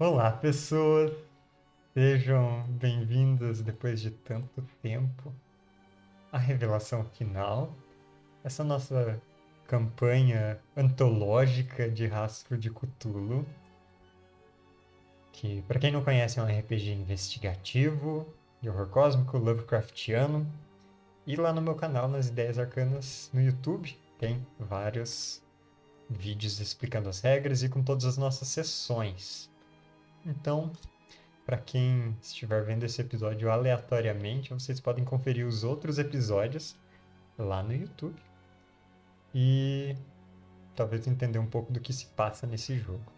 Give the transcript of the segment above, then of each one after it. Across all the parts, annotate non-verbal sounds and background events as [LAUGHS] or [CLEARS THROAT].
Olá, pessoas! Sejam bem-vindos depois de tanto tempo à revelação final. Essa nossa campanha antológica de Rastro de Cthulhu, que, para quem não conhece, é um RPG investigativo, de horror cósmico, Lovecraftiano. E lá no meu canal, nas Ideias Arcanas, no YouTube, tem vários vídeos explicando as regras e com todas as nossas sessões. Então, para quem estiver vendo esse episódio aleatoriamente, vocês podem conferir os outros episódios lá no YouTube e talvez entender um pouco do que se passa nesse jogo.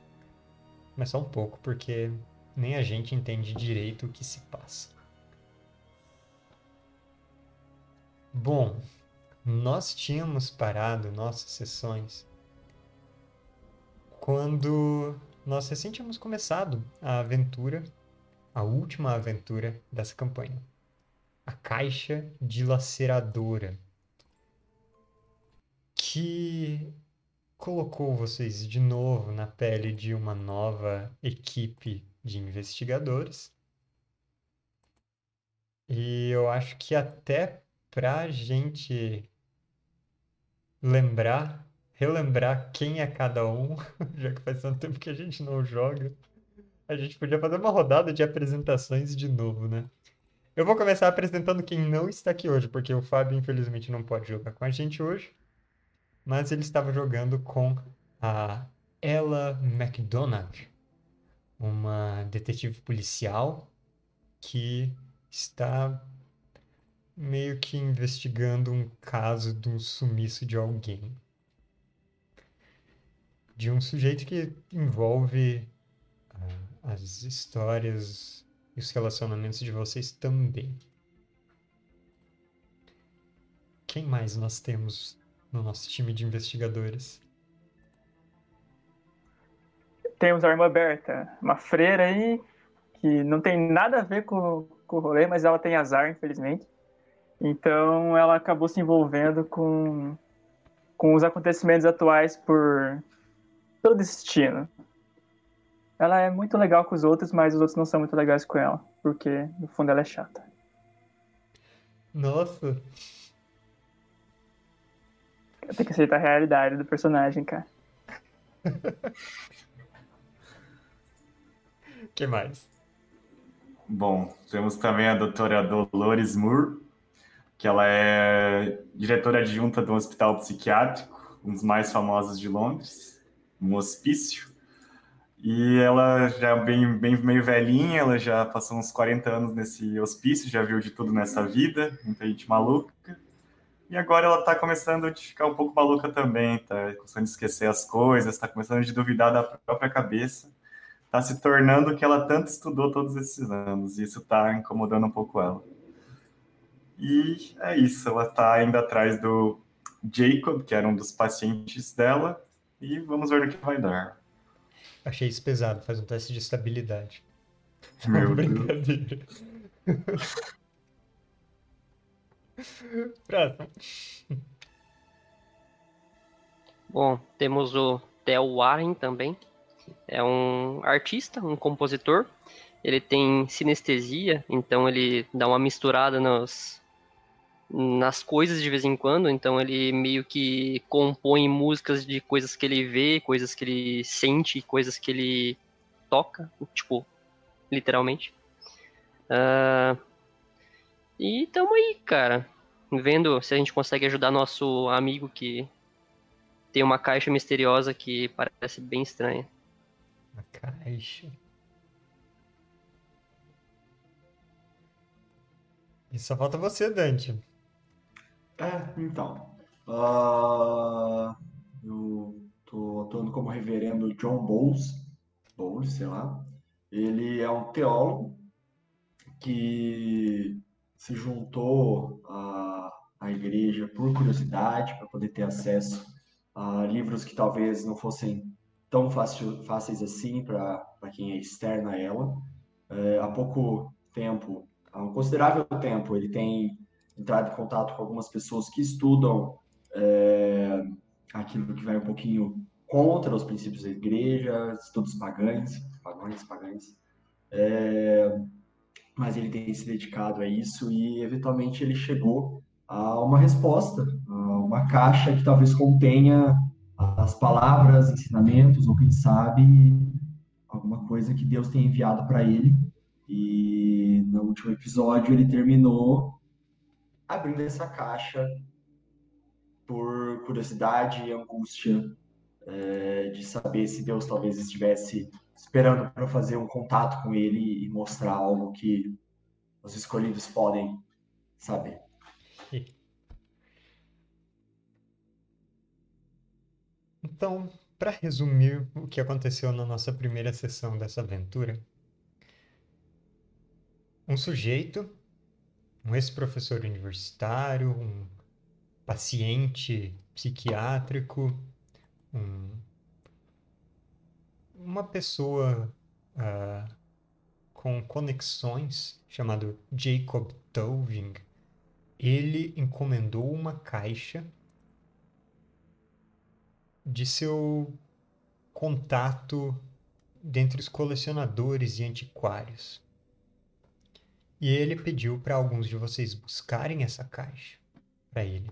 Mas só um pouco, porque nem a gente entende direito o que se passa. Bom, nós tínhamos parado nossas sessões quando nós recém tínhamos começado a aventura, a última aventura dessa campanha. A Caixa Dilaceradora. Que colocou vocês de novo na pele de uma nova equipe de investigadores. E eu acho que até pra gente lembrar relembrar quem é cada um, [LAUGHS] já que faz tanto tempo que a gente não joga. A gente podia fazer uma rodada de apresentações de novo, né? Eu vou começar apresentando quem não está aqui hoje, porque o Fábio, infelizmente, não pode jogar com a gente hoje. Mas ele estava jogando com a Ella McDonald, uma detetive policial que está meio que investigando um caso de um sumiço de alguém de um sujeito que envolve uh, as histórias e os relacionamentos de vocês também. Quem mais nós temos no nosso time de investigadores? Temos a irmã Berta, uma freira aí que não tem nada a ver com, com o rolê, mas ela tem azar, infelizmente. Então ela acabou se envolvendo com, com os acontecimentos atuais por pelo destino. Ela é muito legal com os outros, mas os outros não são muito legais com ela, porque no fundo ela é chata. Nossa. Eu tenho que aceitar a realidade do personagem, cara. [LAUGHS] que mais? Bom, temos também a doutora Dolores Moore, que ela é diretora adjunta do Hospital Psiquiátrico, um dos mais famosos de Londres um hospício. E ela já é bem, bem meio velhinha, ela já passou uns 40 anos nesse hospício, já viu de tudo nessa vida, muita gente maluca. E agora ela tá começando a ficar um pouco maluca também, tá começando a esquecer as coisas, tá começando a duvidar da própria cabeça. Tá se tornando o que ela tanto estudou todos esses anos, e isso tá incomodando um pouco ela. E é isso, ela tá indo atrás do Jacob, que era um dos pacientes dela, e vamos ver no que vai dar. Achei isso pesado, faz um teste de estabilidade. Meu [LAUGHS] Brincadeira. Próximo. Bom, temos o Theo Warren também. É um artista, um compositor. Ele tem sinestesia, então ele dá uma misturada nos, nas coisas de vez em quando, então ele meio que compõe músicas de coisas que ele vê, coisas que ele sente, coisas que ele toca, tipo, literalmente. Uh, e tamo aí, cara, vendo se a gente consegue ajudar nosso amigo que tem uma caixa misteriosa que parece bem estranha. Uma caixa. E só falta você, Dante. É, então. Uh, eu tô atuando como reverendo John Bowles, Bowles, sei lá. Ele é um teólogo que se juntou à, à igreja por curiosidade, para poder ter acesso a livros que talvez não fossem tão fácil, fáceis assim para quem é externo a ela. É, há pouco tempo, há um considerável tempo, ele tem entrado em contato com algumas pessoas que estudam é, aquilo que vai um pouquinho contra os princípios da igreja, estudos pagães, pagães, pagães. É, mas ele tem se dedicado a isso e eventualmente ele chegou a uma resposta, a uma caixa que talvez contenha as palavras, ensinamentos ou quem sabe alguma coisa que Deus tenha enviado para ele. E no último episódio ele terminou abrindo essa caixa por curiosidade e angústia é, de saber se Deus talvez estivesse esperando para fazer um contato com ele e mostrar algo que os escolhidos podem saber. [LAUGHS] Então, para resumir o que aconteceu na nossa primeira sessão dessa aventura, um sujeito, um ex-professor universitário, um paciente psiquiátrico, um, uma pessoa uh, com conexões chamado Jacob Toving, ele encomendou uma caixa de seu contato dentre os colecionadores e antiquários. E ele pediu para alguns de vocês buscarem essa caixa para ele.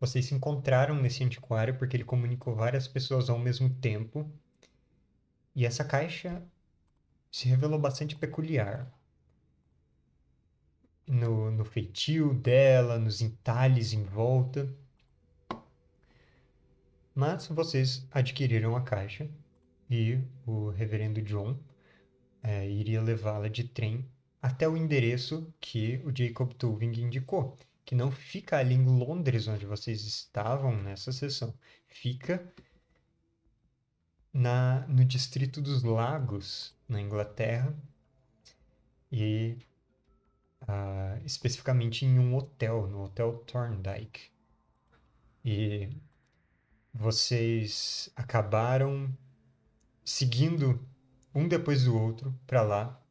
Vocês se encontraram nesse antiquário porque ele comunicou várias pessoas ao mesmo tempo. E essa caixa se revelou bastante peculiar. No, no feitio dela, nos entalhes em volta. Mas vocês adquiriram a caixa e o reverendo John é, iria levá-la de trem até o endereço que o Jacob Tuving indicou, que não fica ali em Londres, onde vocês estavam nessa sessão. Fica na, no distrito dos Lagos, na Inglaterra, e uh, especificamente em um hotel, no Hotel Thorndyke. E vocês acabaram seguindo um depois do outro para lá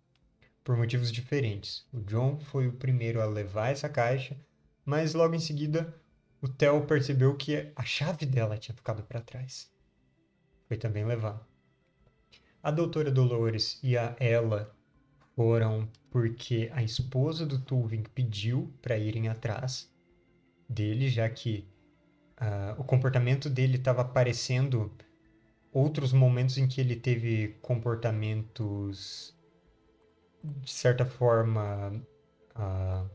por motivos diferentes. O John foi o primeiro a levar essa caixa, mas logo em seguida o Theo percebeu que a chave dela tinha ficado para trás. Foi também levar. A doutora Dolores e a ela foram porque a esposa do Tulving pediu para irem atrás dele, já que uh, o comportamento dele estava parecendo outros momentos em que ele teve comportamentos de certa forma uh,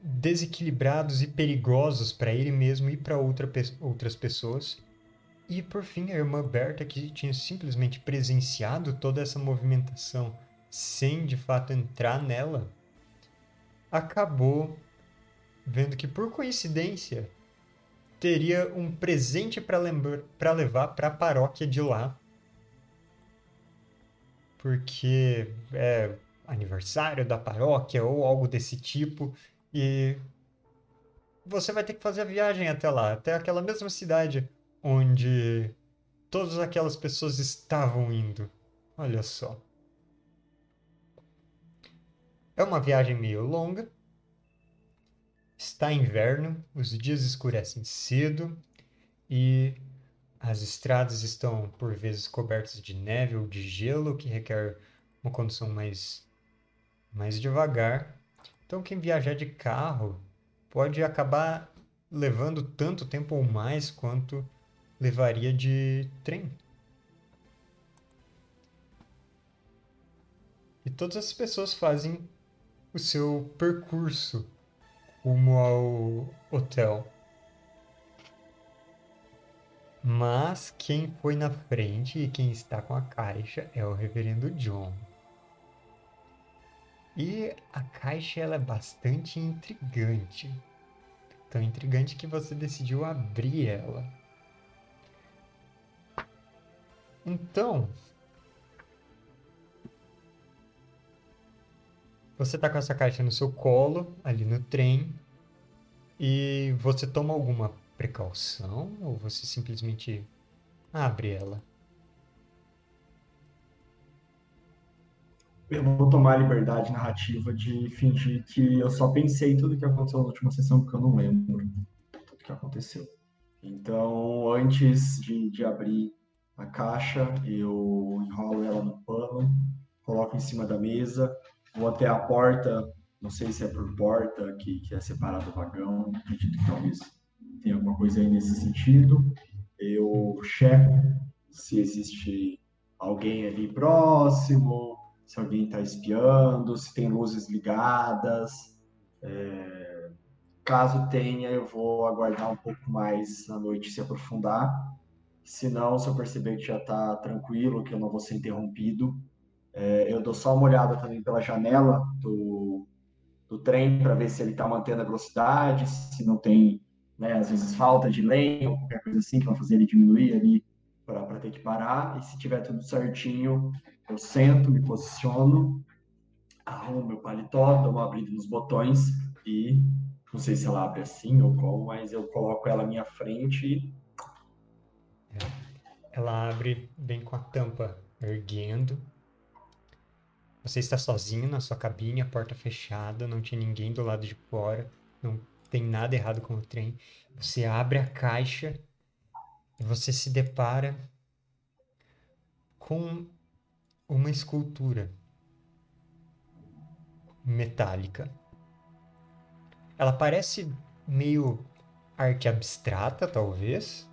desequilibrados e perigosos para ele mesmo e para outra, outras pessoas. E por fim, a irmã Berta, que tinha simplesmente presenciado toda essa movimentação sem de fato entrar nela, acabou vendo que por coincidência teria um presente para levar para a paróquia de lá. Porque é aniversário da paróquia ou algo desse tipo e você vai ter que fazer a viagem até lá, até aquela mesma cidade onde todas aquelas pessoas estavam indo. Olha só. É uma viagem meio longa, Está inverno, os dias escurecem cedo e as estradas estão por vezes cobertas de neve ou de gelo, que requer uma condução mais, mais devagar. Então, quem viajar de carro pode acabar levando tanto tempo ou mais quanto levaria de trem. E todas as pessoas fazem o seu percurso rumo ao hotel. Mas quem foi na frente e quem está com a caixa é o reverendo John. E a caixa ela é bastante intrigante. Tão intrigante que você decidiu abrir ela. Então, Você tá com essa caixa no seu colo, ali no trem, e você toma alguma precaução ou você simplesmente abre ela? Eu vou tomar a liberdade narrativa de fingir que eu só pensei tudo que aconteceu na última sessão, porque eu não lembro. que aconteceu. Então, antes de, de abrir a caixa, eu enrolo ela no pano, coloco em cima da mesa, vou até a porta, não sei se é por porta que, que é separado o vagão, acredito que talvez tenha alguma coisa aí nesse sentido. Eu checo se existe alguém ali próximo, se alguém está espiando, se tem luzes ligadas. É... Caso tenha, eu vou aguardar um pouco mais na noite se aprofundar. Se não, se eu perceber que já está tranquilo, que eu não vou ser interrompido, é, eu dou só uma olhada também pela janela do, do trem para ver se ele está mantendo a velocidade, se não tem, né, às vezes, falta de lenha ou qualquer coisa assim que vai fazer ele diminuir ali para ter que parar. E se tiver tudo certinho, eu sento, me posiciono, arrumo meu paletó, dou uma abrida nos botões e não sei se ela abre assim ou como, mas eu coloco ela à minha frente e... Ela abre bem com a tampa erguendo. Você está sozinho na sua cabine, a porta fechada, não tinha ninguém do lado de fora, não tem nada errado com o trem. Você abre a caixa e você se depara com uma escultura metálica. Ela parece meio arte abstrata, talvez.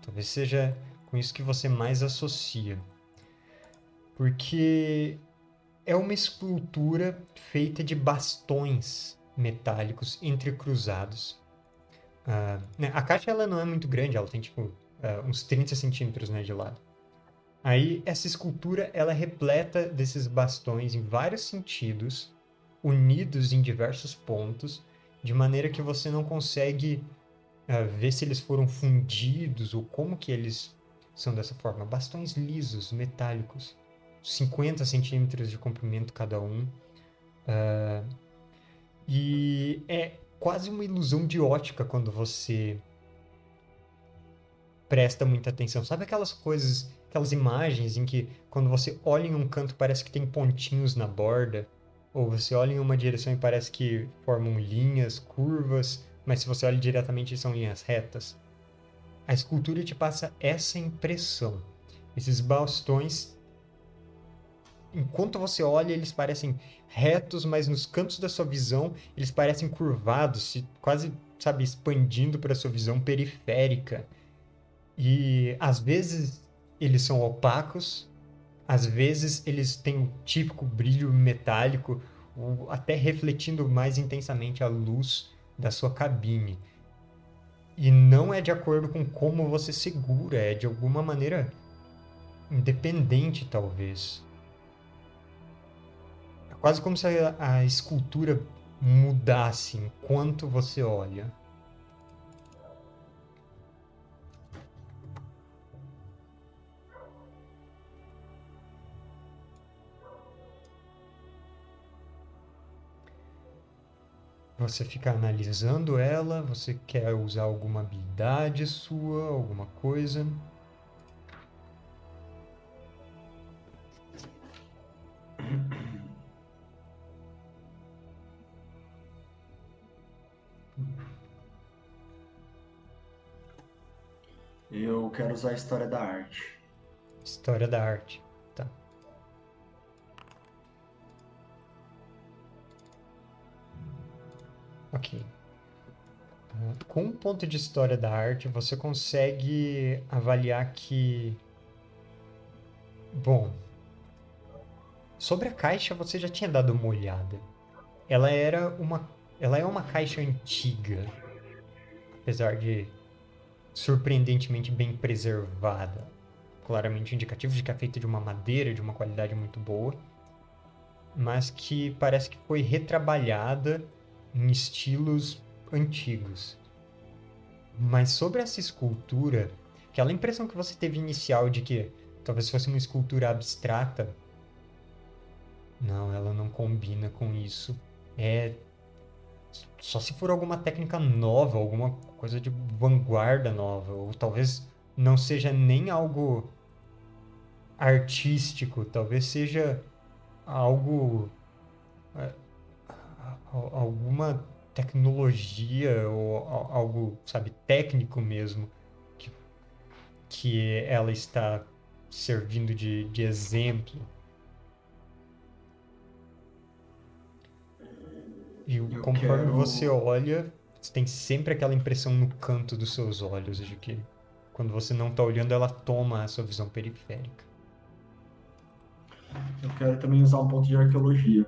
Talvez seja com isso que você mais associa. Porque é uma escultura feita de bastões metálicos entrecruzados. Uh, né, a caixa ela não é muito grande, ela tem tipo uh, uns 30 centímetros né, de lado. Aí essa escultura ela é repleta desses bastões em vários sentidos, unidos em diversos pontos, de maneira que você não consegue uh, ver se eles foram fundidos ou como que eles são dessa forma. Bastões lisos, metálicos, 50 centímetros de comprimento cada um. Uh, e é quase uma ilusão de ótica quando você presta muita atenção. Sabe aquelas coisas aquelas imagens em que quando você olha em um canto parece que tem pontinhos na borda, ou você olha em uma direção e parece que formam linhas, curvas, mas se você olha diretamente são linhas retas. A escultura te passa essa impressão. Esses bastões, enquanto você olha, eles parecem retos, mas nos cantos da sua visão eles parecem curvados, quase, sabe, expandindo para sua visão periférica. E às vezes eles são opacos, às vezes eles têm o típico brilho metálico, até refletindo mais intensamente a luz da sua cabine. E não é de acordo com como você segura, é de alguma maneira independente, talvez. Quase como se a, a escultura mudasse enquanto você olha. Você fica analisando ela, você quer usar alguma habilidade sua, alguma coisa. Eu quero usar a história da arte. História da arte. Ok. Com um ponto de história da arte, você consegue avaliar que. Bom. Sobre a caixa, você já tinha dado uma olhada. Ela era uma. Ela é uma caixa antiga. Apesar de surpreendentemente bem preservada. Claramente indicativo de que é feita de uma madeira de uma qualidade muito boa. Mas que parece que foi retrabalhada em estilos antigos. Mas sobre essa escultura, aquela impressão que você teve inicial de que talvez fosse uma escultura abstrata, não, ela não combina com isso. É só se for alguma técnica nova, alguma coisa de vanguarda nova, ou talvez não seja nem algo artístico, talvez seja algo é, alguma tecnologia ou algo, sabe, técnico mesmo que, que ela está servindo de, de exemplo. E Eu conforme quero- você olha, você tem sempre aquela impressão no canto dos seus olhos de que quando você não está olhando, ela toma a sua visão periférica. Eu quero também usar um ponto de arqueologia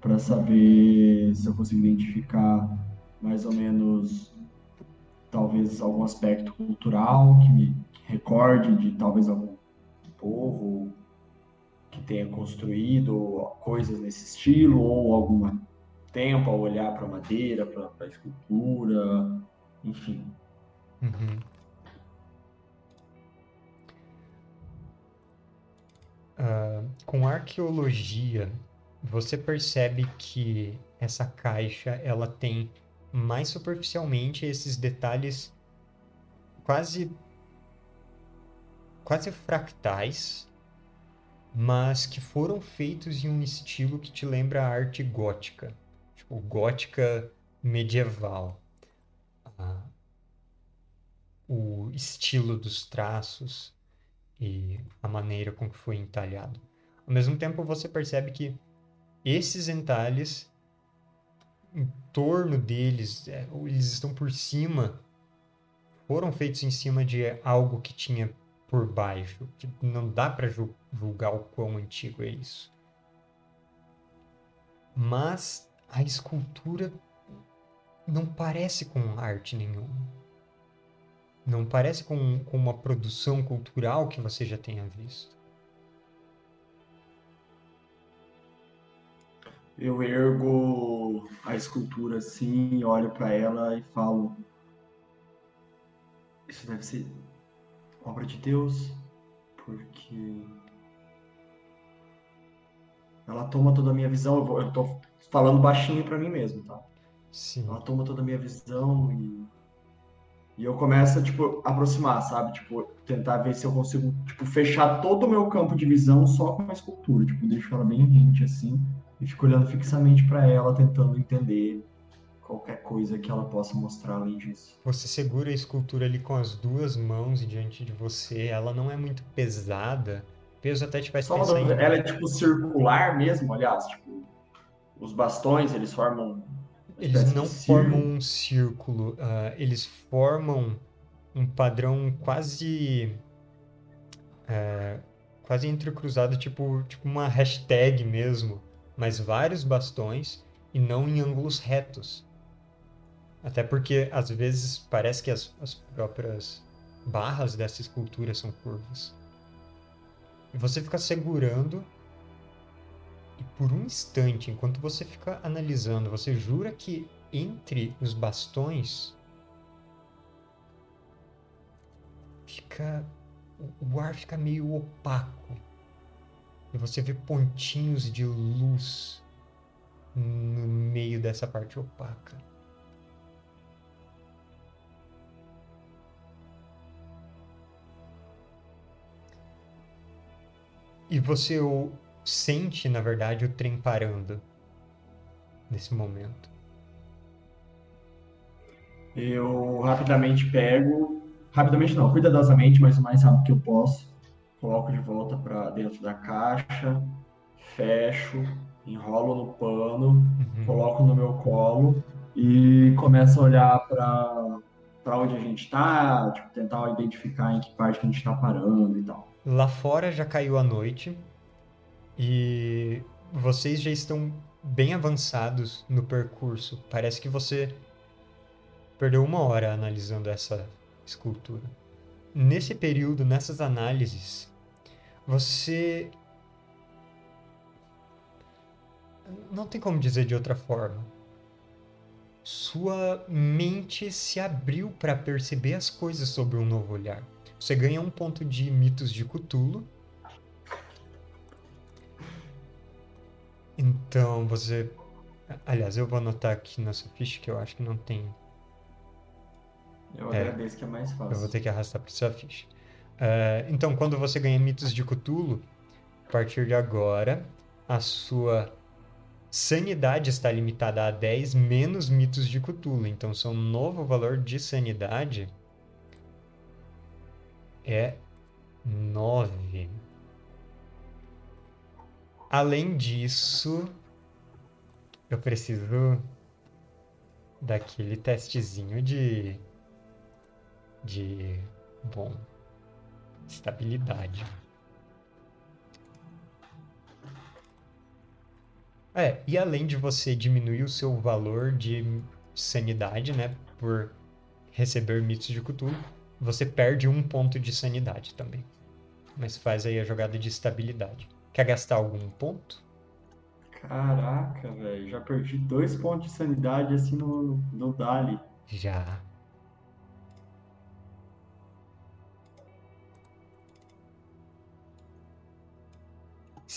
para saber se eu consigo identificar mais ou menos talvez algum aspecto cultural que me que recorde de talvez algum povo que tenha construído coisas nesse estilo ou algum tempo ao olhar para madeira, para a escultura, enfim. Uhum. Ah, com arqueologia, você percebe que essa caixa ela tem mais superficialmente esses detalhes quase quase fractais, mas que foram feitos em um estilo que te lembra a arte gótica, tipo gótica medieval. Ah, o estilo dos traços e a maneira com que foi entalhado. Ao mesmo tempo, você percebe que esses entalhes, em torno deles, é, eles estão por cima, foram feitos em cima de algo que tinha por baixo. que Não dá para julgar o quão antigo é isso. Mas a escultura não parece com arte nenhuma. Não parece com, com uma produção cultural que você já tenha visto. Eu ergo a escultura assim, olho para ela e falo: Isso deve ser obra de Deus, porque ela toma toda a minha visão. Eu, vou, eu tô falando baixinho para mim mesmo, tá? Sim. Ela toma toda a minha visão e e eu começo a tipo aproximar, sabe? Tipo, tentar ver se eu consigo tipo fechar todo o meu campo de visão só com a escultura, tipo, deixo ela bem rente assim e fico olhando fixamente para ela, tentando entender qualquer coisa que ela possa mostrar além disso. Você segura a escultura ali com as duas mãos diante de você. Ela não é muito pesada. O peso até te faz Só em... dúvida, ela é tipo circular mesmo, aliás, tipo, os bastões, eles formam Eles não formam um círculo, ah, eles formam um padrão quase é, quase entrecruzado, tipo, tipo uma hashtag mesmo, mas vários bastões e não em ângulos retos. Até porque às vezes parece que as, as próprias barras dessa escultura são curvas. E você fica segurando e por um instante, enquanto você fica analisando, você jura que entre os bastões fica o ar fica meio opaco. E você vê pontinhos de luz no meio dessa parte opaca. E você sente, na verdade, o trem parando nesse momento. Eu rapidamente pego, rapidamente não, cuidadosamente, mas o mais rápido que eu posso, coloco de volta para dentro da caixa, fecho, enrolo no pano, Uhum. coloco no meu colo e começo a olhar para para onde a gente está, tipo, tentar identificar em que parte que a gente está parando e tal. Lá fora já caiu a noite e vocês já estão bem avançados no percurso. Parece que você perdeu uma hora analisando essa escultura. Nesse período, nessas análises, você. Não tem como dizer de outra forma. Sua mente se abriu para perceber as coisas sob um novo olhar. Você ganha um ponto de mitos de Cthulhu. Então você. Aliás, eu vou anotar aqui na sua ficha que eu acho que não tem. Eu É. agradeço que é mais fácil. Eu vou ter que arrastar para sua ficha. Eh, então, quando você ganha mitos de Cthulhu, a partir de agora, a sua Sanidade está limitada a 10 menos mitos de Cthulhu. Então, seu novo valor de sanidade é 9. Além disso, eu preciso daquele testezinho de de bom estabilidade. É, e além de você diminuir o seu valor de sanidade, né, por receber mitos de Cthulhu, você perde um ponto de sanidade também. Mas faz aí a jogada de estabilidade. Quer gastar algum ponto? Caraca, velho, já perdi dois pontos de sanidade assim no, no Dali. Já.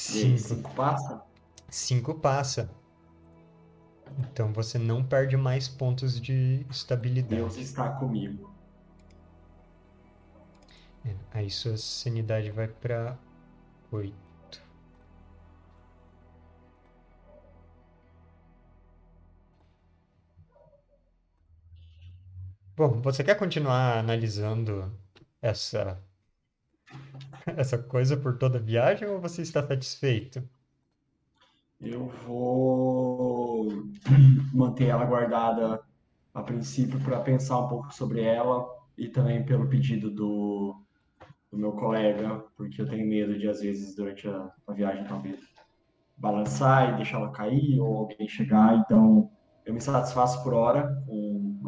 Aí, Cinco. cinco passa? 5 passa. Então você não perde mais pontos de estabilidade. Deus está comigo. É, Aí sua sanidade vai pra 8. Bom, você quer continuar analisando essa [LAUGHS] essa coisa por toda a viagem ou você está satisfeito? Eu vou manter ela guardada a princípio para pensar um pouco sobre ela e também pelo pedido do, do meu colega, porque eu tenho medo de, às vezes, durante a, a viagem, talvez balançar e deixar ela cair ou alguém chegar. Então, eu me satisfaço por hora com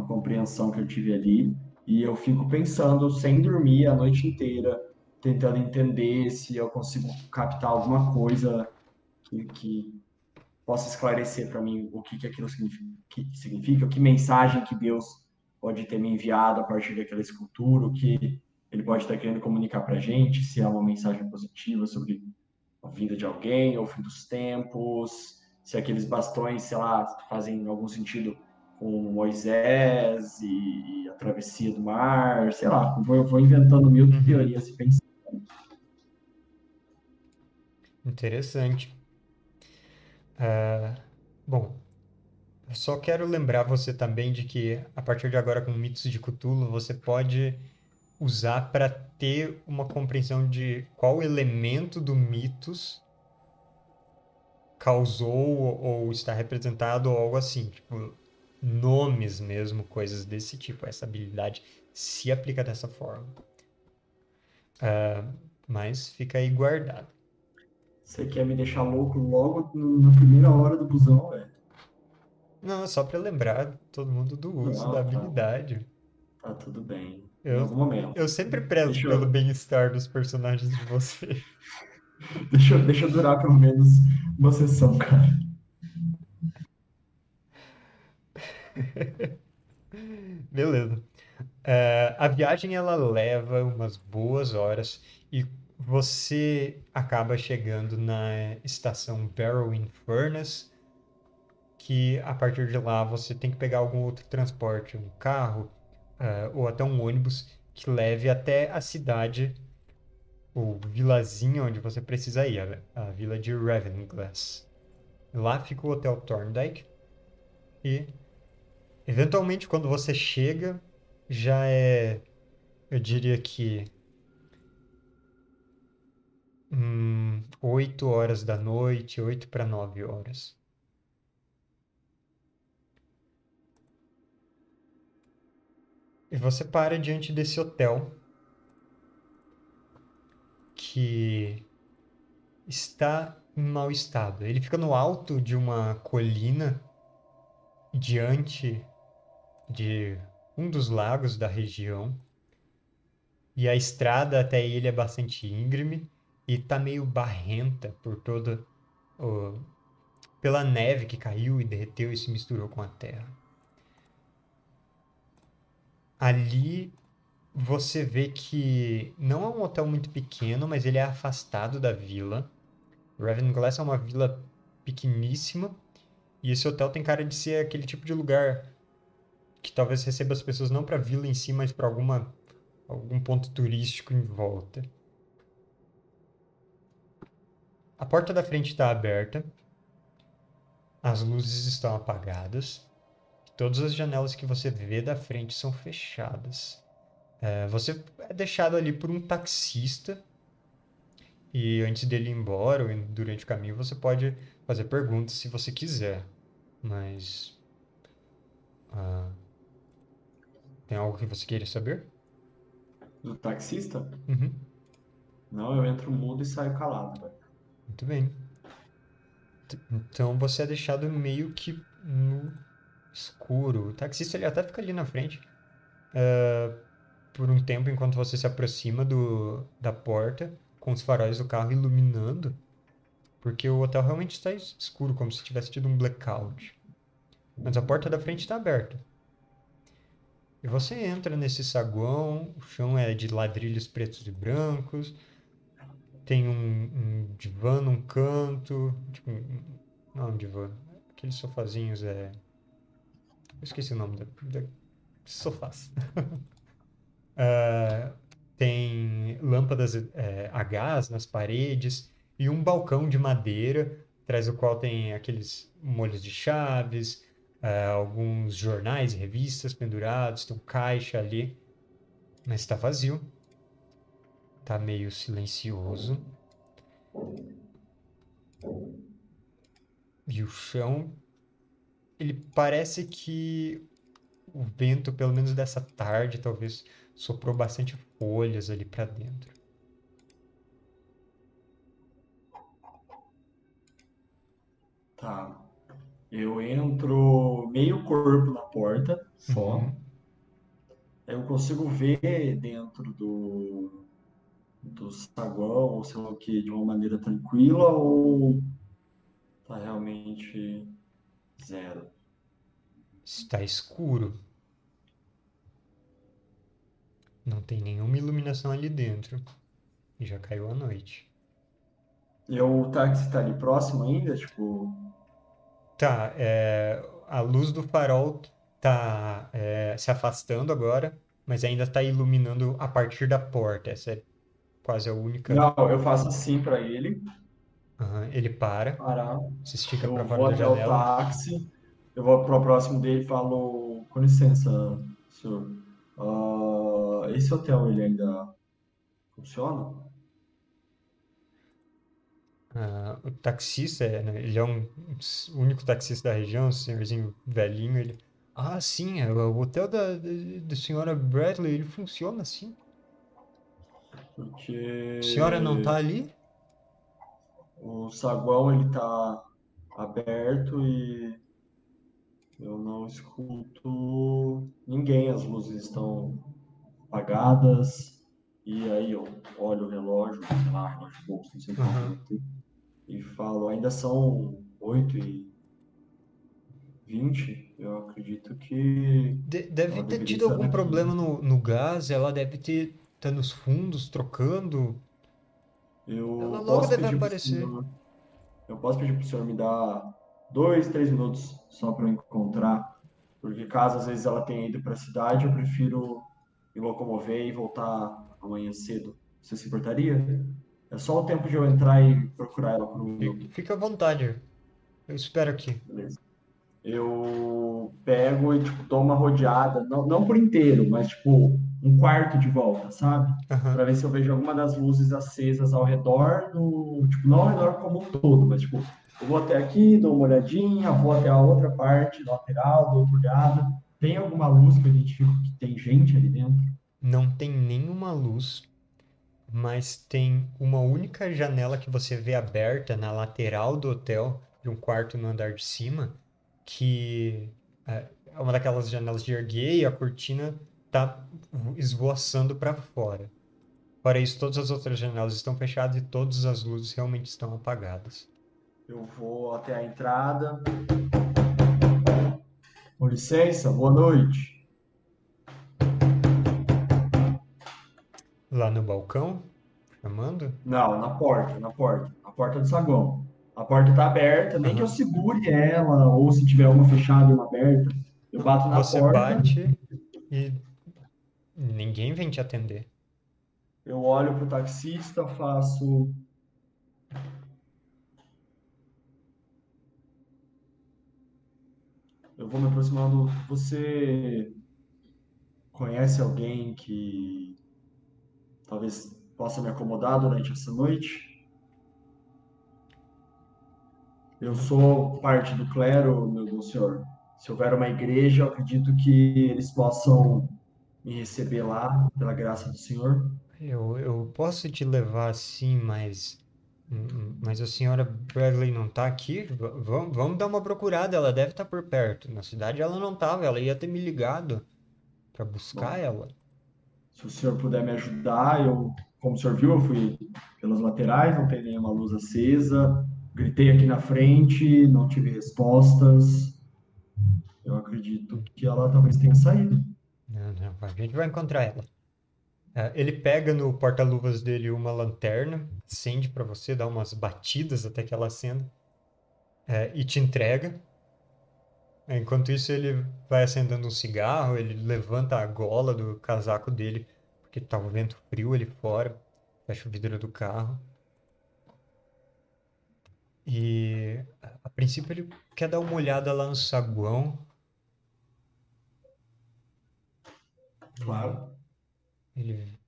compreensão que eu tive ali e eu fico pensando sem dormir a noite inteira, tentando entender se eu consigo captar alguma coisa que, que possa esclarecer para mim o que, que aquilo significa, que significa, que mensagem que Deus pode ter me enviado a partir daquela escultura, o que ele pode estar querendo comunicar para a gente, se é uma mensagem positiva sobre a vida de alguém, ou o fim dos tempos, se aqueles bastões, sei lá, fazem algum sentido com Moisés e a travessia do mar, sei lá, vou, vou inventando mil Uhum. teorias e pensando. Interessante. Ah, bom, só quero lembrar você também de que a partir de agora com mitos de Cthulhu você pode usar para ter uma compreensão de qual elemento do mitos causou ou está representado ou algo assim, tipo nomes mesmo, coisas desse tipo. Essa habilidade se aplica dessa forma. Ah, mas fica aí guardado. Você quer me deixar louco logo na primeira hora do busão, velho? Não, é só para lembrar todo mundo do uso Não, da tá. habilidade. Tá tudo bem. Em Eu-. Eu sempre prezo Deixa eu- pelo bem-estar dos personagens de você. [LAUGHS] Deixa, eu- deixa eu durar pelo menos uma sessão, cara. [LAUGHS] Beleza. É, a viagem ela leva umas boas horas e você acaba chegando na estação Barrowing Furnace, que a partir de lá você tem que pegar algum outro transporte, um carro, é, ou até um ônibus que leve até a cidade ou vilazinha onde você precisa ir, a, a vila de Ravenglass. Lá fica o Hotel Thorndike e Eventualmente, quando você chega, já é, eu diria que, hum, 8 horas da noite, 8 para 9 horas. E você para diante desse hotel que está em mau estado. Ele fica no alto de uma colina diante de um dos lagos da região. E a estrada até ele é bastante íngreme e tá meio barrenta por toda o- pela neve que caiu e derreteu e se misturou com a terra. Ali você vê que não é um hotel muito pequeno, mas ele é afastado da vila. Ravenglass é uma vila pequeníssima e esse hotel tem cara de ser aquele tipo de lugar que talvez receba as pessoas não para a vila em si, mas para alguma algum ponto turístico em volta. A porta da frente está aberta as luzes estão apagadas. Todas as janelas que você vê da frente são fechadas. É, você é deixado ali por um taxista. E antes dele ir embora, ou durante o caminho, você pode fazer perguntas se você quiser. Mas. ah, tem algo que você queira saber? Do taxista? Uhum, Não, eu entro mudo e saio calado, velho. muito bem. T- Então você é deixado meio que no escuro. O taxista ele até fica ali na frente. é, por um tempo enquanto você se aproxima do, da porta, com os faróis do carro iluminando, porque o hotel realmente está es- escuro, como se tivesse tido um blackout. Mas a porta da frente está aberta. E você entra nesse saguão, o chão é de ladrilhos pretos e brancos, tem um, um divã num canto, tipo, não é um divã, aqueles sofazinhos é... Eu esqueci o nome da, da sofás. [LAUGHS] Ah, tem lâmpadas é, a gás nas paredes e um balcão de madeira, atrás do qual tem aqueles molhos de chaves, ah, alguns jornais e revistas pendurados, tem um caixa ali, mas está vazio. Tá meio silencioso. E o chão, ele parece que o vento, pelo menos dessa tarde, talvez soprou bastante folhas ali pra dentro. Tá. Eu entro meio corpo na porta, só. Uhum. Eu consigo ver dentro do, do saguão, ou sei lá o que, de uma maneira tranquila, ou tá realmente zero? Está escuro. Não tem nenhuma iluminação ali dentro. Já caiu a noite. E o táxi tá ali próximo ainda? Tipo, Tá, é, a luz do farol tá é, se afastando agora, mas ainda tá iluminando a partir da porta. Essa é quase a única. não, eu faço assim pra ele, Aham, ele para, parar. se estica Eu para vou fora da até o janela. táxi, eu vou pro próximo dele e falo, com licença, senhor. Ah, esse hotel ele ainda funciona? Ah, o taxista, é, né, ele é um s- único taxista da região, um senhorzinho velhinho, ele... Ah, sim, é, o hotel da, da, da senhora Bradley, ele funciona assim. Porque A senhora não tá ali? o saguão ele tá aberto e eu não escuto ninguém, as luzes estão apagadas. E aí eu olho o relógio, sei lá, relógio bolso, não sei Aham. que e falo, ainda são 8 e 20, eu acredito que De- deve ter tido algum aqui. problema no, no gás, ela deve ter... Tá nos fundos, trocando. Eu Ela logo deve aparecer. senhor, eu posso pedir pro senhor me dar dois, três minutos só para eu encontrar, porque caso às vezes ela tenha ido para a cidade, eu prefiro me locomover e voltar amanhã cedo. Você se importaria? É só o tempo de eu entrar e procurar ela por um minuto, Fique fique à vontade. Eu espero aqui. beleza? Eu pego e tipo dou uma rodeada, não, não por inteiro, mas tipo um quarto de volta, sabe? Aham. Pra ver se eu vejo alguma das luzes acesas ao redor do, tipo, não ao redor como um todo, mas tipo, eu vou até aqui, dou uma olhadinha, vou até a outra parte lateral, dou outra olhada. Tem alguma luz que eu identifico que tem gente ali dentro? Não tem nenhuma luz, mas tem uma única janela que você vê aberta na lateral do hotel, de um quarto no andar de cima, que é é uma daquelas janelas de erguer e a cortina tá esvoaçando para fora. Fora isso, todas as outras janelas estão fechadas e todas as luzes realmente estão apagadas. Eu vou até a entrada. Com licença, boa noite. Lá no balcão, chamando, Não, na porta, na porta, na porta do saguão. A porta tá aberta, nem que eu segure ela, ou se tiver uma fechada e uma aberta, eu bato na você porta. bate e ninguém vem te atender. Eu olho pro taxista, faço. eu vou me aproximando. Você conhece alguém que talvez possa me acomodar durante essa noite? Eu sou parte do clero, meu bom senhor. Se houver uma igreja, eu acredito que eles possam me receber lá, pela graça do Senhor. Eu, eu posso te levar sim, mas. Mas a senhora Bradley não tá aqui? Vamos, vamos dar uma procurada, ela deve estar por perto. Na cidade ela não tava, ela ia ter me ligado para buscar Bom. ela. Se o senhor puder me ajudar, eu, como o senhor viu, eu fui pelas laterais, não tem nenhuma luz acesa. Gritei aqui na frente, não tive respostas. Eu acredito que ela talvez tenha saído. A gente vai encontrar ela. Ah, ele pega no porta-luvas dele uma lanterna, acende para você, dá umas batidas até que ela acenda, eh, e te entrega. Enquanto isso, ele vai acendendo um cigarro, ele levanta a gola do casaco dele, porque tá o vento frio ali fora, fecha o vidro do carro. E a a princípio ele quer dar uma olhada lá no saguão. Claro. Ele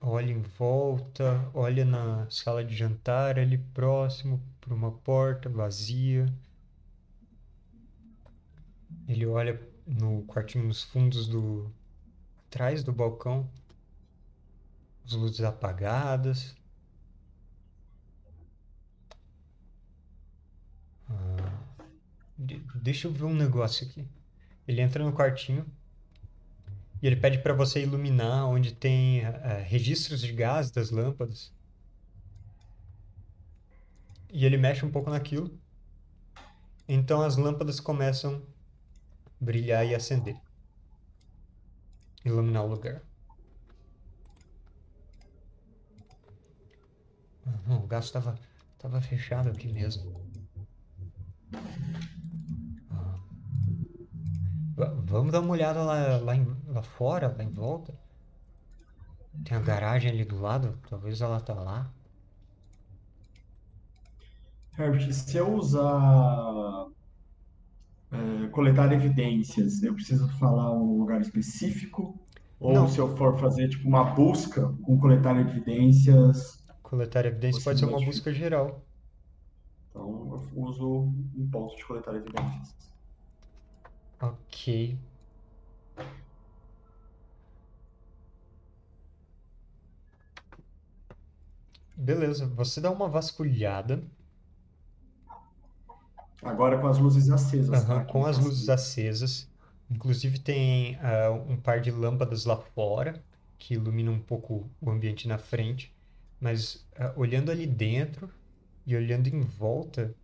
olha em volta, olha na sala de jantar ali próximo por uma porta vazia. Ele olha no quartinho nos fundos do atrás do balcão, as luzes apagadas. Ah, de- deixa eu ver um negócio aqui. Ele entra no quartinho e ele pede para você iluminar onde tem eh, registros de gás das lâmpadas. E ele mexe um pouco naquilo. Então as lâmpadas começam brilhar e acender. Iluminar o lugar. Ah, não, o gás estava tava fechado aqui mesmo. Ah. Va- Vamos dar uma olhada lá, lá, em- lá fora, lá em volta. Tem a garagem ali do lado, talvez ela tá lá. Herbert, se eu usar é, coletar evidências, eu preciso falar um lugar específico? Ou Não. se eu for fazer tipo uma busca com coletar evidências, Coletar evidências pode ser uma busca geral. então eu uso um ponto de coletar evidências. Ok. Beleza, você dá uma vasculhada, Agora com as luzes acesas, aham, tá? com as luzes facilita. acesas. Inclusive tem ah, um par de lâmpadas lá fora que iluminam um pouco o ambiente na frente. Mas ah, olhando ali dentro e olhando em volta,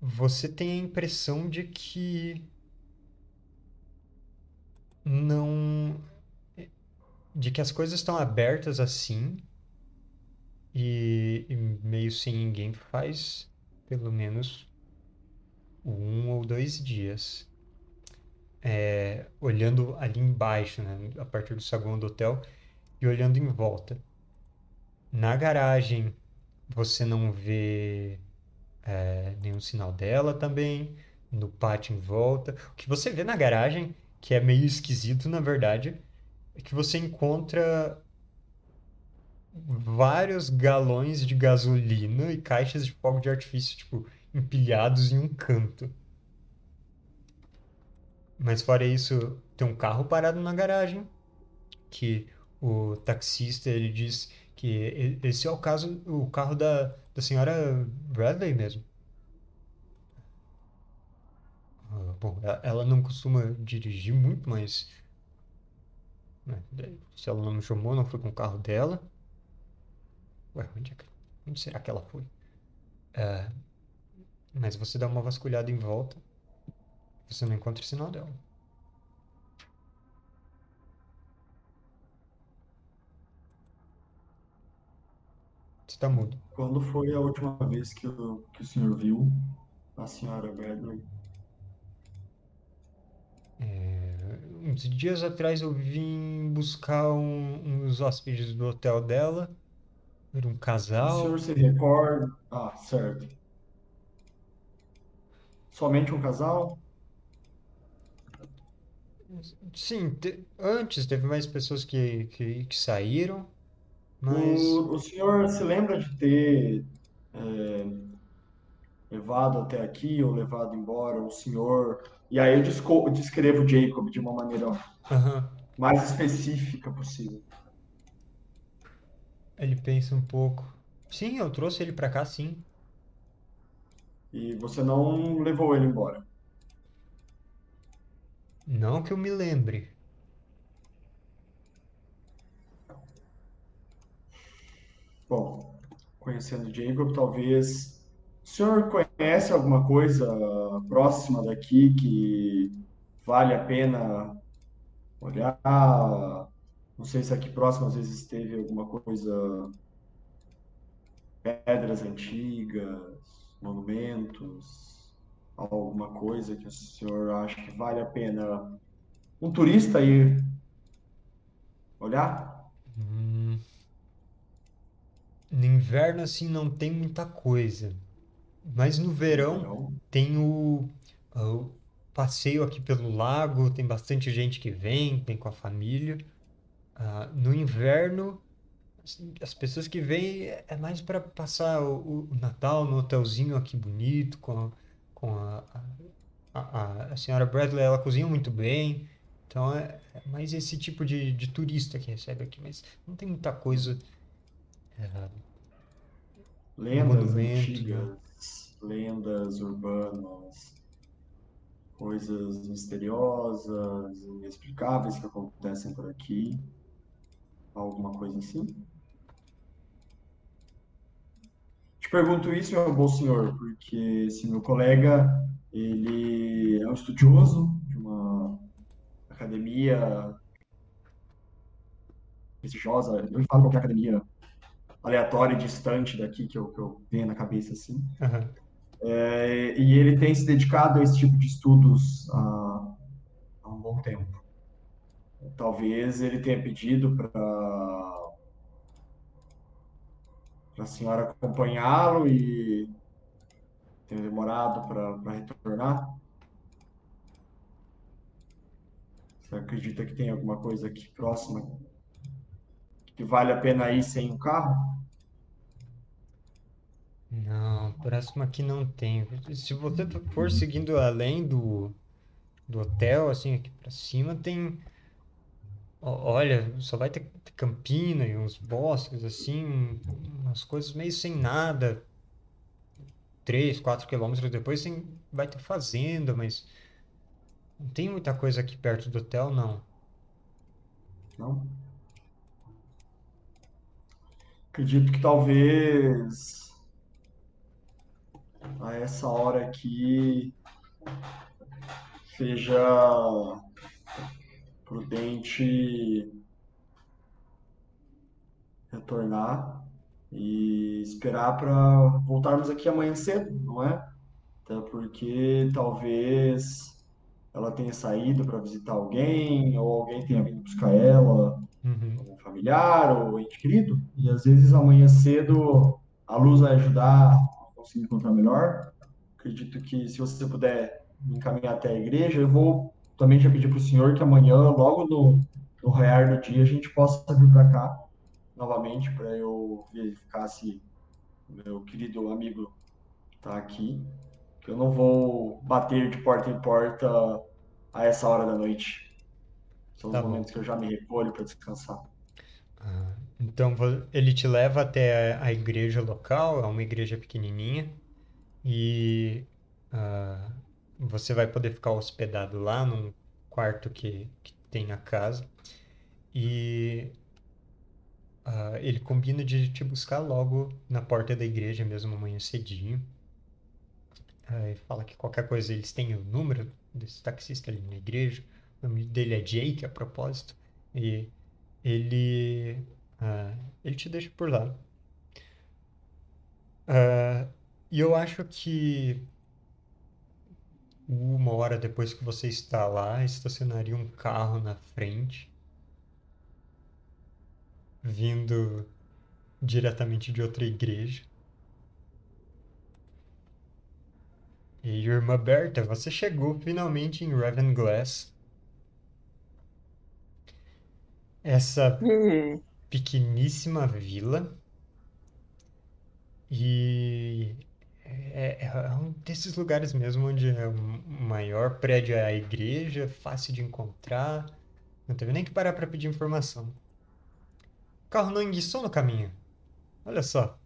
você tem a impressão de que não, de que as coisas estão abertas assim e, e meio sem ninguém faz pelo menos um ou dois dias. É, olhando ali embaixo, né, a partir do saguão do hotel e olhando em volta. Na garagem você não vê é, nenhum sinal dela também, no pátio em volta. O que você vê na garagem, que é meio esquisito na verdade, é que você encontra vários galões de gasolina e caixas de fogo de artifício, tipo, empilhados em um canto. Mas fora isso, tem um carro parado na garagem, que o taxista ele diz que esse é o caso, o carro da, da senhora Bradley mesmo. Ah, Bom, ela não costuma dirigir muito, mas né, se ela não me chamou, não foi com o carro dela. Ué, onde é que, onde será que ela foi? É, mas você dá uma vasculhada em volta, você não encontra sinal dela. Você tá mudo. Quando foi a última vez que o, que o senhor viu a senhora Bradley? É, uns dias atrás eu vim buscar um, uns hóspedes do hotel dela. Era um O casal. senhor se recorda? Ah, certo. Somente um casal? Sim, te- antes teve mais pessoas que, que, que saíram, mas. O, o senhor se lembra de ter é, levado até aqui ou levado embora o senhor? E aí eu desco- descrevo Jacob de uma maneira Aham. mais específica possível. Ele pensa um pouco. Sim, eu trouxe ele pra cá, sim. E você não levou ele embora. Não que eu me lembre. Bom, conhecendo Jacob, talvez. O senhor conhece alguma coisa próxima daqui que vale a pena olhar? Não sei se aqui próximo às vezes teve alguma coisa, pedras antigas, monumentos, alguma coisa que o senhor acha que vale a pena um turista ir olhar? Hum, no inverno, assim, não tem muita coisa. Mas no verão Não. tem o, o passeio aqui pelo lago, tem bastante gente que vem, vem com a família. Ah, no inverno, as pessoas que vêm é mais para passar o, o Natal no hotelzinho aqui bonito, com a, com a, a, a, senhora Bradley, ela cozinha muito bem. Então é, é mais esse tipo de, de turista que recebe aqui, mas não tem muita coisa. é, Lendas antigas, lendas urbanas, coisas misteriosas, inexplicáveis que acontecem por aqui. Alguma coisa assim? Te pergunto isso, meu bom senhor, porque esse meu colega, ele é um estudioso de uma academia prestigiosa. Eu falo qualquer academia aleatória e distante daqui que eu, que eu tenho na cabeça assim. aham. É, e ele tem se dedicado a esse tipo de estudos há, há um bom tempo. Talvez ele tenha pedido para a senhora acompanhá-lo e tenha demorado para retornar. Você acredita que tem alguma coisa aqui próxima que vale a pena ir sem um carro? Não, próximo aqui não tem. Se você for seguindo além do, do hotel, assim, aqui pra cima, tem. Olha, só vai ter ter campina e uns bosques, assim, umas coisas meio sem nada. 3, 4 quilômetros depois vai ter fazenda, mas não tem muita coisa aqui perto do hotel, não. Não? Acredito que talvez a essa hora aqui seja prudente retornar e esperar para voltarmos aqui amanhã cedo, não é? Até porque talvez ela tenha saído para visitar alguém ou alguém tenha vindo buscar ela Uhum. algum familiar ou ente querido, e às vezes amanhã cedo a luz vai ajudar a conseguir encontrar melhor. Acredito que se você puder me encaminhar até a igreja, eu vou também já pedir para o senhor que amanhã, logo no, no raiar do dia, a gente possa vir para cá novamente para eu verificar se meu querido amigo está aqui. Que eu não vou bater de porta em porta a essa hora da noite. São os Tá bom. momentos que eu já me recolho para descansar. Ah, então ele te leva até a a igreja local, é uma igreja pequenininha, e ah, você vai poder ficar hospedado lá num quarto que, que tem na casa. E ah, ele combina de te buscar logo na porta da igreja mesmo amanhã cedinho. Ah, e fala que qualquer coisa eles têm o número desse taxista ali na igreja. O nome dele é Jake, a propósito. E ele, ah, ele te deixa por lá. E eu acho que uma hora depois que você está lá, estacionaria um carro na frente, vindo diretamente de outra igreja. E irmã Berta, você chegou finalmente em Ravenglass. Essa E pequeníssima vila. E é, é um desses lugares mesmo onde é o maior prédio é a igreja, fácil de encontrar. Não teve nem que parar para pedir informação. Carro não enguiçou no caminho. Olha só.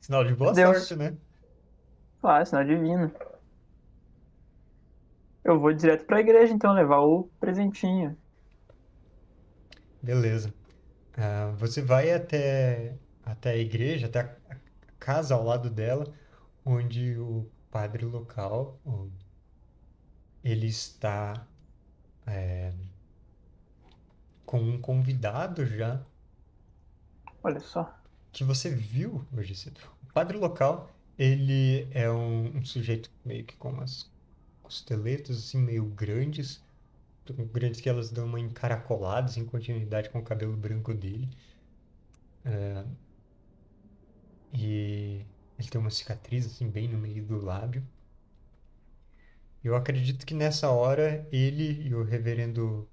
Sinal de boa Deus. sorte, né? claro, sinal divino. Eu vou direto pra igreja, então, levar o presentinho. Beleza. Ah, você vai até, até a igreja, até a casa ao lado dela, onde o padre local, ele está é, com um convidado já Olha só. que você viu hoje cedo. O padre local, ele é um, um sujeito meio que com umas costeletas assim meio grandes, grandes que elas dão uma encaracolada em continuidade com o cabelo branco dele. É, e ele tem uma cicatriz assim bem no meio do lábio. Eu acredito que nessa hora ele e o reverendo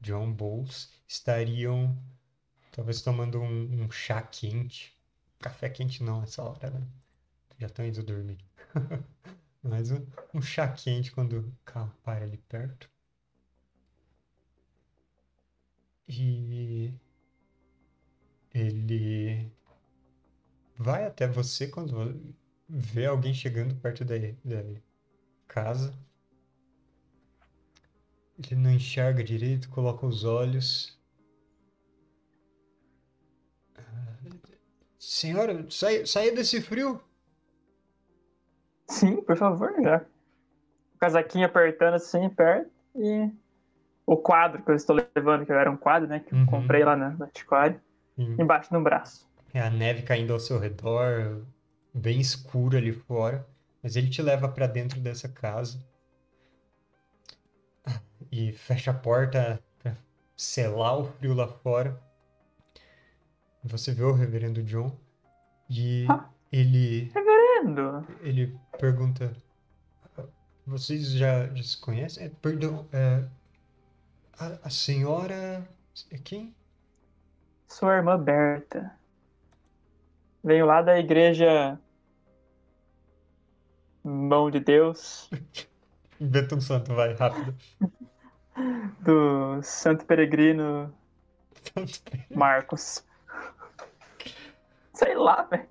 John Bowles estariam talvez tomando um, um chá quente. Café quente não nessa hora, né? Já estão indo dormir. [LAUGHS] Mas um, um chá quente quando o carro para ali perto. E ele vai até você quando vê alguém chegando perto da, da casa. Ele não enxerga direito, coloca os olhos. Senhora, sai, saia desse frio. Sim, por favor, já. O casaquinho apertando assim, perto. E o quadro que eu estou levando, que era um quadro, né? Que eu Uhum. comprei lá na, antiquário, embaixo no braço. É a neve caindo ao seu redor, bem escuro ali fora, mas ele te leva para dentro dessa casa e fecha a porta para selar o frio lá fora. Você vê o reverendo John e Ah. ele Vendo? ele pergunta: Vocês já, já se conhecem? É, perdão, é, a, a senhora é quem? Sua irmã Berta. Venho lá da igreja Mão de Deus, [LAUGHS] Inventa um santo, vai, rápido. [LAUGHS] do Santo Peregrino Marcos. Sei lá, velho.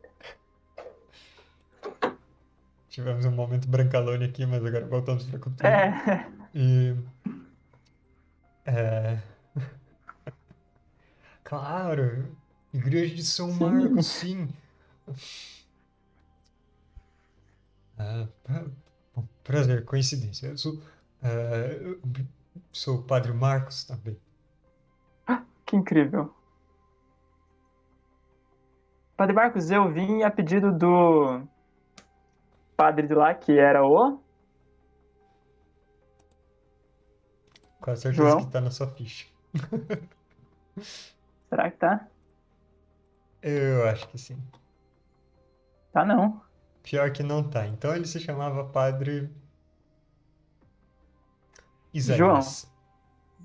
Tivemos um momento brancalone aqui, mas agora voltamos para a cultura. É. E. É. [LAUGHS] Claro! Igreja de São Sim. Marcos, sim! Ah, pra- bom, prazer, coincidência. Eu sou, ah, eu sou o Padre Marcos também. Que incrível. Padre Marcos, eu vim a pedido do padre de lá, que era o. Com a certeza João? que tá na sua ficha. [LAUGHS] Será que tá? Eu acho que sim. Tá não. Pior que não tá. Então ele se chamava Padre Isaías.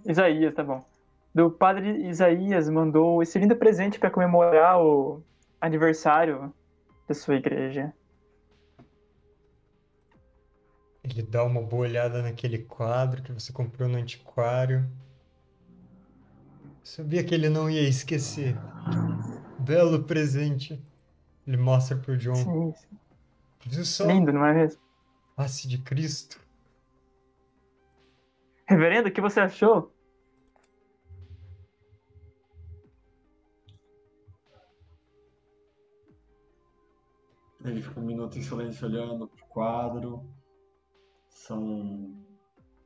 Isaías, tá bom. Do padre Isaías mandou esse lindo presente para comemorar o aniversário da sua igreja. Ele dá uma boa olhada naquele quadro que você comprou no antiquário. Sabia que ele não ia esquecer. Belo presente. Ele mostra pro John. Sim, sim. Viu só? Lindo, não é mesmo? Face de Cristo. Reverendo, o que você achou? Ele fica um minuto em silêncio olhando pro quadro. São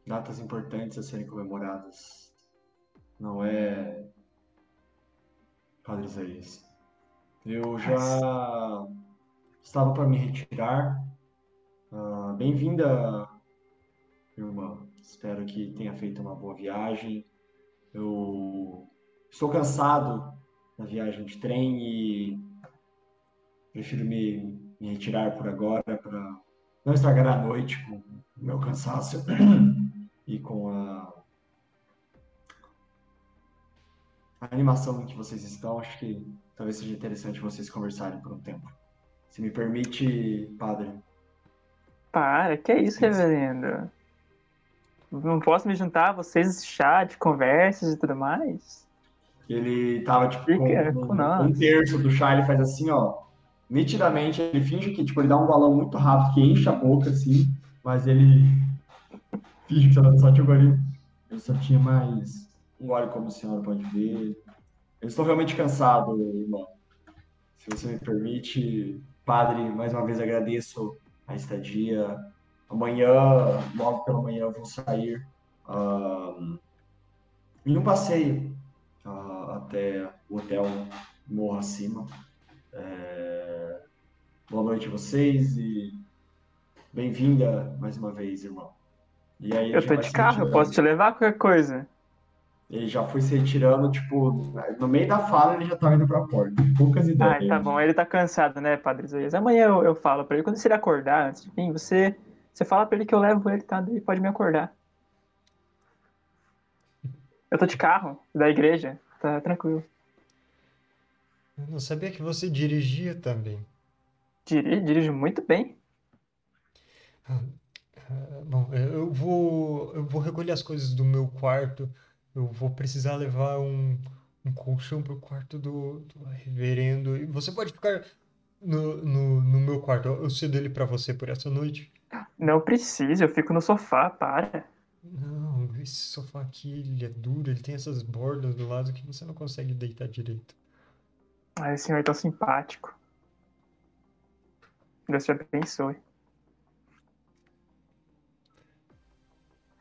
datas importantes a serem comemoradas. Não é, Padre Isaías. Eu já estava para me retirar. Ah, Bem-vinda, irmã. Espero que tenha feito uma boa viagem. Eu estou cansado da viagem de trem e prefiro me, me retirar por agora para não estragar a noite com o meu cansaço [CLEARS THROAT] e com a, a animação em que vocês estão, acho que talvez seja interessante vocês conversarem por um tempo. Se me permite, padre. Para, que é isso, reverendo? Não posso me juntar a vocês, chat, conversas e tudo mais? Ele tava, tipo, Fica com, com um, um terço do chá, ele faz assim, ó. Nitidamente, ele finge que, tipo, ele dá um balão muito rápido, que enche a boca, assim, mas ele [LAUGHS] finge que só, tinha um golinho. Eu só tinha mais um gole, como a senhora pode ver. Eu estou realmente cansado, irmão. Se você me permite, padre, mais uma vez agradeço a estadia. Amanhã, logo pela manhã, eu vou sair ahn, em um passeio ah, até o hotel Morro Acima. É, Boa noite a vocês e bem-vinda mais uma vez, irmão. E aí Eu tô de carro, eu posso te levar qualquer coisa. Ele já foi se retirando, tipo, no meio da fala ele já tava indo pra porta. Poucas Ah, ideias. tá bom. Ele tá cansado, né, Padre Isaías? Amanhã eu, eu falo pra ele. Quando você ele acordar, antes de vir, você, você fala pra ele que eu levo ele, tá? Ele pode me acordar. Eu tô de carro, da igreja. Tá tranquilo. Eu não sabia que você dirigia também. Dirijo, dirijo muito bem. Ah, Bom, eu vou, eu vou recolher as coisas do meu quarto. Eu vou precisar levar um, um colchão pro quarto do, do reverendo. E você pode ficar no, no, no meu quarto. Eu cedo ele pra você por essa noite. Não precisa, eu fico no sofá, para. Não, esse sofá aqui, ele é duro, ele tem essas bordas do lado que você não consegue deitar direito. Ai, o senhor é tão simpático. Deus te abençoe.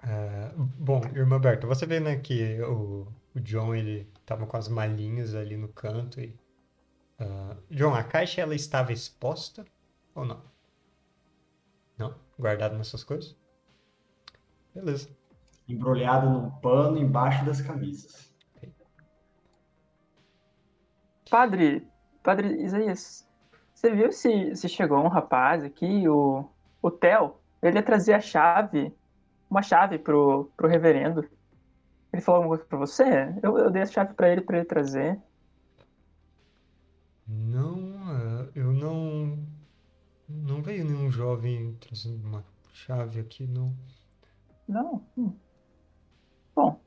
Ah, bom, irmã Berta, você vê, né, que o, o John, ele tava com as malinhas ali no canto e... ah, John, a caixa, ela estava exposta ou não? Não? Guardado nessas coisas? Beleza. Embrulhado num pano embaixo das camisas. Padre, Padre Isaías, você viu se, se chegou um rapaz aqui, o, o Theo? Ele ia trazer a chave, uma chave pro, pro reverendo. Ele falou alguma coisa pra você? Eu, eu dei a chave pra ele, pra ele trazer. Não, ah, eu não... Não veio nenhum jovem trazendo uma chave aqui, não. Não. Hum. Bom,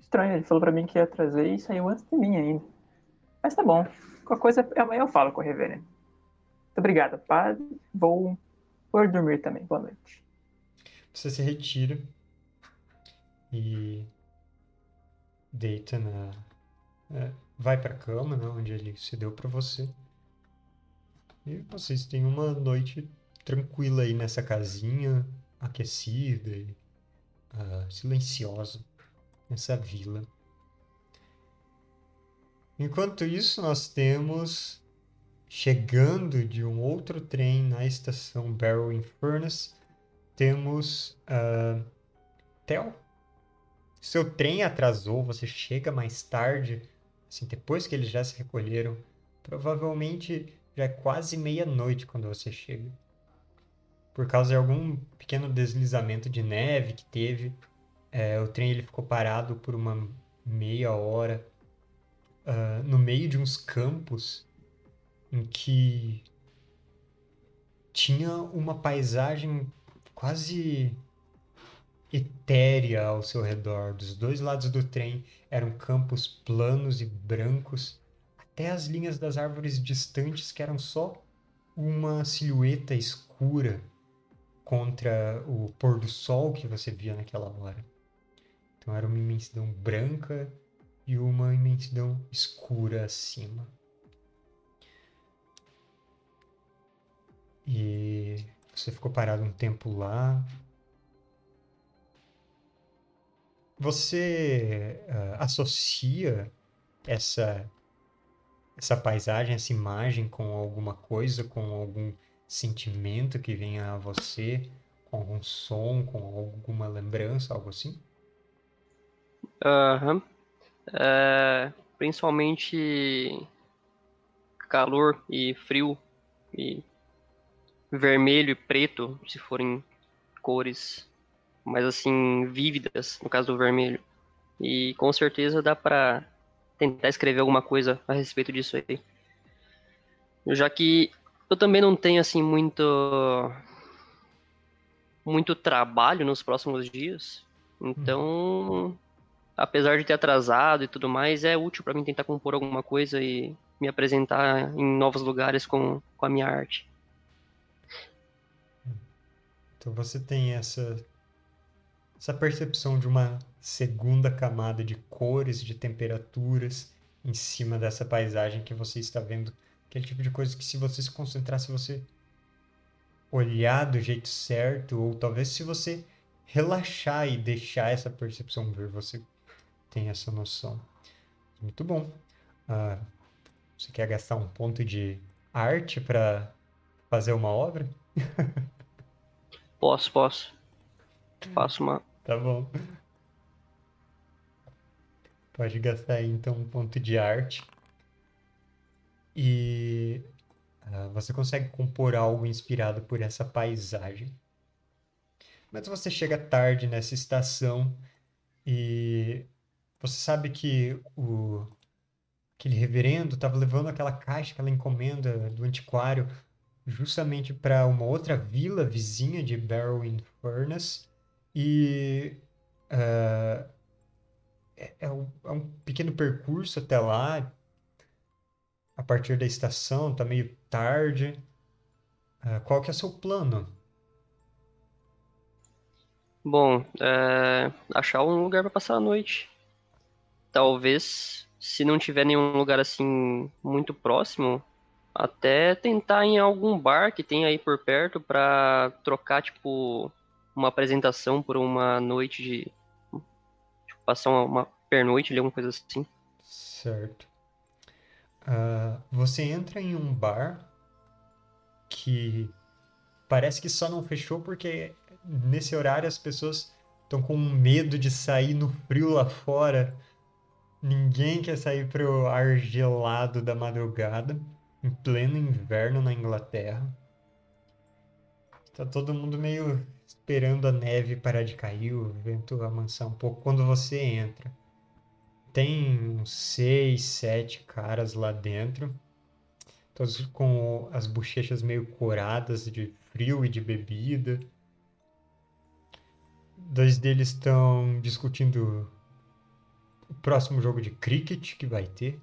estranho, ele falou pra mim que ia trazer e saiu antes de mim ainda. Mas tá bom. Qualquer coisa, amanhã eu falo com o reverendo. Obrigado, padre. Vou, vou dormir também. Boa noite. Você se retira e deita na. é, vai pra cama, né, onde ele se deu pra você. E vocês têm uma noite tranquila aí nessa casinha, aquecida e ah, silenciosa, nessa vila. Enquanto isso, nós temos chegando de um outro trem na estação Barrow Furnace temos uh, Theo. Seu trem atrasou, você chega mais tarde, assim, depois que eles já se recolheram. Provavelmente já é quase meia-noite quando você chega. Por causa de algum pequeno deslizamento de neve que teve, é, o trem ele ficou parado por uma meia hora uh, no meio de uns campos em que tinha uma paisagem quase etérea ao seu redor. Dos dois lados do trem eram campos planos e brancos, até as linhas das árvores distantes que eram só uma silhueta escura contra o pôr do sol que você via naquela hora. Então era uma imensidão branca e uma imensidão escura acima. E você ficou parado um tempo lá. Você ah, associa essa essa paisagem, essa imagem com alguma coisa, com algum sentimento que venha a você, com algum som, com alguma lembrança, algo assim? Aham. É, principalmente calor e frio e vermelho e preto, se forem cores mais assim vívidas, no caso do vermelho. E com certeza dá para tentar escrever alguma coisa a respeito disso aí. Já que eu também não tenho assim muito muito trabalho nos próximos dias. Então, apesar de ter atrasado e tudo mais, é útil para mim tentar compor alguma coisa e me apresentar em novos lugares com, com a minha arte. Então você tem essa essa percepção de uma segunda camada de cores, de temperaturas em cima dessa paisagem que você está vendo, aquele tipo de coisa que se você se concentrar, se você olhar do jeito certo, ou talvez se você relaxar e deixar essa percepção vir, você tem essa noção. Muito bom. Uh, você quer gastar um ponto de arte para fazer uma obra? [LAUGHS] posso, posso. Faço uma. Tá bom. Pode gastar aí então um ponto de arte. E uh, você consegue compor algo inspirado por essa paisagem. Mas você chega tarde nessa estação e você sabe que o aquele reverendo estava levando aquela caixa, aquela encomenda do antiquário justamente para uma outra vila vizinha de Barrowing Furnace e uh, é, é, um, é, um, pequeno percurso até lá a partir da estação, tá meio tarde. Uh, qual que é o seu plano? Bom, é, achar um lugar para passar a noite. Talvez, se não tiver nenhum lugar assim muito próximo, até tentar em algum bar que tem aí por perto para trocar tipo uma apresentação por uma noite de tipo, passar uma, uma pernoite ali, alguma coisa assim. Certo. Uh, você entra em um bar que parece que só não fechou porque nesse horário as pessoas estão com medo de sair no frio lá fora. Ninguém quer sair pro ar gelado da madrugada, em pleno inverno na Inglaterra. Tá todo mundo meio esperando a neve parar de cair, o vento amansar um pouco quando você entra. Tem uns seis, sete caras lá dentro, todos com as bochechas meio coradas de frio e de bebida dois deles estão discutindo o próximo jogo de cricket que vai ter.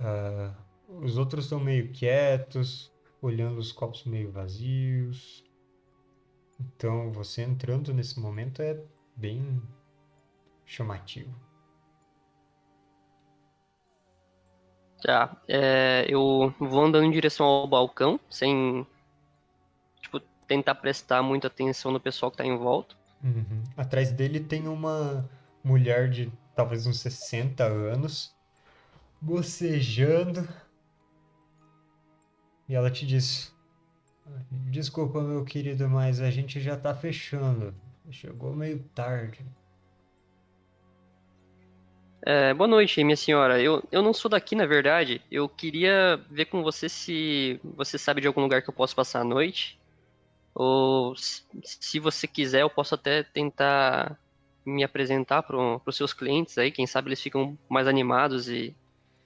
Uh, os outros estão meio quietos, olhando os copos meio vazios. Então, você entrando nesse momento é bem chamativo. Tá, é, eu vou andando em direção ao balcão, sem tipo, tentar prestar muita atenção no pessoal que está em volta. Uhum. Atrás dele tem uma mulher de talvez uns 60 anos, bocejando. E ela te diz: Desculpa, meu querido, mas a gente já tá fechando. Chegou meio tarde. É, boa noite, minha senhora. Eu, eu não sou daqui, na verdade. Eu queria ver com você se você sabe de algum lugar que eu posso passar a noite. Ou se você quiser, eu posso até tentar me apresentar para os seus clientes aí, quem sabe eles ficam mais animados e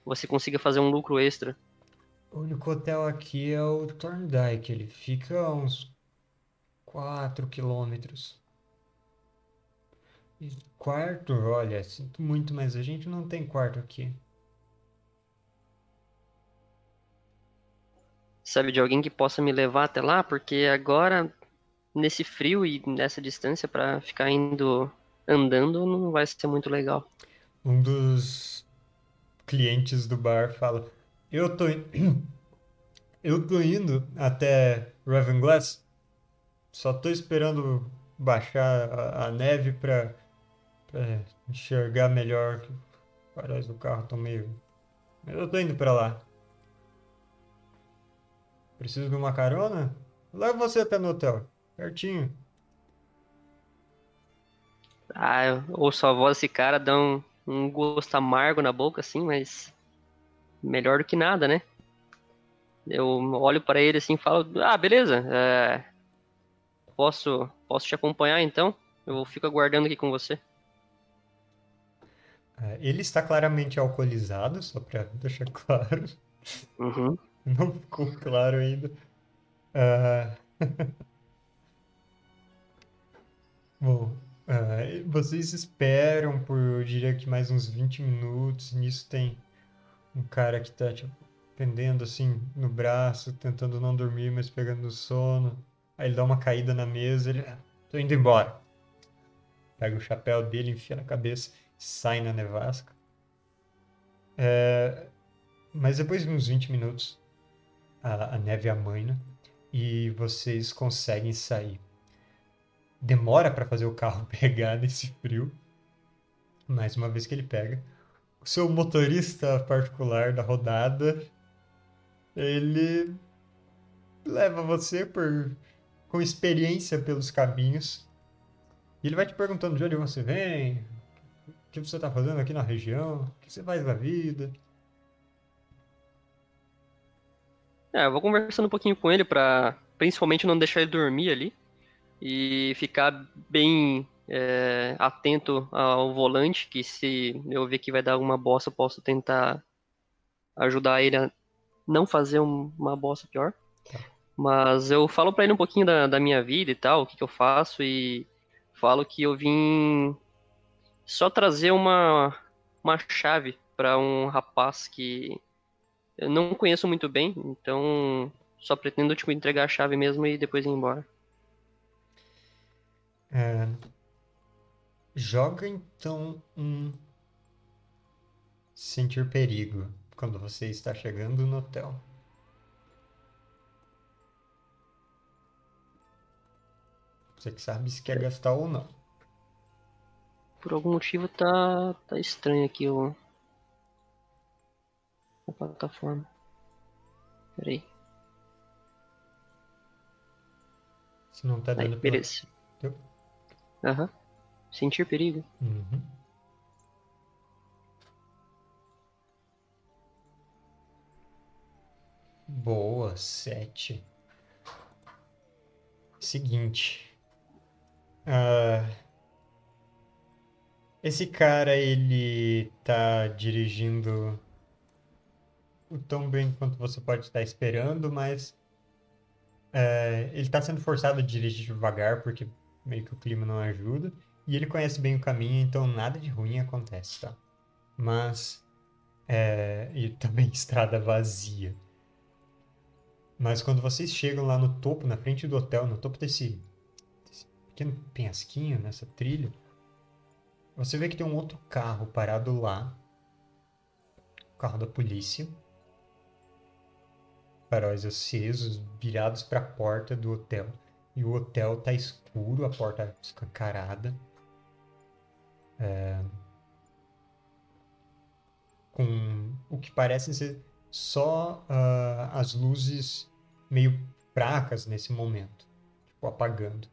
você consiga fazer um lucro extra. O único hotel aqui é o Thorndike, ele fica a uns 4 quilômetros. quarto, olha, sinto muito, mas a gente não tem quarto aqui. sabe, de alguém que possa me levar até lá, porque agora, nesse frio e nessa distância, para ficar indo andando, não vai ser muito legal. Um dos clientes do bar fala: Eu tô, [CLEARS THROAT] eu tô indo até Ravenglass, só tô esperando baixar a, a neve para enxergar melhor. Os faróis do carro estão meio. Eu tô indo para lá. Precisa de uma carona? Leva você até no hotel. Pertinho. Ah, eu ouço a voz desse cara, dá um, um gosto amargo na boca, assim, mas melhor do que nada, né? Eu olho para ele assim e falo: Ah, beleza, é... posso, posso te acompanhar então? Eu fico aguardando aqui com você. É, ele está claramente alcoolizado, só para [LAUGHS] deixar claro. Uhum. Não ficou claro ainda. Uh... [LAUGHS] Bom, uh, vocês esperam por, eu diria que mais uns 20 minutos. Nisso tem um cara que tá, tipo, pendendo assim no braço, tentando não dormir, mas pegando sono. Aí ele dá uma caída na mesa, ele, ah, tô indo embora. Pega o chapéu dele, enfia na cabeça, sai na nevasca. É, mas depois de uns 20 minutos, a, a neve amaina e vocês conseguem sair. Demora para fazer o carro [LAUGHS] pegar nesse frio, mas uma vez que ele pega, seu motorista particular da rodada, ele leva você por com experiência pelos caminhos. E ele vai te perguntando de onde você vem, o que você está fazendo aqui na região, o que você faz da vida. É, eu vou conversando um pouquinho com ele para principalmente não deixar ele dormir ali e ficar bem é, atento ao volante, que se eu ver que vai dar alguma bosta, eu posso tentar ajudar ele a não fazer uma bosta pior. Tá. Mas eu falo para ele um pouquinho da, da minha vida e tal, o que, que eu faço, e falo que eu vim só trazer uma, uma chave para um rapaz que eu não conheço muito bem, então só pretendo tipo, entregar a chave mesmo e depois ir embora. É... Joga então um sentir perigo quando você está chegando no hotel. Você que sabe se quer gastar ou não. Por algum motivo tá, tá estranho aqui o, a plataforma. Peraí. Se não tá dando Aí, beleza. Aham. Uhum. Sentir perigo. Uhum. Boa, sete. Seguinte. Uh, esse cara, ele tá dirigindo tão bem quanto você pode estar esperando, mas é, ele está sendo forçado a dirigir devagar porque meio que o clima não ajuda. E ele conhece bem o caminho, então nada de ruim acontece, tá? Mas. É, e também [LAUGHS] estrada vazia. Mas quando vocês chegam lá no topo, na frente do hotel, no topo desse, desse pequeno penhasquinho, nessa trilha, você vê que tem um outro carro parado lá. O carro da polícia faróis acesos, virados para a porta do hotel. E o hotel tá escuro, a porta escancarada. É... Com o que parece ser só uh, as luzes meio fracas nesse momento, tipo apagando.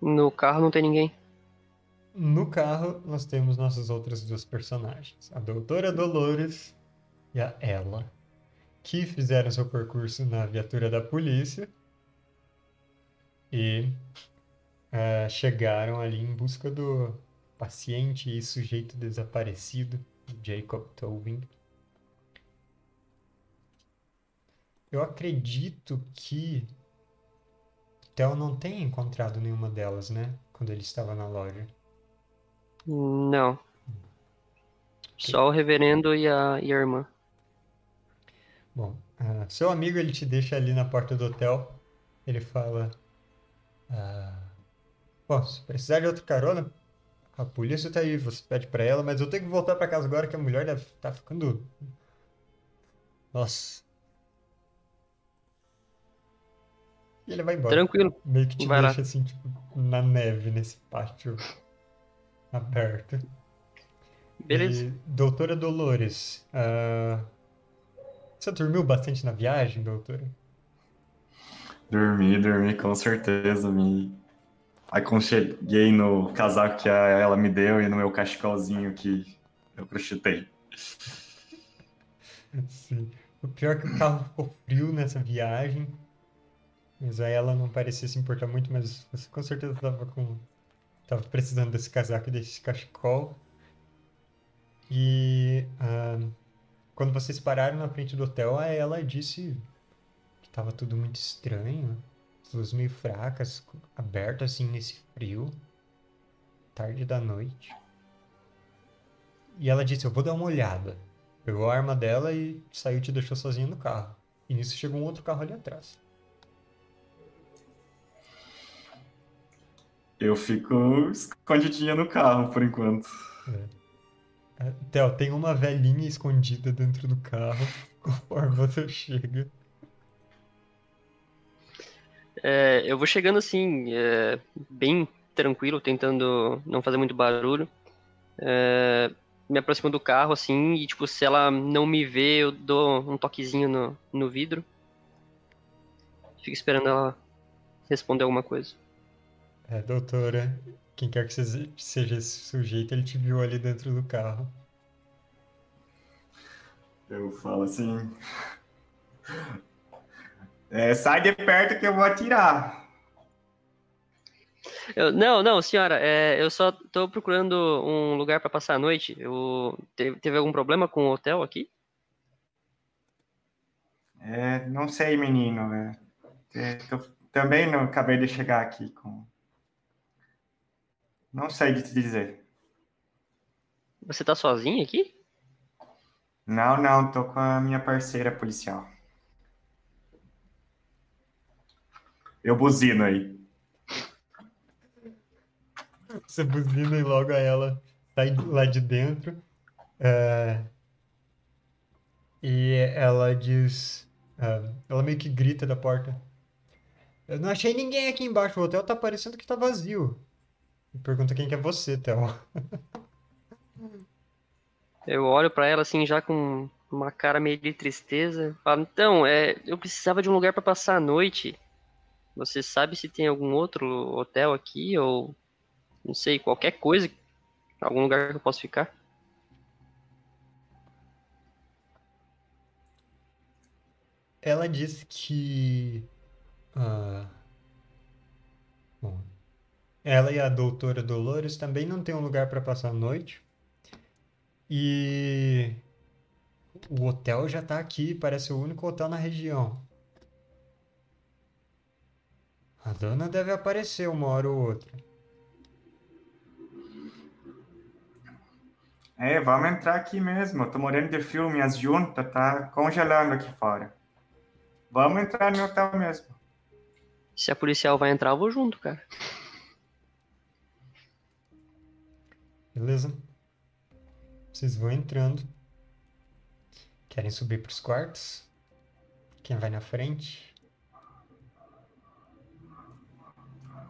No carro não tem ninguém. No carro, nós temos nossas outras duas personagens, a Doutora Dolores e a Ela, que fizeram seu percurso na viatura da polícia e uh, chegaram ali em busca do paciente e sujeito desaparecido, Jacob Tobin. Eu acredito que Theo não tenha encontrado nenhuma delas, né? Quando ele estava na loja. Não. Só o reverendo e a, e a irmã. Bom, uh, seu amigo ele te deixa ali na porta do hotel. Ele fala: uh, Bom, se precisar de outra carona, a polícia tá aí. Você pede pra ela, mas eu tenho que voltar pra casa agora que a mulher deve tá ficando. Nossa. E ele vai embora. Tranquilo. Meio que te vai deixa lá. assim, tipo, na neve nesse pátio aberta. Beleza. E, doutora Dolores, uh, você dormiu bastante na viagem, doutora? Dormi, dormi, com certeza. Me aconcheguei no casaco que ela me deu e no meu cachecolzinho que eu crochetei. Sim. O pior é que o carro ficou frio nessa viagem. Mas aí ela não parecia se importar muito, mas você com certeza estava com. Tava precisando desse casaco e desse cachecol. E ah, quando vocês pararam na frente do hotel, ela disse que estava tudo muito estranho. As luzes meio fracas, abertas assim nesse frio. Tarde da noite. E ela disse, eu vou dar uma olhada. Pegou a arma dela e saiu e te deixou sozinha no carro. E nisso chegou um outro carro ali atrás. Eu fico escondidinha no carro por enquanto. É. Theo, tem uma velhinha escondida dentro do carro [LAUGHS] conforme você chega. É, eu vou chegando assim, é, bem tranquilo, tentando não fazer muito barulho. É, me aproximo do carro, assim, e, tipo, se ela não me vê, eu dou um toquezinho no, no vidro. Fico esperando ela responder alguma coisa. É, doutora, quem quer que seja esse sujeito, ele te viu ali dentro do carro. Eu falo assim. É, sai de perto que eu vou atirar. Eu, não, não, senhora, é, eu só tô procurando um lugar para passar a noite. Eu, teve, teve, algum problema com o hotel aqui? É, não sei, menino. É, é tô, também não acabei de chegar aqui com. Não sei de te dizer. Você tá sozinho aqui? Não, não, tô com a minha parceira policial. Eu buzino aí. Você buzina e logo ela sai lá de dentro. É... E ela diz. É... Ela meio que grita da porta. Eu não achei ninguém aqui embaixo. O hotel tá parecendo que tá vazio. E pergunta quem que é você, Théo. [LAUGHS] Eu olho para ela assim, já com uma cara meio de tristeza. Falo, então, é, eu precisava de um lugar para passar a noite. Você sabe se tem algum outro hotel aqui ou não sei, qualquer coisa, algum lugar que eu possa ficar. Ela disse que. Ah, bom, ela e a doutora Dolores também não têm um lugar para passar a noite. E o hotel já está aqui, parece o único hotel na região. A dona deve aparecer uma hora ou outra. É, vamos entrar aqui mesmo. Eu tô morrendo de frio, minhas juntas tá congelando aqui fora. Vamos entrar no hotel mesmo. Se a policial vai entrar, eu vou junto, cara. Beleza. Vocês vão entrando. Querem subir para os quartos? Quem vai na frente?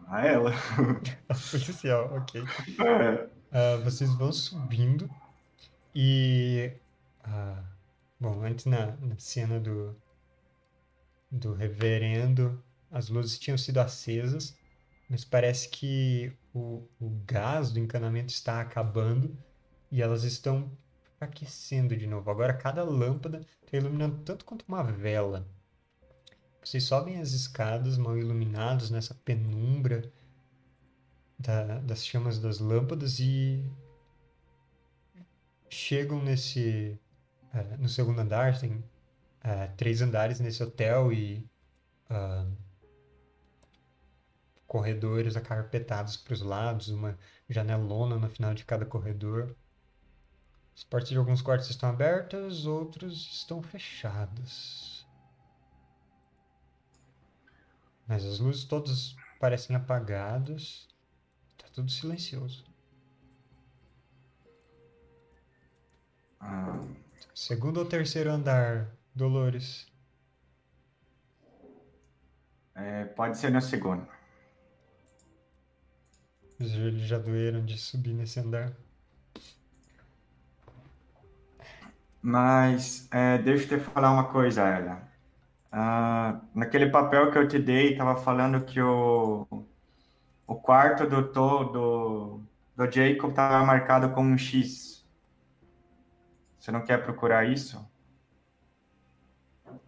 Ah, ela. [LAUGHS] a policial, ok. É. Uh, vocês vão subindo e. Uh, bom, antes na, na cena do, do reverendo, as luzes tinham sido acesas, mas parece que o, o gás do encanamento está acabando e elas estão aquecendo de novo. Agora cada lâmpada está iluminando tanto quanto uma vela. Vocês sobem as escadas mal iluminados nessa penumbra da, das chamas das lâmpadas e chegam nesse uh, no segundo andar tem uh, três andares nesse hotel e uh, corredores acarpetados para os lados uma janelona no final de cada corredor. As portas de alguns quartos estão abertas outros estão fechadas mas as luzes todas parecem apagadas tudo silencioso. Ah. Segundo ou terceiro andar, Dolores? É, pode ser no segundo. Os joelhos já doeram de subir nesse andar. Mas é, deixa eu te falar uma coisa, Ela. Ah, naquele papel que eu te dei, estava falando que o, o quarto do, do, do Jacob estava marcado com um X. Você não quer procurar isso?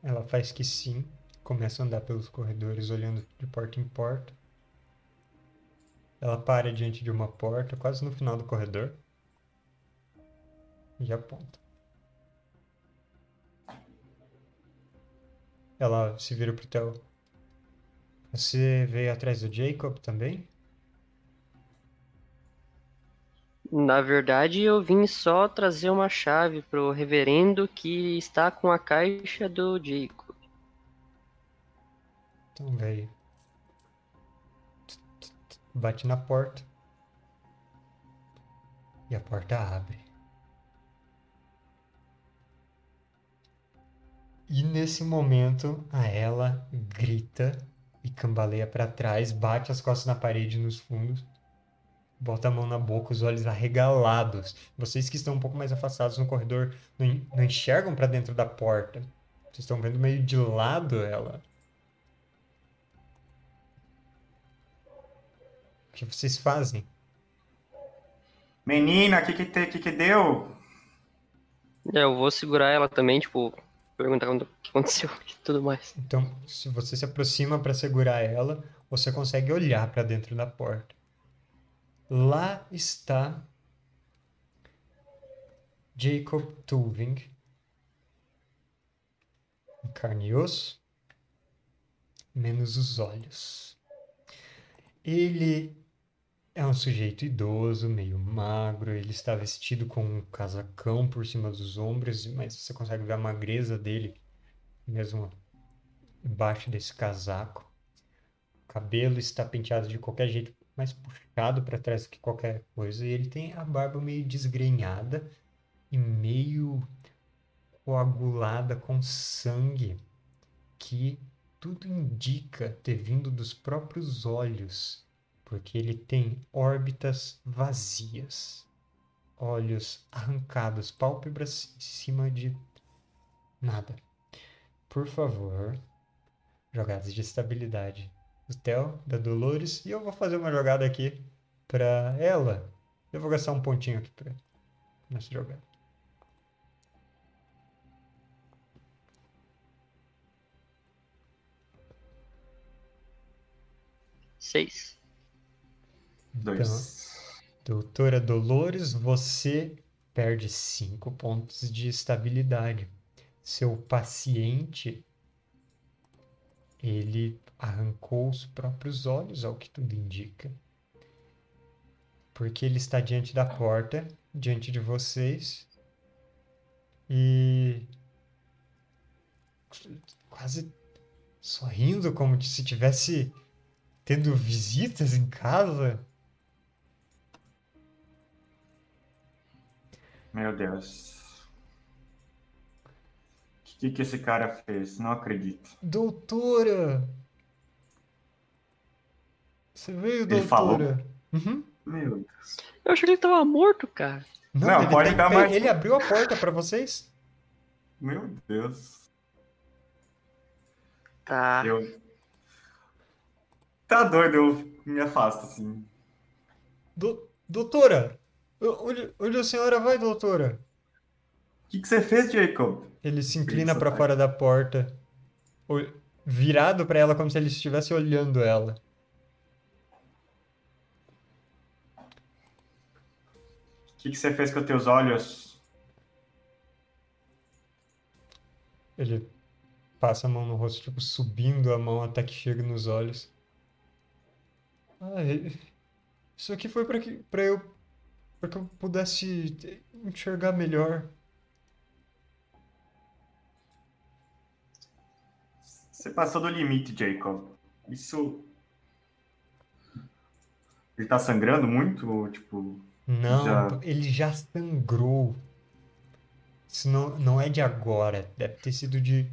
Ela faz que sim. Começa a andar pelos corredores, olhando de porta em porta. Ela para diante de uma porta, quase no final do corredor. E aponta. Ela se vira pro Theo. Você veio atrás do Jacob também? Na verdade, eu vim só trazer uma chave pro reverendo que está com a caixa do Jacob. Então veio. Bate na porta. E a porta abre. E nesse momento, a ela grita e cambaleia para trás, bate as costas na parede nos fundos, bota a mão na boca, os olhos arregalados. Vocês que estão um pouco mais afastados no corredor não, en- não enxergam para dentro da porta. Vocês estão vendo meio de lado ela. O que vocês fazem? Menina, o que que, te- que que deu? É, eu vou segurar ela também, tipo, perguntar o que aconteceu e tudo mais. Então, se você se aproxima para segurar ela, você consegue olhar para dentro da porta. Lá está Jacob Tuving, em carne e osso, menos os olhos. Ele é um sujeito idoso, meio magro, ele está vestido com um casacão por cima dos ombros, mas você consegue ver a magreza dele mesmo embaixo desse casaco. O cabelo está penteado de qualquer jeito, mais puxado para trás do que qualquer coisa. E ele tem a barba meio desgrenhada e meio coagulada com sangue, que tudo indica ter vindo dos próprios olhos, porque ele tem órbitas vazias, olhos arrancados, pálpebras em cima de nada. Por favor, jogadas de estabilidade. O Theo, da Dolores, e eu vou fazer uma jogada aqui pra ela. Eu vou gastar um pontinho aqui pra nessa jogada. Seis. Dois. Doutora Dolores, você perde 5 pontos de estabilidade. Seu paciente, ele arrancou os próprios olhos, ao que tudo indica. Porque ele está diante da porta, diante de vocês, e quase sorrindo, como se tivesse tendo visitas em casa. Meu Deus. O que, que esse cara fez? Não acredito. Doutora! Você veio, Ele falou? doutora? Uhum. Meu Deus. Eu achei que ele tava morto, cara. Não, ele pode dar mais- Ele abriu a porta pra vocês? Meu Deus. Tá. Eu. Tá doido, eu me afasto assim. Do- doutora! Onde, onde a senhora vai, doutora? O que, que você fez, Jacob? Ele se inclina pai. fora da porta, virado pra ela como se ele estivesse olhando ela. O que, que você fez com os teus olhos? Ele passa a mão no rosto, tipo, subindo a mão até que chega nos olhos. Ah, isso aqui foi para que para eu para que eu pudesse enxergar melhor. Você passou do limite, Jacob. Isso. Ele tá sangrando muito? Ou, tipo. Não, Já. ele já sangrou. Isso não, não é de agora. Deve ter sido de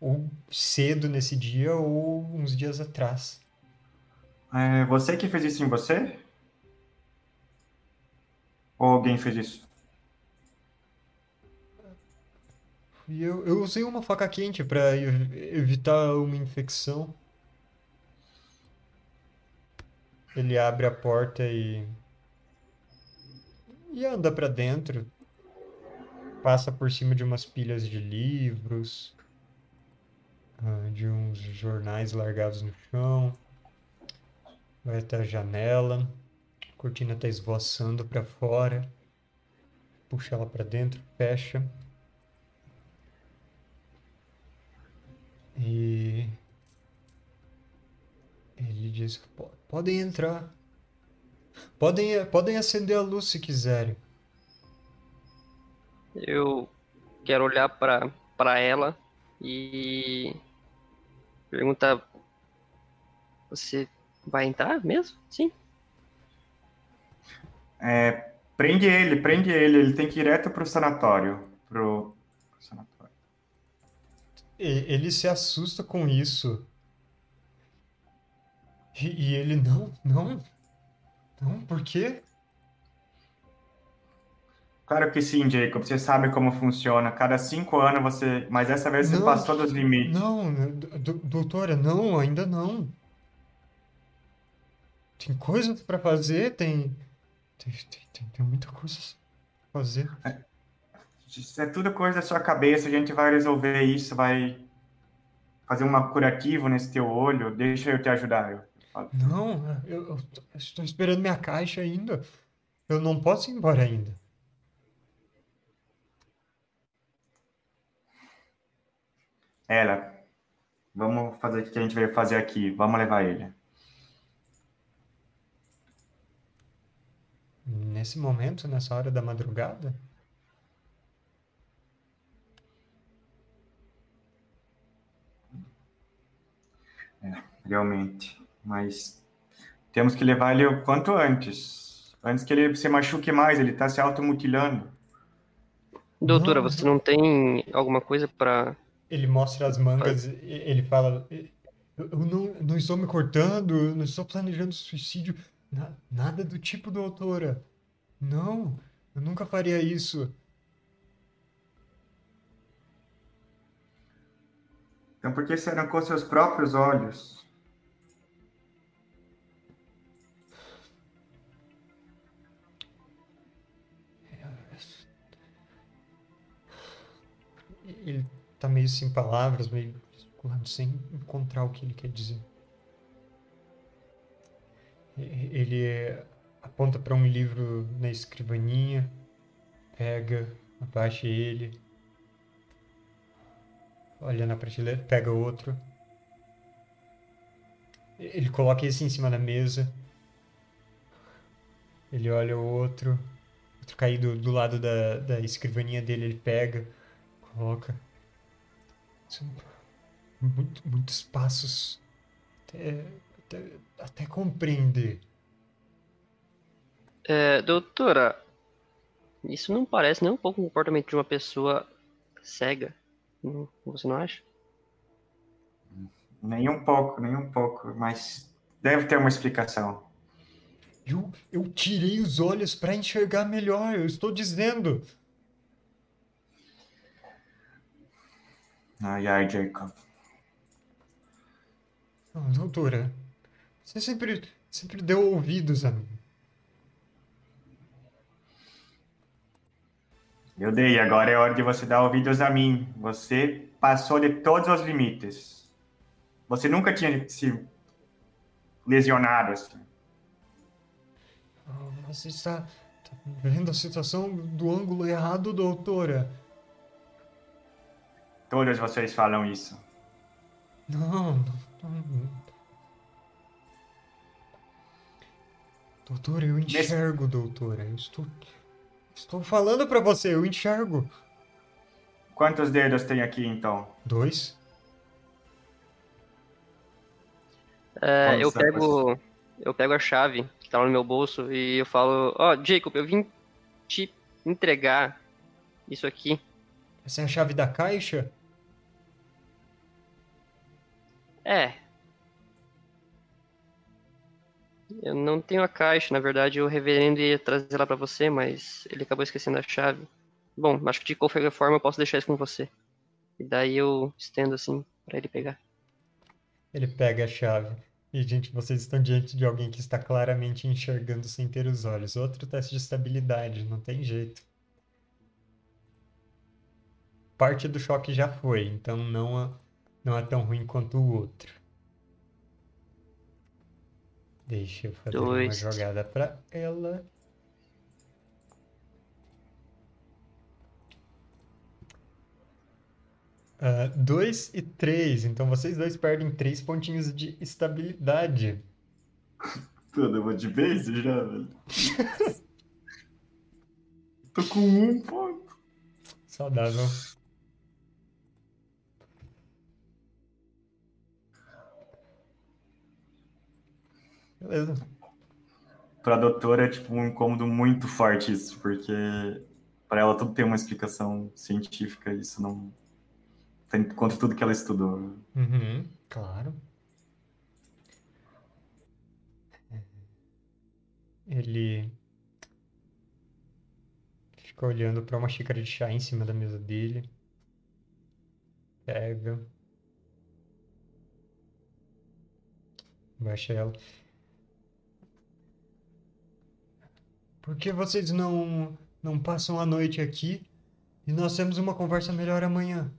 ou cedo nesse dia ou uns dias atrás. É você que fez isso em você? Ou alguém fez isso? E eu, eu usei uma faca quente para evitar uma infecção. Ele abre a porta e e anda para dentro. Passa por cima de umas pilhas de livros. ah, de uns jornais largados no chão. Vai até a janela. Cortina está esvoaçando para fora. Puxa ela para dentro, fecha. E ele diz: podem entrar. Podem, podem acender a luz se quiserem. Eu quero olhar para para ela e perguntar: Você vai entrar mesmo? Sim. É, prende ele, prende ele. Ele tem que ir direto pro sanatório. Pro, pro sanatório. Ele se assusta com isso. E, e ele não, não, não, por quê? Claro que sim, Jacob. Você sabe como funciona. Cada cinco anos você. Mas dessa vez você Não, passou dos limites. Não, do- doutora, não, ainda não. Tem coisas pra fazer, tem, tem, tem, tem, tem muita coisa pra fazer. Isso é tudo coisa da sua cabeça. A gente vai resolver isso, vai fazer uma curativo nesse teu olho. Deixa eu te ajudar. Eu. Não, eu, eu estou esperando minha caixa ainda. Eu não posso ir embora ainda. Ela, vamos fazer o que a gente veio fazer aqui. Vamos levar ele. Nesse momento, nessa hora da madrugada? Realmente. Mas temos que levar ele o quanto antes. Antes que ele se machuque mais, ele está se automutilando. Doutora, Não, você não tem alguma coisa para Ele mostra as mangas, ele fala: Eu não, não estou me cortando, eu não estou planejando suicídio, na- nada do tipo, doutora. Não, eu nunca faria isso. Então por que você arrancou seus próprios olhos? Ele tá meio sem palavras, meio sem encontrar o que ele quer dizer. Ele eh, aponta para um livro na escrivaninha, pega, abaixa ele, olha na prateleira, pega outro. Ele coloca esse em cima da mesa. Ele olha o outro, outro caído do lado da, da escrivaninha dele, ele pega, coloca. Muito, muitos passos até, até, até compreender. É, doutora, isso não parece nem um pouco o comportamento de uma pessoa cega. Não- Você não acha? Nem um pouco, nem um pouco. Mas deve ter uma explicação. Eu, eu tirei os olhos para enxergar melhor, eu estou dizendo. Ai, ai, Jacob. Ah, doutora, você sempre, sempre deu ouvidos a mim. Eu dei, agora é hora de você dar ouvidos a mim. Você passou de todos os limites. Você nunca tinha se lesionado assim. Ah, Você está, está vendo a situação do ângulo errado, doutora. Todos vocês falam isso. Não, não, não. Doutora, eu enxergo, doutora. Eu estou, estou falando para você, eu enxergo. Quantos dedos tem aqui, então? Dois. É, eu pego, eu pego a chave que tá lá no meu bolso e eu falo, ó, Jacob, eu vim te entregar isso aqui. Essa é a chave da caixa? É. Eu não tenho a caixa, na verdade o reverendo ia trazer ela pra você, mas ele acabou esquecendo a chave. Bom, acho que de qualquer forma eu posso deixar isso com você. E daí eu estendo assim pra ele pegar. Ele pega a chave. E, gente, vocês estão diante de alguém que está claramente enxergando sem ter os olhos. Outro teste de estabilidade, não tem jeito. Parte do choque já foi, então não, não é tão ruim quanto o outro. Deixa eu fazer Dois. uma jogada pra ela. Dois e três. Então vocês dois perdem três pontinhos de estabilidade. [LAUGHS] Tudo, eu vou de base já, velho. [LAUGHS] Tô com um ponto. Saudável. Beleza. Pra doutora é tipo um incômodo muito forte isso, porque pra ela tudo tem uma explicação científica, isso não tem contra tudo que ela estudou. Uhum, claro. Ele fica olhando para uma xícara de chá em cima da mesa dele. Pega. Baixa ela. Por que vocês não não passam a noite aqui e nós temos uma conversa melhor amanhã?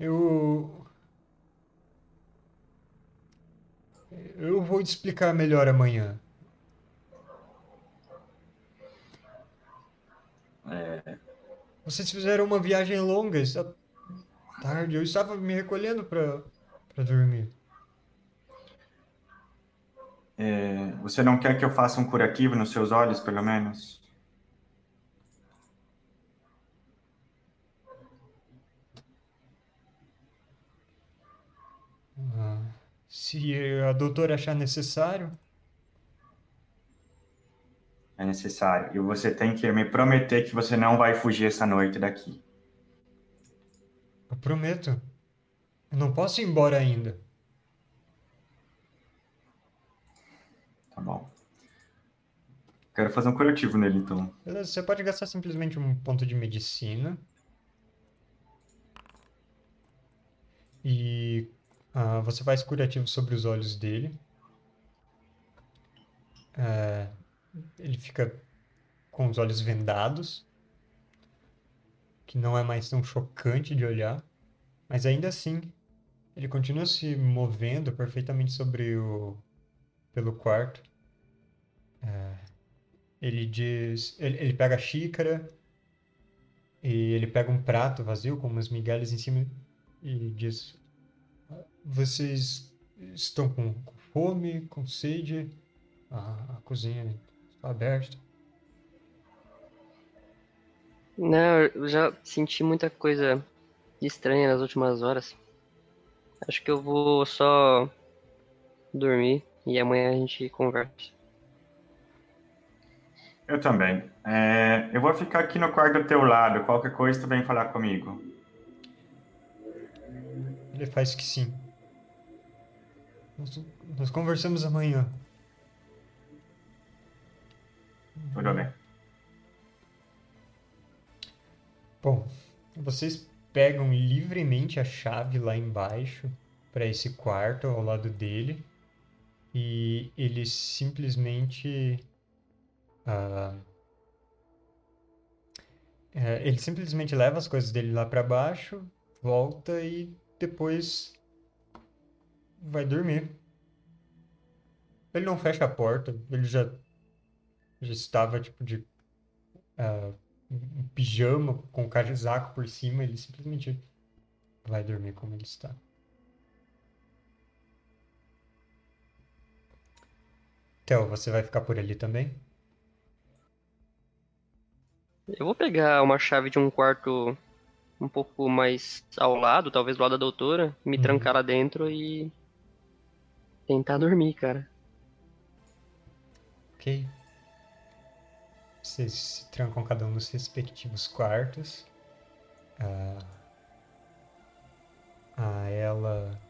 Eu eu vou te explicar melhor amanhã. É, Vocês fizeram uma viagem longa esta tarde. Eu estava me recolhendo para para dormir. É, você não quer que eu faça um curativo nos seus olhos, pelo menos? Ah, se a doutora achar necessário, É necessário. E você tem que me prometer que você não vai fugir essa noite daqui. eu prometo. Eu não posso ir embora ainda. Tá bom. Quero fazer um curativo nele, então. Beleza, Você pode gastar simplesmente um ponto de medicina. E ah, você faz curativo sobre os olhos dele. Ah, ele fica com os olhos vendados, que não é mais tão chocante de olhar, mas ainda assim ele continua se movendo perfeitamente sobre o pelo quarto. Ah, ele diz, ele, ele pega a xícara e ele pega um prato vazio com umas migalhas em cima e diz: Vocês estão com, com fome, com sede? A, a cozinha está aberta. Não, eu já senti muita coisa estranha nas últimas horas. Acho que eu vou só dormir e amanhã a gente conversa. Eu também. É, eu vou ficar aqui no quarto do teu lado. Qualquer coisa, tu vem falar comigo. Ele faz que sim. Nós, nós conversamos amanhã. Tudo bem. Bom, vocês pegam livremente a chave lá embaixo para esse quarto ao lado dele e ele simplesmente ah, é, ele simplesmente leva as coisas dele lá para baixo, volta e depois vai dormir. Ele não fecha a porta, ele já já estava tipo de ah, um pijama com casaco por cima, ele simplesmente vai dormir como ele está. Theo, você vai ficar por ali também? Eu vou pegar uma chave de um quarto um pouco mais ao lado, talvez do lado da doutora, me Uhum. trancar lá dentro e tentar dormir, cara. Ok. Vocês se trancam cada um nos respectivos quartos. Ah, ah, ela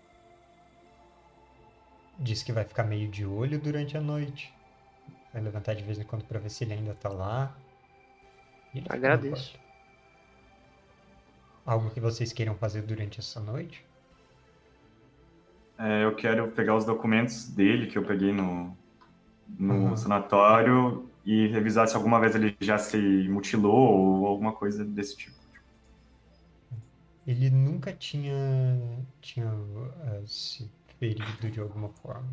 diz que vai ficar meio de olho durante a noite. Vai levantar de vez em quando para ver se ele ainda tá lá. Agradeço. Algo que vocês queiram fazer durante essa noite? É, eu quero pegar os documentos dele que eu peguei no, no Aham. sanatório e revisar se alguma vez ele já se mutilou ou alguma coisa desse tipo. ele nunca tinha, tinha uh, se ferido de alguma forma.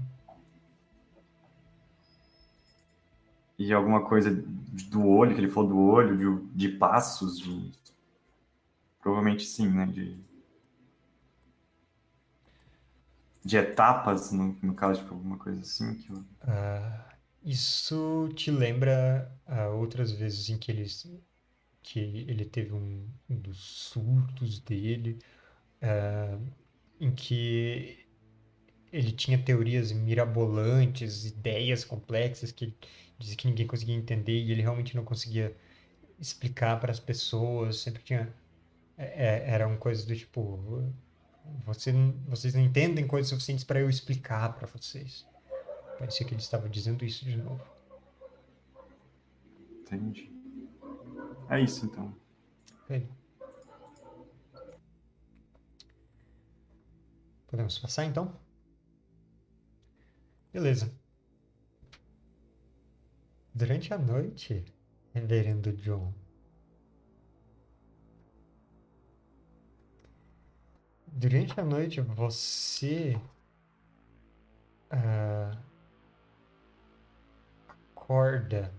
E alguma coisa do olho, que ele falou do olho, de, de passos, de... Provavelmente sim, né? De, de etapas, no, no caso, tipo, alguma coisa assim. Que eu... uh, isso te lembra uh, outras vezes em que ele, que ele teve um, um dos surtos dele, uh, em que ele tinha teorias mirabolantes, ideias complexas que dizia que ninguém conseguia entender e ele realmente não conseguia explicar para as pessoas. Sempre tinha. É, é eram coisas do tipo. Você, vocês não entendem coisas suficientes para eu explicar para vocês. Parecia que ele estava dizendo isso de novo. Entendi. É isso então. Bem. Podemos passar então? Beleza. Durante a noite, Reverendo John, durante a noite você uh, acorda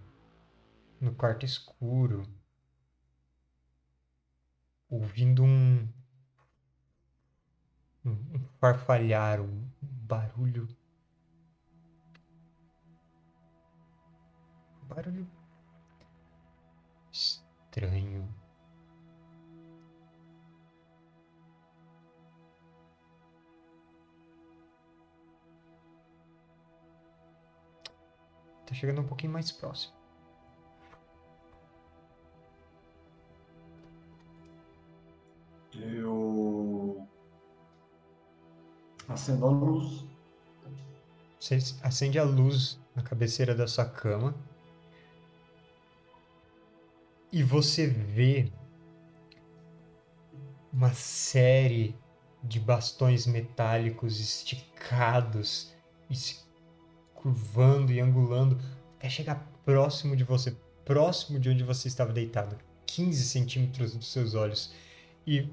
no quarto escuro, ouvindo um, um, farfalhar, um barulho barulho estranho. Tá chegando um pouquinho mais próximo. Eu acendo a luz. Você acende a luz na cabeceira da sua cama e você vê uma série de bastões metálicos esticados e se curvando e angulando até chegar próximo de você, próximo de onde você estava deitado, 15 centímetros dos seus olhos, e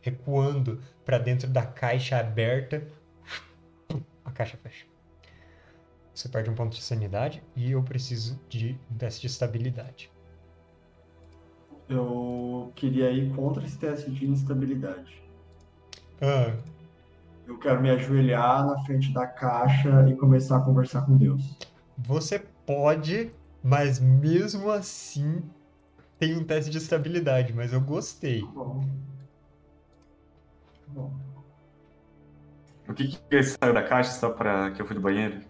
recuando para dentro da caixa aberta, a caixa fecha. Você perde um ponto de sanidade e eu preciso de um teste de estabilidade eu queria ir contra esse teste de instabilidade. Ah. Eu quero me ajoelhar na frente da caixa e começar a conversar com Deus. Você pode, mas mesmo assim tem um teste de estabilidade, mas eu gostei. Tá bom. Tá bom. O que que saiu da caixa só para que eu fui do banheiro?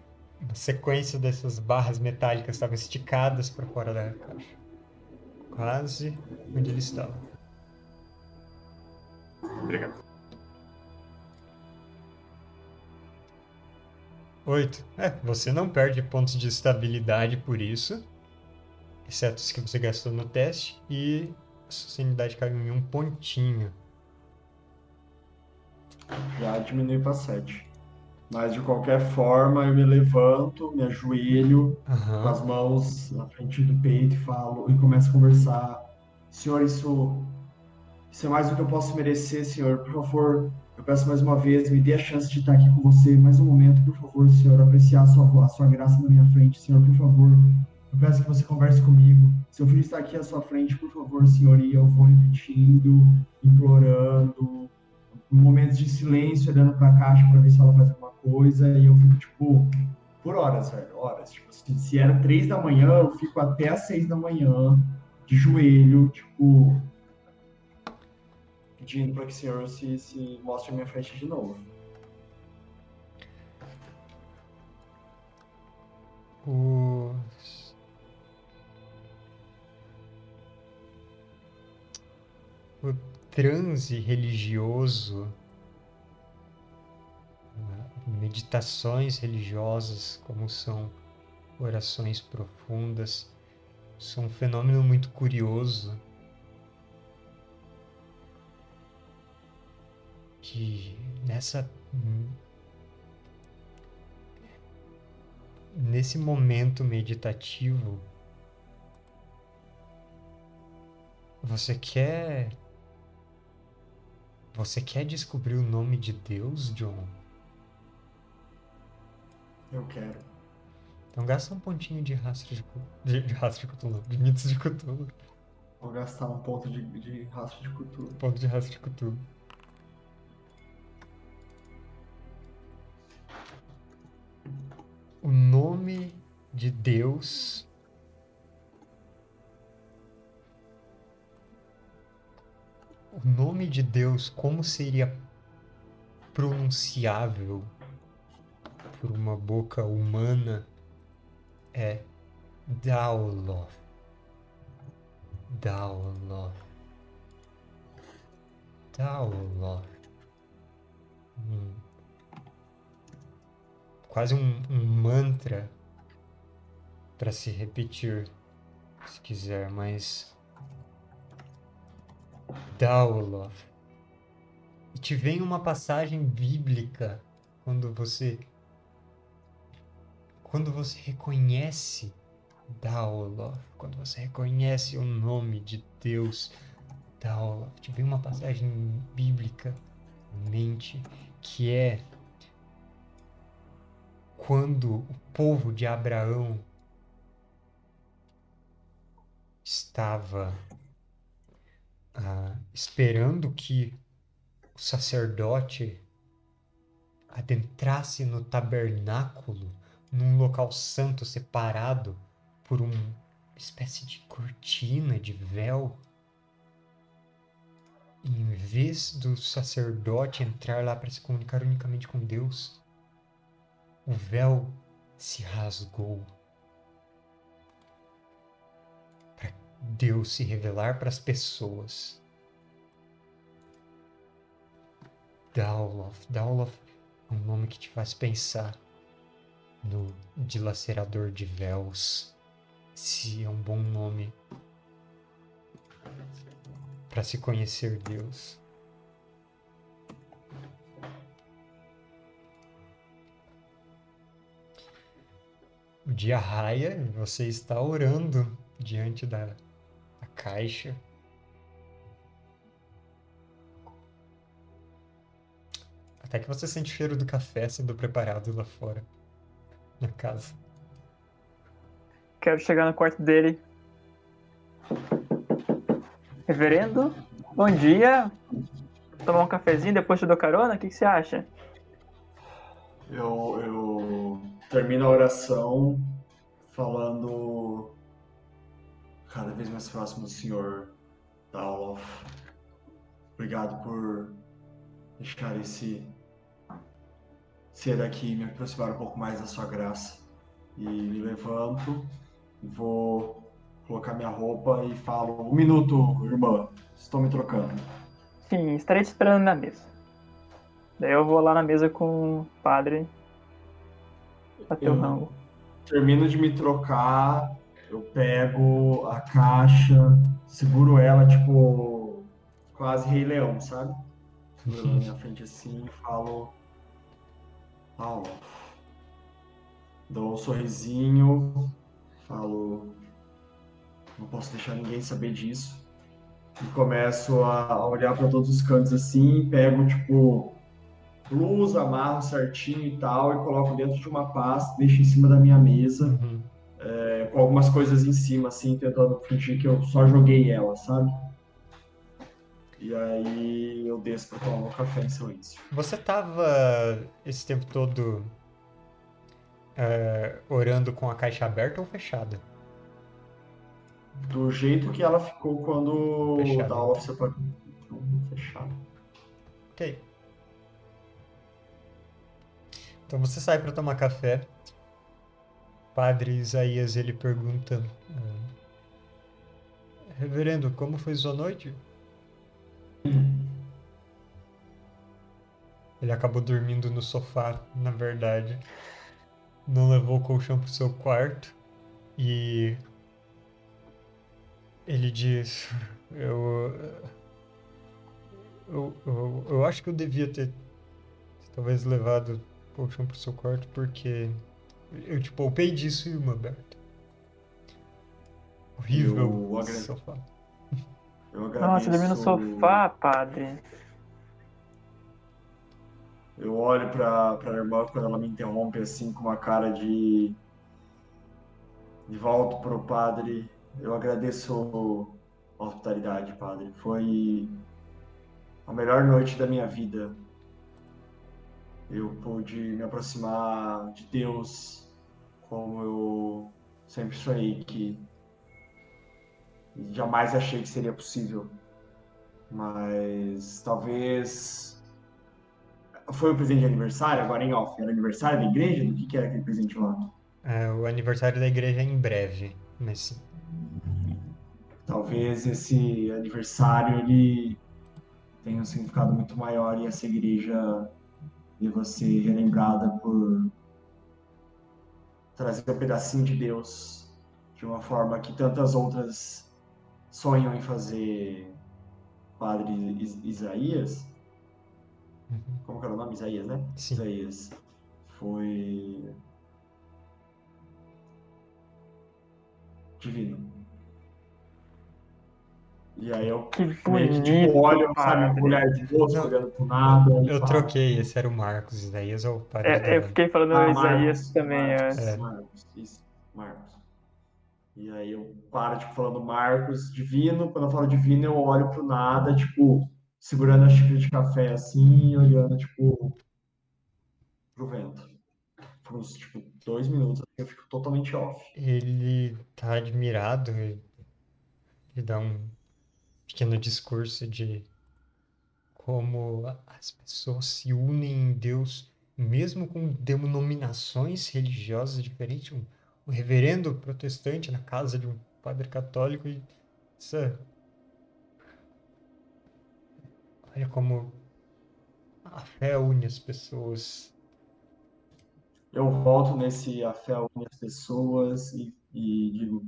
Uma sequência dessas barras metálicas estavam esticadas para fora da caixa quase onde ele estava. Obrigado. Oito. É, você não perde pontos de estabilidade por isso, exceto os que você gastou no teste, e a sua sanidade caiu em um pontinho. Já diminui para sete. Mas de qualquer forma, eu me levanto, me ajoelho uhum. com as mãos na frente do peito e falo e começo a conversar. Senhor, isso, isso é mais do que eu posso merecer, Senhor. Por favor, eu peço mais uma vez, me dê a chance de estar aqui com você mais um momento, por favor, Senhor. Apreciar a sua, a sua graça na minha frente, Senhor, por favor. Eu peço que você converse comigo. Seu filho está aqui à sua frente, por favor, Senhor. E eu vou repetindo, implorando, momentos de silêncio, olhando para a caixa para ver se ela faz alguma coisa, e eu fico, tipo, por horas, velho, horas. Tipo, se, se era três da manhã, eu fico até às seis da manhã, de joelho, tipo, pedindo para que o Senhor se, se mostre à minha frente de novo. O... o transe religioso meditações religiosas, como são orações profundas, são um fenômeno muito curioso que nessa nesse momento meditativo você quer Você quer descobrir o nome de Deus, John? Eu quero. Então gasta um pontinho de rastro de, de, rastro de Cthulhu, de mitos de Cthulhu. Vou gastar um ponto de, de rastro de cultura. Ponto de rastro de Cthulhu. O nome de Deus O nome de Deus, como seria pronunciável por uma boca humana, é Dauloth. Dauloth. Dauloth. Hum. Quase um, um mantra para se repetir, se quiser, mas Dauloth. E te vem uma passagem bíblica quando você quando você reconhece Dauloth, quando você reconhece o nome de Deus Dauloth, te vem uma passagem bíblica em mente que é quando o povo de Abraão estava ah, esperando que o sacerdote adentrasse no tabernáculo, num local santo separado por uma espécie de cortina, de véu. E em vez do sacerdote entrar lá para se comunicar unicamente com Deus, o véu se rasgou Deus se revelar para as pessoas. Dauloth. Dauloth é um nome que te faz pensar no dilacerador de véus. Se é um bom nome para se conhecer Deus. O dia raia você está orando diante da caixa. Até que você sente o cheiro do café sendo preparado lá fora, na casa. Quero chegar no quarto dele. Reverendo, bom dia. Tomar um cafezinho, depois te dou carona? O que, que você acha? Eu, eu termino a oração falando cada vez mais próximo do Senhor Daulof. Obrigado por deixar esse ser aqui me aproximar um pouco mais da sua graça. E me levanto, vou colocar minha roupa e falo: Um minuto, irmã, estou me trocando. Sim, estarei te esperando na mesa. Daí eu vou lá na mesa com o padre. Bater o rango. termino de me trocar, eu pego a caixa, seguro ela, tipo, quase Rei Leão, sabe? Seguro ela na minha frente assim e falo. Paulo. Dou um sorrisinho, falo. Não posso deixar ninguém saber disso. E começo a olhar para todos os cantos assim, pego, tipo, blusa, amarro certinho e tal, e coloco dentro de uma pasta, deixo em cima da minha mesa, Uhum. É, com algumas coisas em cima, assim, tentando fingir que eu só joguei ela, sabe? E aí eu desço pra tomar um café em silêncio. Você tava esse tempo todo é, orando com a caixa aberta ou fechada? Do jeito que ela ficou quando Fechado. o Daoff separou. Fechado. Ok. Então você sai para tomar café. Padre Isaías ele pergunta: ah, Reverendo, como foi sua noite? Ele acabou dormindo no sofá, na verdade. Não levou o colchão pro seu quarto. E ele diz: Eu. Eu, eu, eu acho que eu devia ter talvez levado o colchão pro seu quarto porque eu te poupei disso, irmã Berta. Horrível Eu sofá. Eu Nossa, dormir no agradeço- sofá, padre. Eu olho para a irmã quando ela me interrompe assim com uma cara de de volta para o padre. Eu agradeço a hospitalidade, padre. Foi a melhor noite da minha vida. Eu pude me aproximar de Deus como eu sempre sonhei que jamais achei que seria possível. Mas talvez foi o presente de aniversário, agora em off, era aniversário da igreja? Do que, que era aquele presente lá? É, o aniversário da igreja é em breve, mas sim. Talvez esse aniversário ele tenha um significado muito maior e essa igreja deva ser relembrada por trazer um pedacinho de Deus de uma forma que tantas outras sonham em fazer Padre Isaías. Uhum. Como que era o nome? Isaías, né? Sim. Isaías. Foi divino. E aí eu que meio que tipo, olho, sabe, mulher de moço, olhando pro nada. Eu troquei, esse era o Marcos, Isaías ou o Padre é, Eu fiquei falando ah, Isaías também. Marcos, é. Marcos, isso, Marcos. E aí eu paro, tipo, falando Marcos, divino, quando eu falo divino eu olho pro nada, tipo, segurando a xícara de café assim, olhando, tipo, pro vento. Por uns, tipo, dois minutos, assim, eu fico totalmente off. Ele tá admirado e dá um pequeno discurso de como as pessoas se unem em Deus, mesmo com denominações religiosas diferentes. Um, um reverendo protestante na casa de um padre católico e olha como a fé une as pessoas. Eu volto nesse a fé une as pessoas e, e digo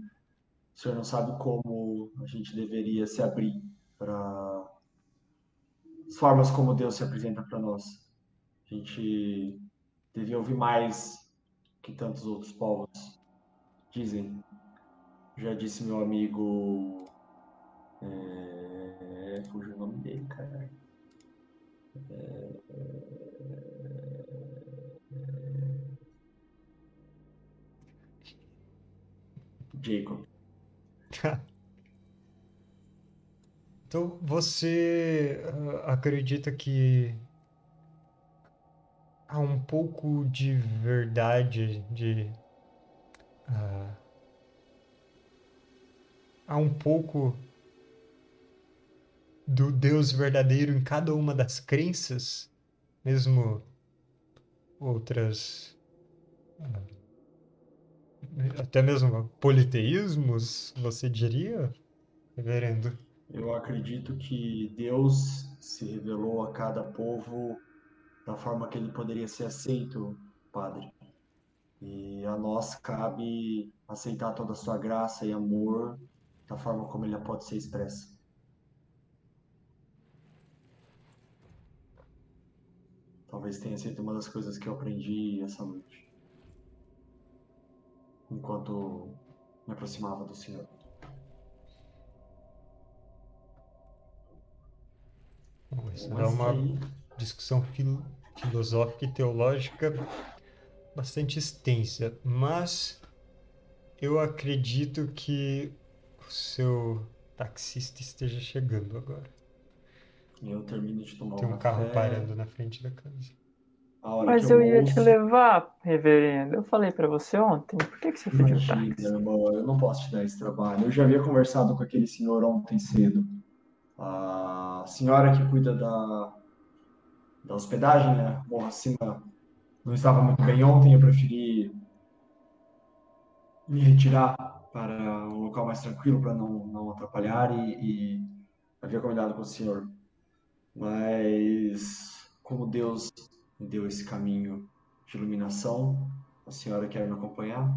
o senhor não sabe como a gente deveria se abrir para as formas como Deus se apresenta para nós. A gente devia ouvir mais que tantos outros povos dizem. Já disse meu amigo. É... Fugiu o nome dele, cara. É... Jacob. Então, você uh, acredita que há um pouco de verdade, de. Uh, há um pouco do Deus verdadeiro em cada uma das crenças, mesmo outras. Uh, até mesmo politeísmos, você diria, reverendo? Eu acredito que Deus se revelou a cada povo da forma que ele poderia ser aceito, Padre. E a nós cabe aceitar toda a sua graça e amor da forma como ele pode ser expressa. Talvez tenha sido uma das coisas que eu aprendi essa noite enquanto me aproximava do Senhor. Bom, isso é uma aí... discussão fil filosófica e teológica bastante extensa, mas eu acredito que o seu taxista esteja chegando agora. Eu termino de tomar Tem um carro parando na frente da casa. Mas eu, eu ia ouço... te levar, reverendo. Eu falei para você ontem. Por que, que você Imagina, irmão, eu não posso te dar esse trabalho. Eu já havia conversado com aquele senhor ontem cedo. A senhora que cuida da, da hospedagem, né? Bom, acima não estava muito bem ontem. Eu preferi me retirar para um local mais tranquilo para não, não atrapalhar e, e havia combinado com o senhor. Mas como Deus deu esse caminho de iluminação. A senhora quer me acompanhar?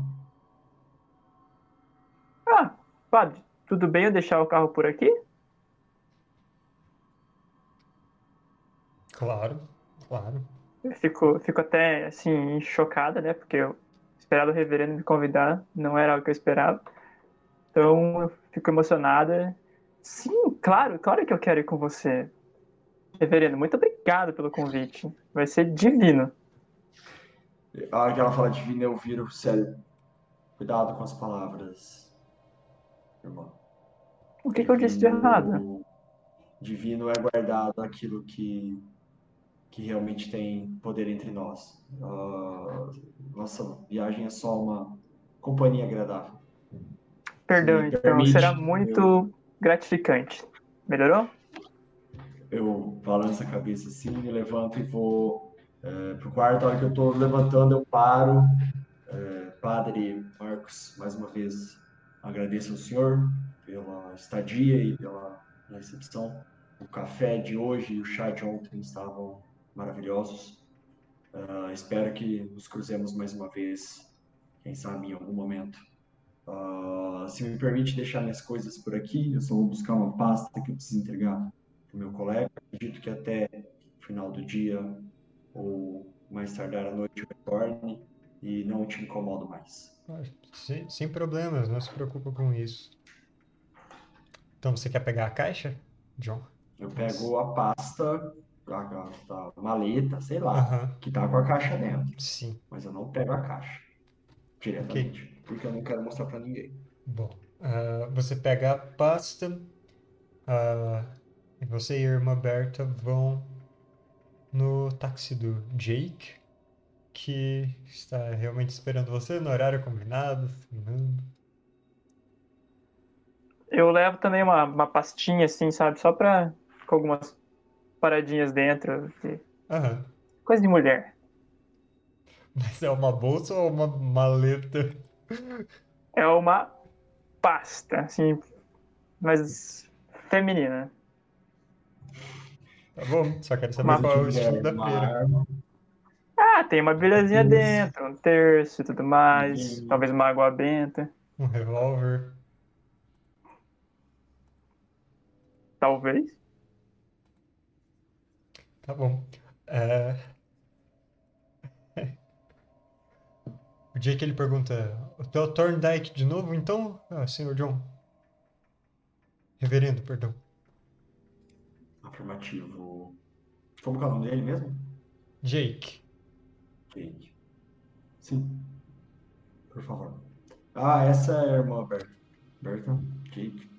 Ah, padre, tudo bem eu deixar o carro por aqui? Claro, claro. Eu fico, fico até, assim, chocada, né? Porque eu esperava o reverendo me convidar, não era o que eu esperava. Então, eu fico emocionada. Sim, claro, claro que eu quero ir com você. Reverendo, muito obrigado pelo convite. Vai ser divino. A hora que ela fala divino, eu viro sério. Cuidado com as palavras, irmão. O que, que eu disse de errado? Divino é guardado aquilo que, que realmente tem poder entre nós. Uh, nossa viagem é só uma companhia agradável. Perdão, então. Será muito gratificante. Melhorou? Eu balanço a cabeça assim, me levanto e vou é, pro quarto. A hora que eu tô levantando, eu paro. É, padre Marcos, mais uma vez, agradeço ao senhor pela estadia e pela recepção. O café de hoje e o chá de ontem estavam maravilhosos. Ah, espero que nos cruzemos mais uma vez, quem sabe em algum momento. Ah, se me permite deixar minhas coisas por aqui, eu só vou buscar uma pasta que eu preciso entregar para o meu colega. Acredito que até o final do dia ou mais tardar à noite eu retorne e não te incomodo mais. Sem, sem problemas, não se preocupa com isso. Então você quer pegar a caixa, John? Eu pego a pasta, a, a- a maleta, sei lá, Aham, que tá com a caixa dentro, sim. mas eu não pego a caixa diretamente, porque eu não quero mostrar para ninguém. Bom, ah, você pega a pasta, e você e a irmã Berta vão no táxi do Jake, que está realmente esperando você no horário combinado. fumando. Eu levo também uma, uma pastinha assim, sabe? Só pra. com algumas paradinhas dentro. que- Aham. Coisa de mulher. Mas é uma bolsa ou uma maleta? É uma pasta, assim. Mas feminina. Tá bom, só quero saber Uma qual é o estilo da feira. Ah, tem uma bilhazinha dentro, um terço e tudo mais. E- Talvez uma água benta. Um revólver. Talvez. Tá bom. É... [LAUGHS] O Jake ele pergunta: Hotel Thorndike de novo, então? Ah, senhor John. Reverendo, perdão. Afirmativo. Como que é o nome dele mesmo? Jake. Jake. Sim. Por favor. Ah, essa é a irmã Berta. Berta? Jake.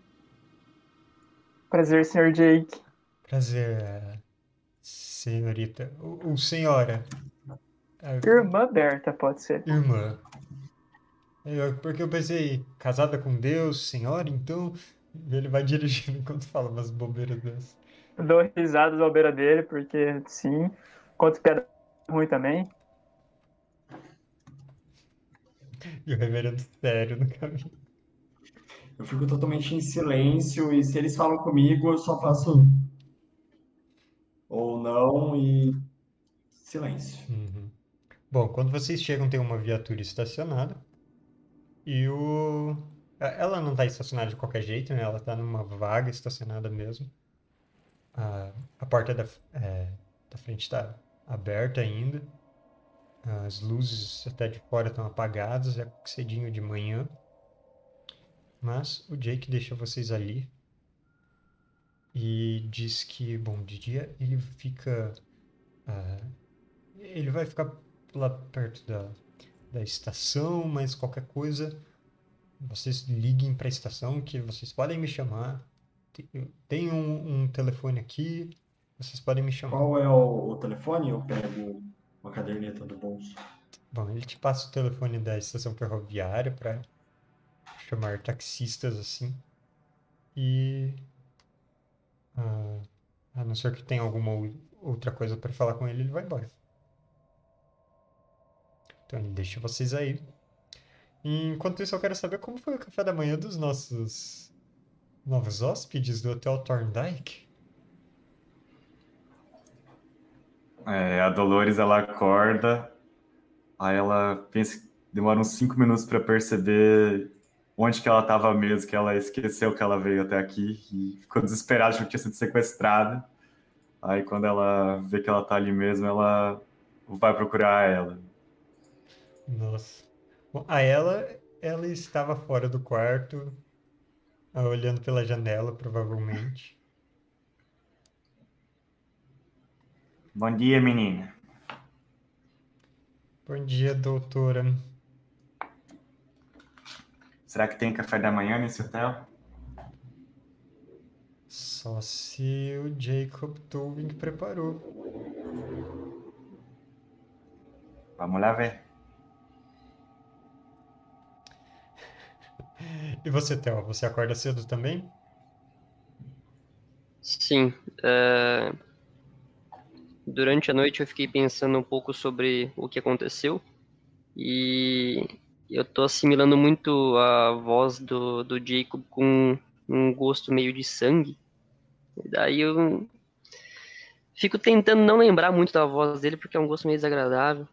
Prazer, Sr. Jake. Prazer, senhorita. Ou, senhora. Irmã Berta, pode ser. irmã. Porque eu pensei, casada com Deus, senhora, então. Ele vai dirigindo enquanto fala umas bobeiras dessas. [LAUGHS] Dou risadas à beira dele, porque sim. Conto piada ruim também. E o reverendo sério no caminho. Eu fico totalmente em silêncio e se eles falam comigo, eu só faço ou não e silêncio. Uhum. Bom, quando vocês chegam, tem uma viatura estacionada. E o. Ela não está estacionada de qualquer jeito, né? Ela está numa vaga estacionada mesmo. A, a porta da, é, da frente está aberta ainda. As luzes até de fora estão apagadas, é cedinho de manhã. Mas o Jake deixa vocês ali. E diz que, bom, de dia ele fica. ah, ele vai ficar lá perto da, da estação, mas qualquer coisa, vocês liguem para a estação que vocês podem me chamar. Tem um, um telefone aqui, vocês podem me chamar. Qual é o, o telefone? Eu pego uma caderneta do bolso. Bom, ele te passa o telefone da estação ferroviária para chamar taxistas assim. E. ah, a não ser que tenha alguma ou- outra coisa para falar com ele, ele vai embora. Então ele deixa vocês aí. E, enquanto isso, eu quero saber como foi o café da manhã dos nossos novos hóspedes do Hotel Thorndike. É, a Dolores ela acorda, aí ela pensa que demora uns cinco minutos para perceber onde que ela estava mesmo, que ela esqueceu que ela veio até aqui e ficou desesperada, achou que tinha sido sequestrada. Aí quando ela vê que ela tá ali mesmo, ela vai procurar ela. Nossa. Bom, a ela, ela estava fora do quarto, olhando pela janela, provavelmente. Bom dia, menina. Bom dia, doutora. Será que tem café da manhã nesse hotel? Só se o Jacob Tobin preparou. Vamos lá ver. E você, Theo, você acorda cedo também? Sim. é, Durante a noite eu fiquei pensando um pouco sobre o que aconteceu e eu tô assimilando muito a voz do, do Jacob com um gosto meio de sangue. E daí eu fico tentando não lembrar muito da voz dele porque é um gosto meio desagradável,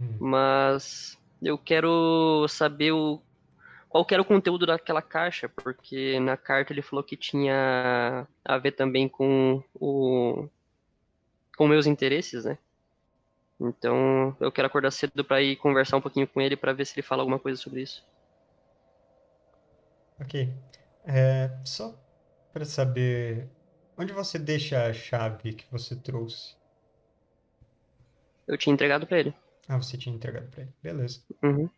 Hum. mas eu quero saber o qual era o conteúdo daquela caixa, porque na carta ele falou que tinha a ver também com o com meus interesses, né? Então, eu quero acordar cedo para ir conversar um pouquinho com ele para ver se ele fala alguma coisa sobre isso. Ok. É, só para saber, onde você deixa a chave que você trouxe? Eu tinha entregado para ele. Ah, você tinha entregado para ele. Beleza. Uhum.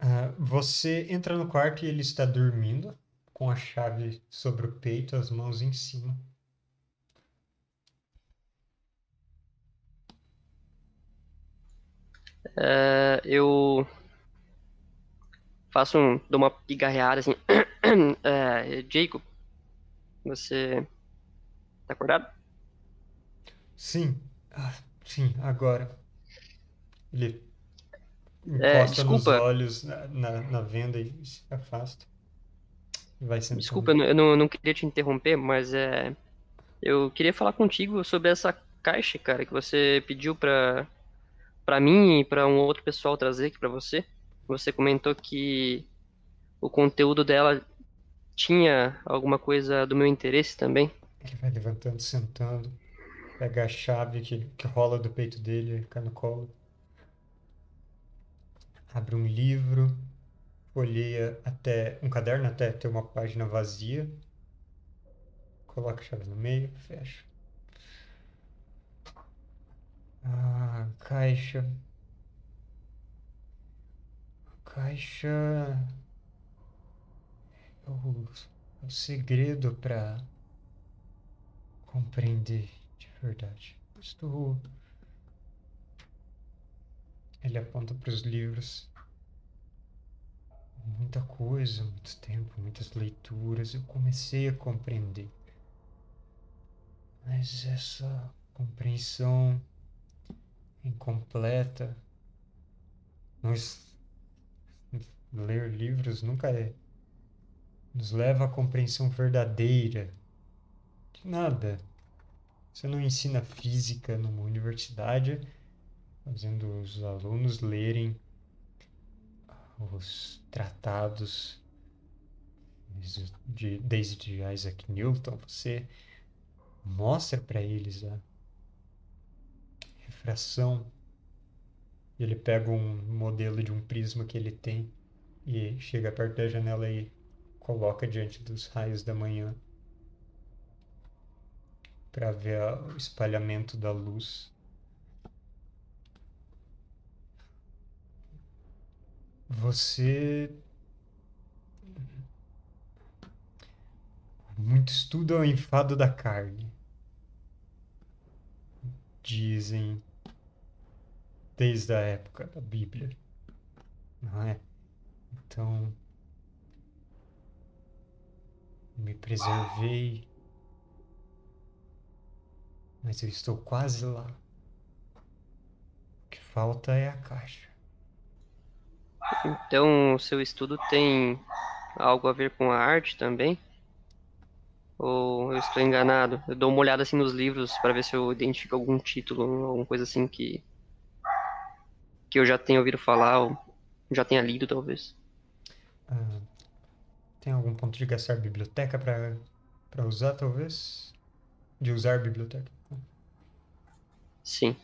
Ah, você entra no quarto e ele está dormindo, com a chave sobre o peito, as mãos em cima. É, eu faço um, dou uma pigarreada assim. É, [COUGHS] Jacob, você tá acordado? Sim, ah, sim, agora. Ele É, encosta nos desculpa. olhos na, na, na venda e se afasta. Vai sentando. Desculpa, eu não, eu não, queria te interromper, mas é, eu queria falar contigo sobre essa caixa, cara, que você pediu pra, pra mim e pra um outro pessoal trazer aqui pra você. Você comentou que o conteúdo dela tinha alguma coisa do meu interesse também. Ele vai levantando, sentando, pega a chave que, que rola do peito dele, cai no colo. Abre um livro, folheia até um caderno até ter uma página vazia. Coloca a chave no meio, fecha. Ah, caixa. Caixa. É o, é o segredo para compreender de verdade. Estou. Ele aponta para os livros. Muita coisa, muito tempo, muitas leituras. Eu comecei a compreender. Mas essa compreensão incompleta. Ler livros nunca é nos leva à compreensão verdadeira de nada. Você não ensina física numa universidade fazendo os alunos lerem os tratados de, desde Isaac Newton. Você mostra para eles a refração. Ele pega um modelo de um prisma que ele tem e chega perto da janela e coloca diante dos raios da manhã para ver o espalhamento da luz. Você muito estudo é o enfado da carne. Dizem desde a época da Bíblia, não é? Então, me preservei, mas eu estou quase lá. O que falta é a caixa. Então, o seu estudo tem algo a ver com a arte também? Ou eu estou enganado? Eu dou uma olhada assim nos livros para ver se eu identifico algum título, alguma coisa assim que que eu já tenha ouvido falar ou já tenha lido talvez. Ah, tem algum ponto de gastar biblioteca para para usar, talvez? De usar biblioteca? Sim.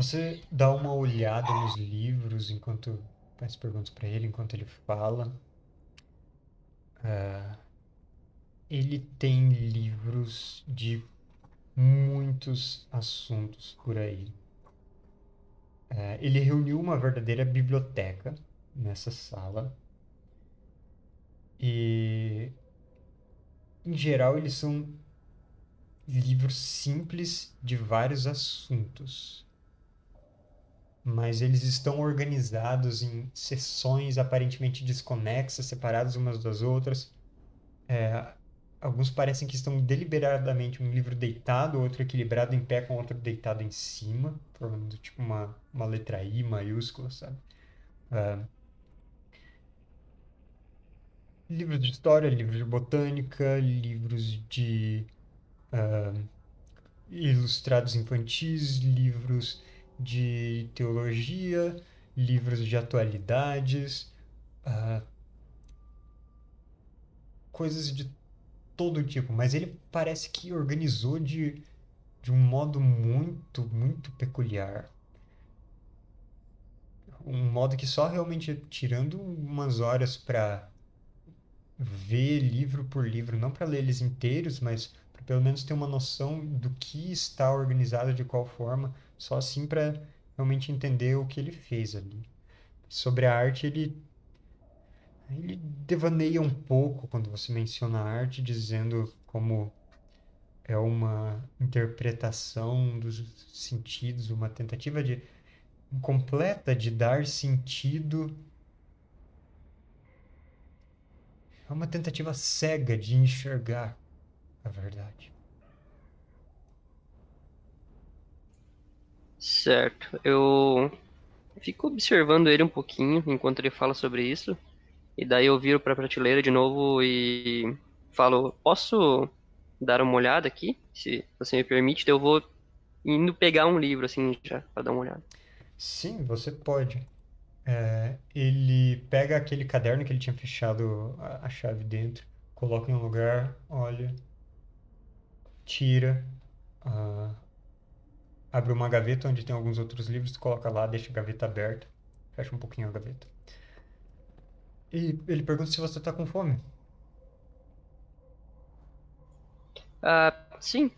Você dá uma olhada nos livros enquanto faz perguntas para ele, enquanto ele fala. Ah, ele tem livros de muitos assuntos por aí. Ah, ele reuniu uma verdadeira biblioteca nessa sala. E, em geral, eles são livros simples de vários assuntos. Mas eles estão organizados em seções aparentemente desconexas, separadas umas das outras. É, alguns parecem que estão deliberadamente um livro deitado, outro equilibrado em pé com outro deitado em cima, formando tipo uma, uma letra I maiúscula, sabe? Uh, livros de história, livros de botânica, livros de uh, ilustrados infantis, livros de teologia, livros de atualidades, uh, coisas de todo tipo, mas ele parece que organizou de, de um modo muito, muito peculiar. Um modo que só realmente tirando umas horas para ver livro por livro, não para ler eles inteiros, mas para pelo menos ter uma noção do que está organizado de qual forma, só assim para realmente entender o que ele fez ali. Sobre a arte, ele ele devaneia um pouco quando você menciona a arte, dizendo como é uma interpretação dos sentidos, uma tentativa de completa de dar sentido. É uma tentativa cega de enxergar a verdade. Certo. Eu fico observando ele um pouquinho enquanto ele fala sobre isso. E daí eu viro pra prateleira de novo e falo: Posso dar uma olhada aqui? Se você me permite, eu vou indo pegar um livro assim já para dar uma olhada. Sim, você pode. É, ele pega aquele caderno que ele tinha fechado a, a chave dentro, coloca em um lugar, olha, tira, uh, abre uma gaveta onde tem alguns outros livros, coloca lá, deixa a gaveta aberta, fecha um pouquinho a gaveta. E ele pergunta se você está com fome. Ah, sim.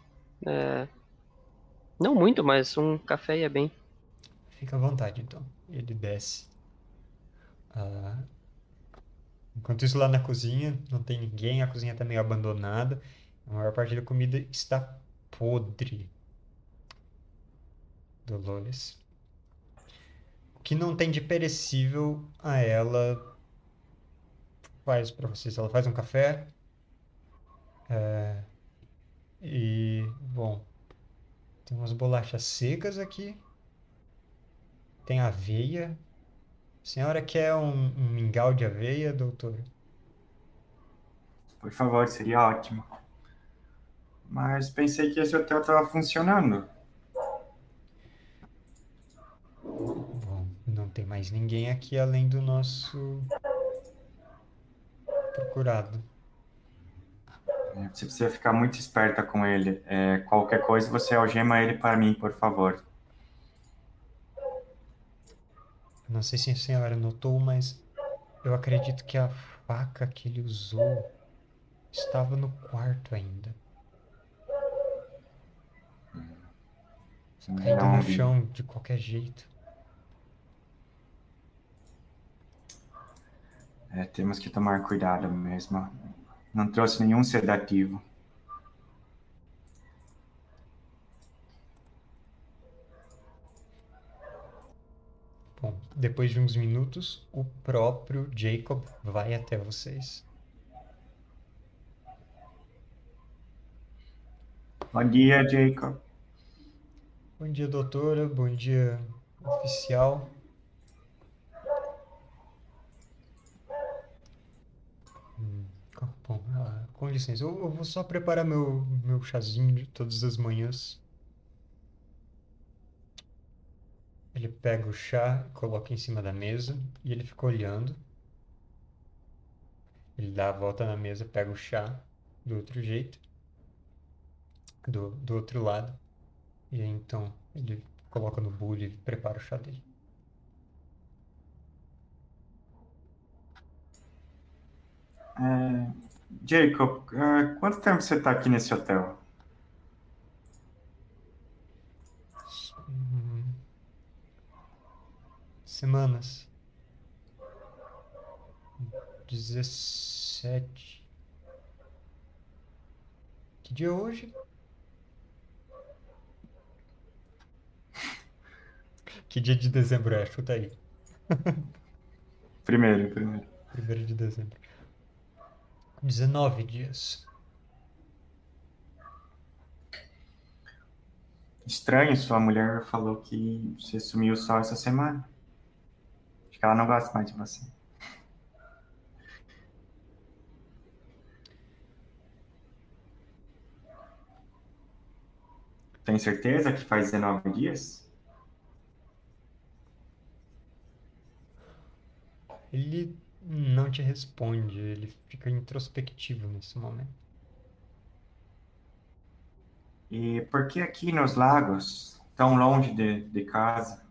É... Não muito, mas um café ia bem. Fica à vontade, então. Ele desce. Ah, Enquanto isso, lá na cozinha, não tem ninguém, a cozinha está meio abandonada. A maior parte da comida está podre. Dolores. Que não tem de perecível a ela faz para vocês? Ela faz um café. É, e, bom, tem umas bolachas secas aqui. Tem aveia. A senhora quer um, um mingau de aveia, doutor? Por favor, seria ótimo. Mas pensei que esse hotel estava funcionando. Bom, não tem mais ninguém aqui além do nosso procurado. Você precisa ficar muito esperta com ele. É, qualquer coisa, você algema ele para mim, por favor. Não sei se a senhora notou, mas eu acredito que a faca que ele usou estava no quarto ainda. Caída Não no chão de qualquer jeito. É, temos que tomar cuidado mesmo. Não trouxe nenhum sedativo. Bom, depois de uns minutos, o próprio Jacob vai até vocês. Bom dia, Jacob. Bom dia, doutora. Bom dia, oficial. Hum, co- bom, ah, com licença, eu, eu vou só preparar meu, meu chazinho de todas as manhãs. Ele pega o chá, coloca em cima da mesa e ele fica olhando. Ele dá a volta na mesa, pega o chá do outro jeito, do, do outro lado. E aí então ele coloca no bule e prepara o chá dele. É, Jacob, uh, quanto tempo você está aqui nesse hotel? Hum, Semanas. 17. Que dia é hoje? Que dia de dezembro é? Chuta aí. [LAUGHS] Primeiro, primeiro. Primeiro de dezembro. 19 dias. Estranho, sua mulher falou que você sumiu só essa semana. Acho que ela não gosta mais de você. Tem certeza que faz 19 dias? Ele não te responde, ele fica introspectivo nesse momento. E por que aqui nos lagos, tão longe de, de casa?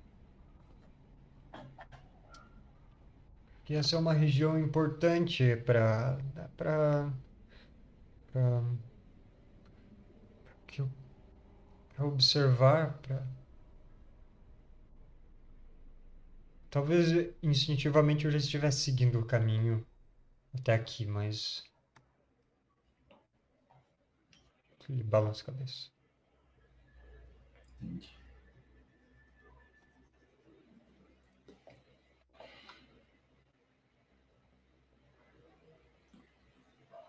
Que essa é uma região importante para para para observar, para Talvez instintivamente eu já estivesse seguindo o caminho até aqui, mas. Ele balança a cabeça. Entendi.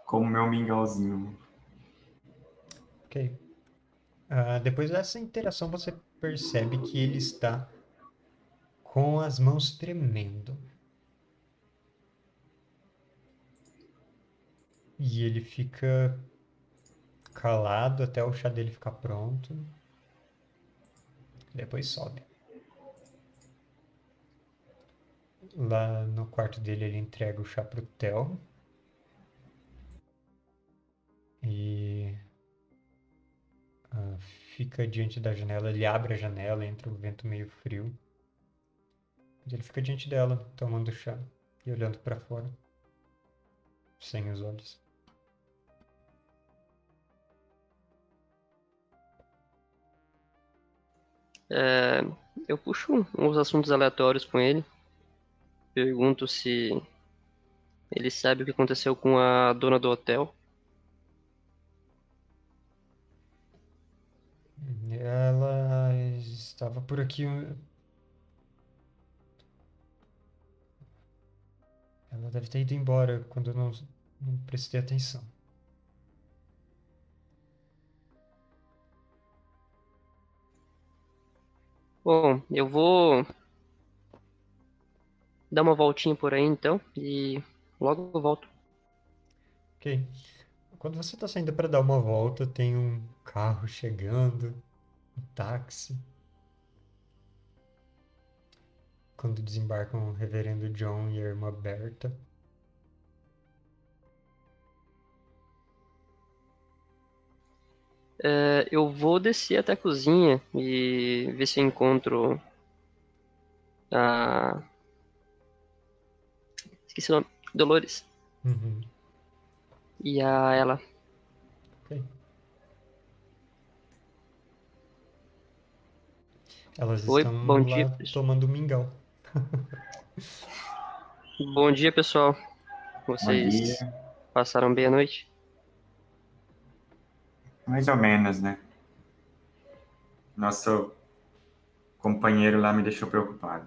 Como meu mingauzinho. Ok. Uh, depois dessa interação, você percebe que ele está com as mãos tremendo. E ele fica calado até o chá dele ficar pronto. Depois sobe. Lá no quarto dele ele entrega o chá pro Theo. E uh, fica diante da janela. Ele abre a janela, entra o vento meio frio. Ele fica diante dela, tomando chá e olhando para fora, sem os olhos. É, eu puxo uns assuntos aleatórios com ele. Pergunto se ele sabe o que aconteceu com a dona do hotel. Ela estava por aqui Ela deve ter ido embora quando eu não, não prestei atenção. Bom, eu vou dar uma voltinha por aí então e logo eu volto. Ok. Quando você está saindo para dar uma volta, tem um carro chegando, um táxi. Quando desembarcam o reverendo John e a irmã Berta. É, eu vou descer até a cozinha e ver se eu encontro a. Esqueci o nome. Dolores. Uhum. E a ela. Elas Oi, estão bom lá dia. tomando mingau. [LAUGHS] Bom dia, pessoal. Vocês dia. passaram bem a noite? Mais ou menos, né? Nosso companheiro lá me deixou preocupado.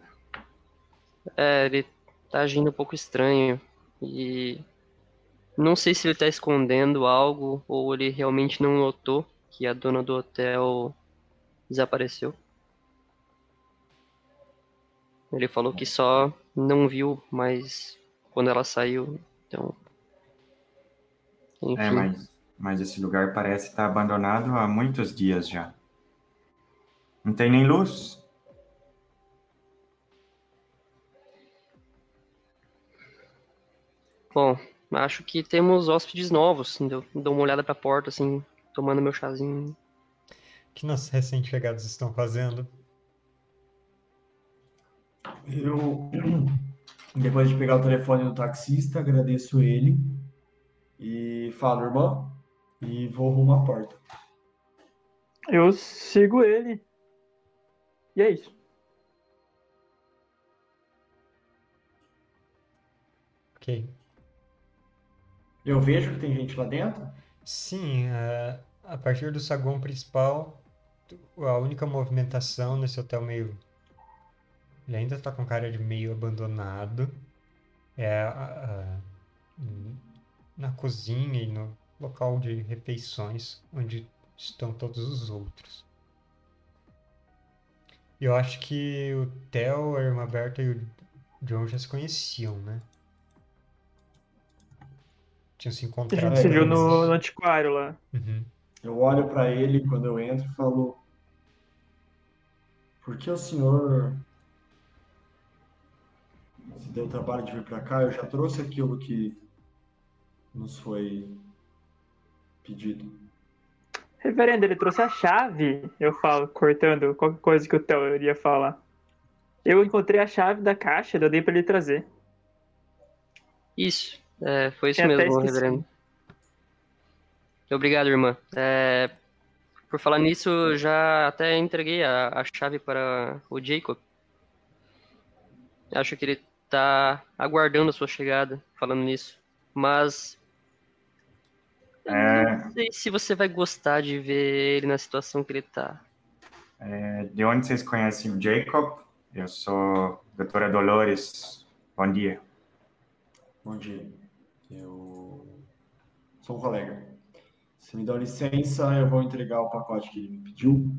É, ele tá agindo um pouco estranho e não sei se ele tá escondendo algo ou ele realmente não notou que a dona do hotel desapareceu. Ele falou que só não viu mais quando ela saiu, então. Enfim. É, mas, mas esse lugar parece estar abandonado há muitos dias já. Não tem nem luz. Bom, acho que temos hóspedes novos. Dou, dou uma olhada pra porta, assim, tomando meu chazinho. O que nossos recém-chegados estão fazendo? Eu, [CLEARS THROAT] depois de pegar o telefone do taxista, agradeço ele e falo, irmã, e vou rumo à porta. Eu sigo ele. E é isso. Ok. Eu vejo que tem gente lá dentro? Sim, a, a partir do saguão principal, a única movimentação nesse hotel meio. Ele ainda tá com cara de meio abandonado. É a- a- na cozinha e no local de refeições, onde estão todos os outros. E eu acho que o Theo, a irmã Berta e o John já se conheciam, né? Tinham se A encontrado. gente se viu no, no antiquário lá. Uhum. Eu olho pra ele quando eu entro e falo: Por que o senhor se deu o trabalho de vir pra cá? Eu já trouxe aquilo que nos foi pedido. Reverendo, ele trouxe a chave. Eu falo, cortando qualquer coisa que o Theo iria falar. Eu encontrei a chave da caixa, eu dei pra ele trazer. Isso, é, foi isso até mesmo, reverendo. Obrigado, irmã. É, por falar nisso, eu já até entreguei a, a chave para o Jacob. Acho que ele tá aguardando a sua chegada, falando nisso. Mas eu É. não sei se você vai gostar de ver ele na situação que ele tá. É, De onde vocês conhecem o Jacob? Eu sou doutora Dolores. Bom dia. Bom dia. Eu sou um colega. Se me dão licença, eu vou entregar o pacote que ele me pediu.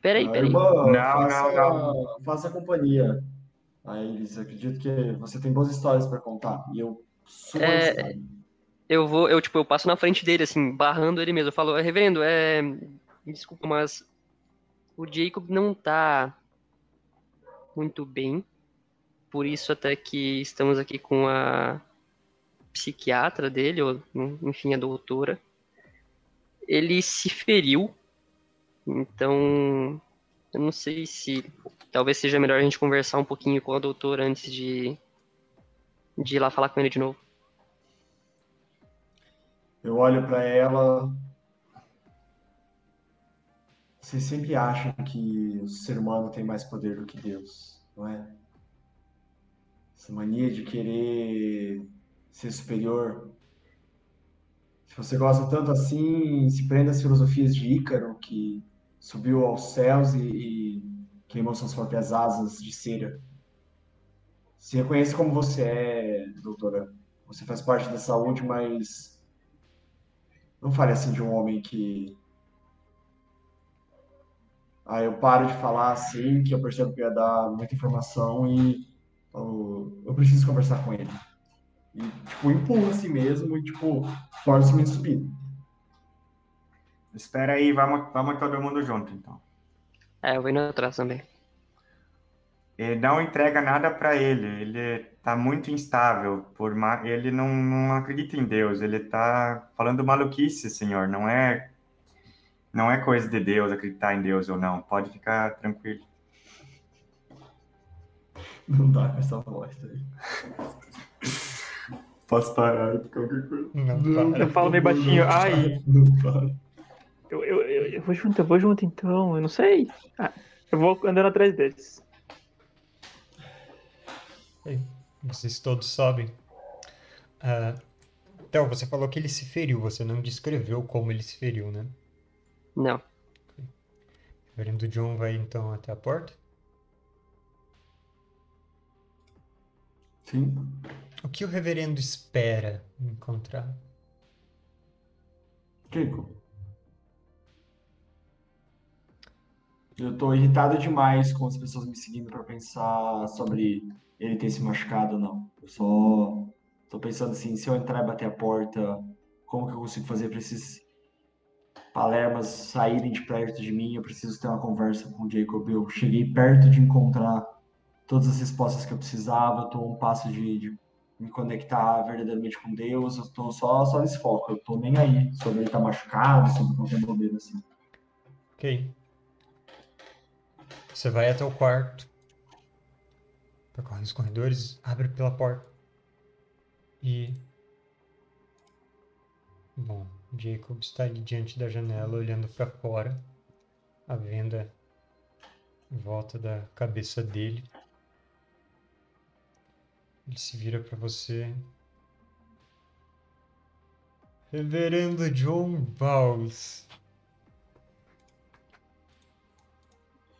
Peraí, peraí. irmã, Não, faça, não, faça companhia a eles. Acredito que você tem boas histórias para contar. E eu super É. Eu vou, eu, tipo, eu passo na frente dele, assim, barrando ele mesmo. Eu falo, reverendo, é. me Desculpa, mas o Jacob não tá muito bem. Por isso até que estamos aqui com a psiquiatra dele, ou enfim, a doutora. Ele se feriu. Então, eu não sei se talvez seja melhor a gente conversar um pouquinho com a doutora antes de, de ir lá falar com ele de novo. Eu olho para ela. Vocês sempre acham que o ser humano tem mais poder do que Deus, não é? Essa mania de querer ser superior. Se você gosta tanto assim, se prenda às filosofias de Ícaro, que subiu aos céus e, e queimou suas próprias asas de cera. Se reconheça como você é, doutora. Você faz parte da saúde, mas não fale assim de um homem que. Ah, eu paro de falar assim, que eu percebo que ia dar muita informação e falo, eu preciso conversar com ele. E, tipo, empurro assim mesmo e, tipo, forço minha subida. Espera aí, vamos, vamos todo mundo junto, então. É, eu vou indo atrás também. Ele não entrega nada para ele. Ele tá muito instável. Por ma... Ele não, não acredita em Deus. Ele tá falando maluquice, senhor. Não é, não é coisa de Deus acreditar em Deus ou não. Pode ficar tranquilo. Não dá com essa voz, aí. [LAUGHS] Posso parar de qualquer coisa? Não, para. Eu falo meio baixinho, ai. Não para. Eu, eu, eu, eu vou junto, eu vou junto então, eu não sei. Ah, eu vou andando atrás deles. Vocês todos sobem. Ah, Theo, você falou que ele se feriu, você não descreveu como ele se feriu, né? Não. O reverendo John vai então até a porta. Sim. O que o reverendo espera encontrar? Kiko. Eu tô irritado demais com as pessoas me seguindo pra pensar sobre ele ter se machucado ou não. Eu só tô pensando assim, se eu entrar e bater a porta, como que eu consigo fazer pra esses palermas saírem de perto de mim? Eu preciso ter uma conversa com o Jacob. Eu cheguei perto de encontrar todas as respostas que eu precisava, eu tô um passo de, de me conectar verdadeiramente com Deus, eu tô só, só nesse foco, eu tô nem aí sobre ele estar machucado, sobre qualquer bobeira assim. Ok. Você vai até o quarto. Percorre os corredores, abre pela porta. E. Bom, Jacob está ali diante da janela olhando para fora, a venda em volta da cabeça dele. Ele se vira para você. Reverendo John Bowles.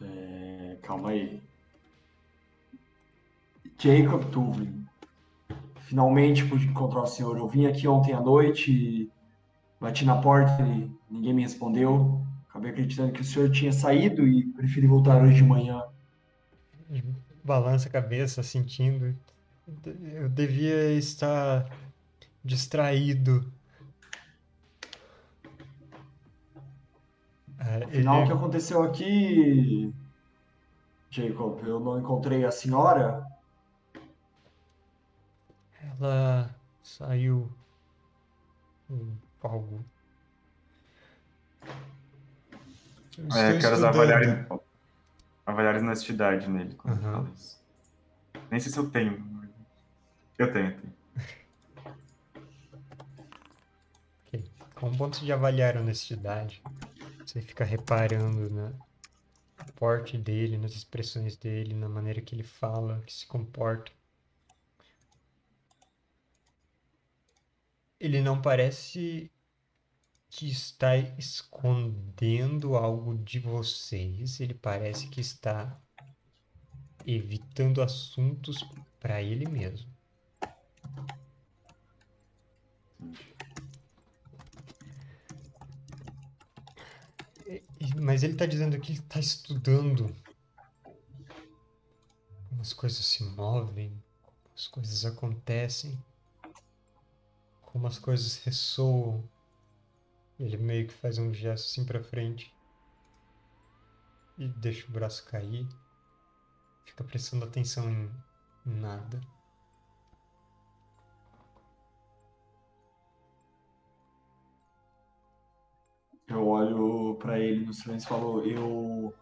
É, calma aí. Jacob Tuvlin. Finalmente pude encontrar o senhor. Eu vim aqui ontem à noite, bati na porta e ninguém me respondeu. Acabei acreditando que o senhor tinha saído e preferi voltar hoje de manhã. Balança a cabeça, sentindo. Eu devia estar distraído. É, Afinal, o que ele... aconteceu aqui, Jacob? Eu não encontrei a senhora. Ela saiu com algo. Eu É, quero estudando. avaliar, avaliar honestidade nele quando Aham. fala isso. Nem sei se eu tenho. Eu tenho, eu tenho. Ok. Com ponto de avaliar a honestidade, você fica reparando na no porte dele, nas expressões dele, na maneira que ele fala, que se comporta. Ele não parece que está escondendo algo de vocês, ele parece que está evitando assuntos para ele mesmo. E- Mas ele está dizendo que ele está estudando como as coisas se movem, como as coisas acontecem, como as coisas ressoam. Ele meio que faz um gesto assim para frente e deixa o braço cair. Fica prestando atenção em nada. Eu olho pra ele no silêncio e falo, eu.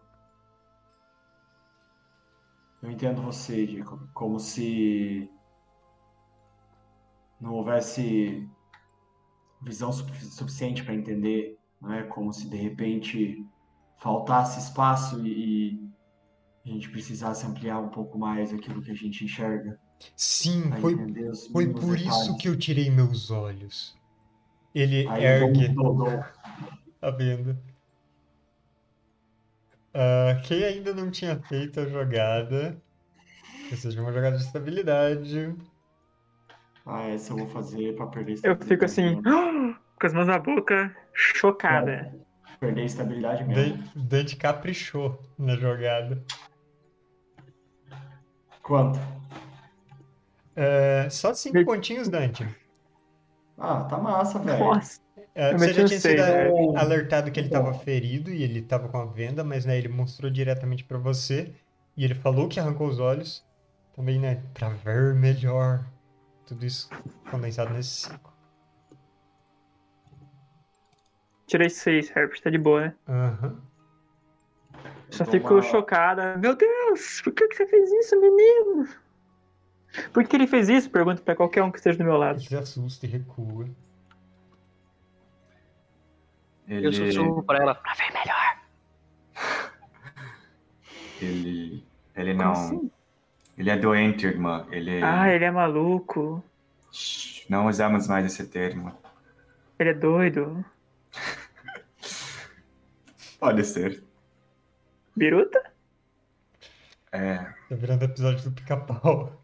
Eu entendo você, Jacob, como se não houvesse visão su- suficiente para entender, não é? Como se de repente faltasse espaço e, a gente precisasse ampliar um pouco mais aquilo que a gente enxerga, Sim, para foi, foi por isso detalhes. que eu tirei meus olhos. Ele Aí eu ergue dou, um dou, a venda. Ah, quem ainda não tinha feito a jogada, ou seja, uma jogada de estabilidade. Ah, essa eu vou fazer para perder Eu fico assim, [GASPS] com as mãos na boca, chocada. mesmo. Perder estabilidade mesmo. Dante caprichou na jogada. Quanto? É, só cinco pontinhos, Dante. Ah, tá massa, velho. Nossa, É, você já tinha sido né? alertado que ele estava Bom. ferido e ele estava com a venda, mas né, ele mostrou diretamente para você e ele falou que arrancou os olhos. Também, né, para ver melhor. Tudo isso condensado nesses cinco. tirei seis, Herbert, tá de boa, né? Aham. Só dou fico uma- chocada. Meu Deus, por que, que você fez isso, menino? Por que ele fez isso? Pergunto pra qualquer um que esteja do meu lado. Ele se assusta e recua. Eu Ele, sussurro pra ela, pra ver melhor. [LAUGHS] ele, ele Como não. assim? Ele é doente, irmã. Ele. Ah, ele é maluco. Não usamos mais esse termo. Ele é doido. [LAUGHS] Pode ser. Biruta? É, Tá virando episódio do pica-pau.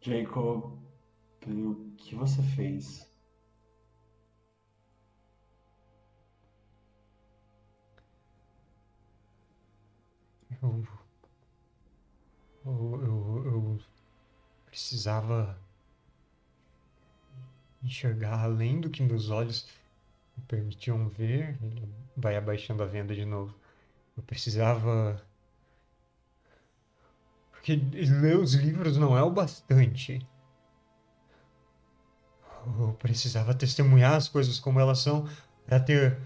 Jacob, o que você fez? Eu, eu, eu, eu precisava enxergar além do que meus olhos me permitiam ver. Ele vai abaixando a venda de novo. Eu precisava. Porque ler os livros não é o bastante. Eu precisava testemunhar as coisas como elas são para ter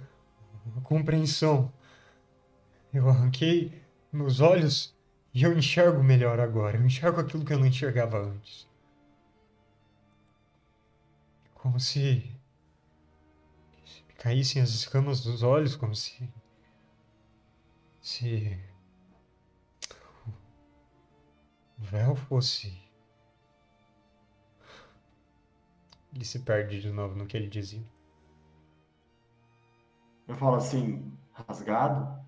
compreensão. Eu arranquei meus olhos e eu enxergo melhor agora. Eu enxergo aquilo que eu não enxergava antes. Como se. caíssem as escamas dos olhos, como se. Se. O véu fosse. Ele se perde de novo no que ele dizia. Eu falo assim, rasgado?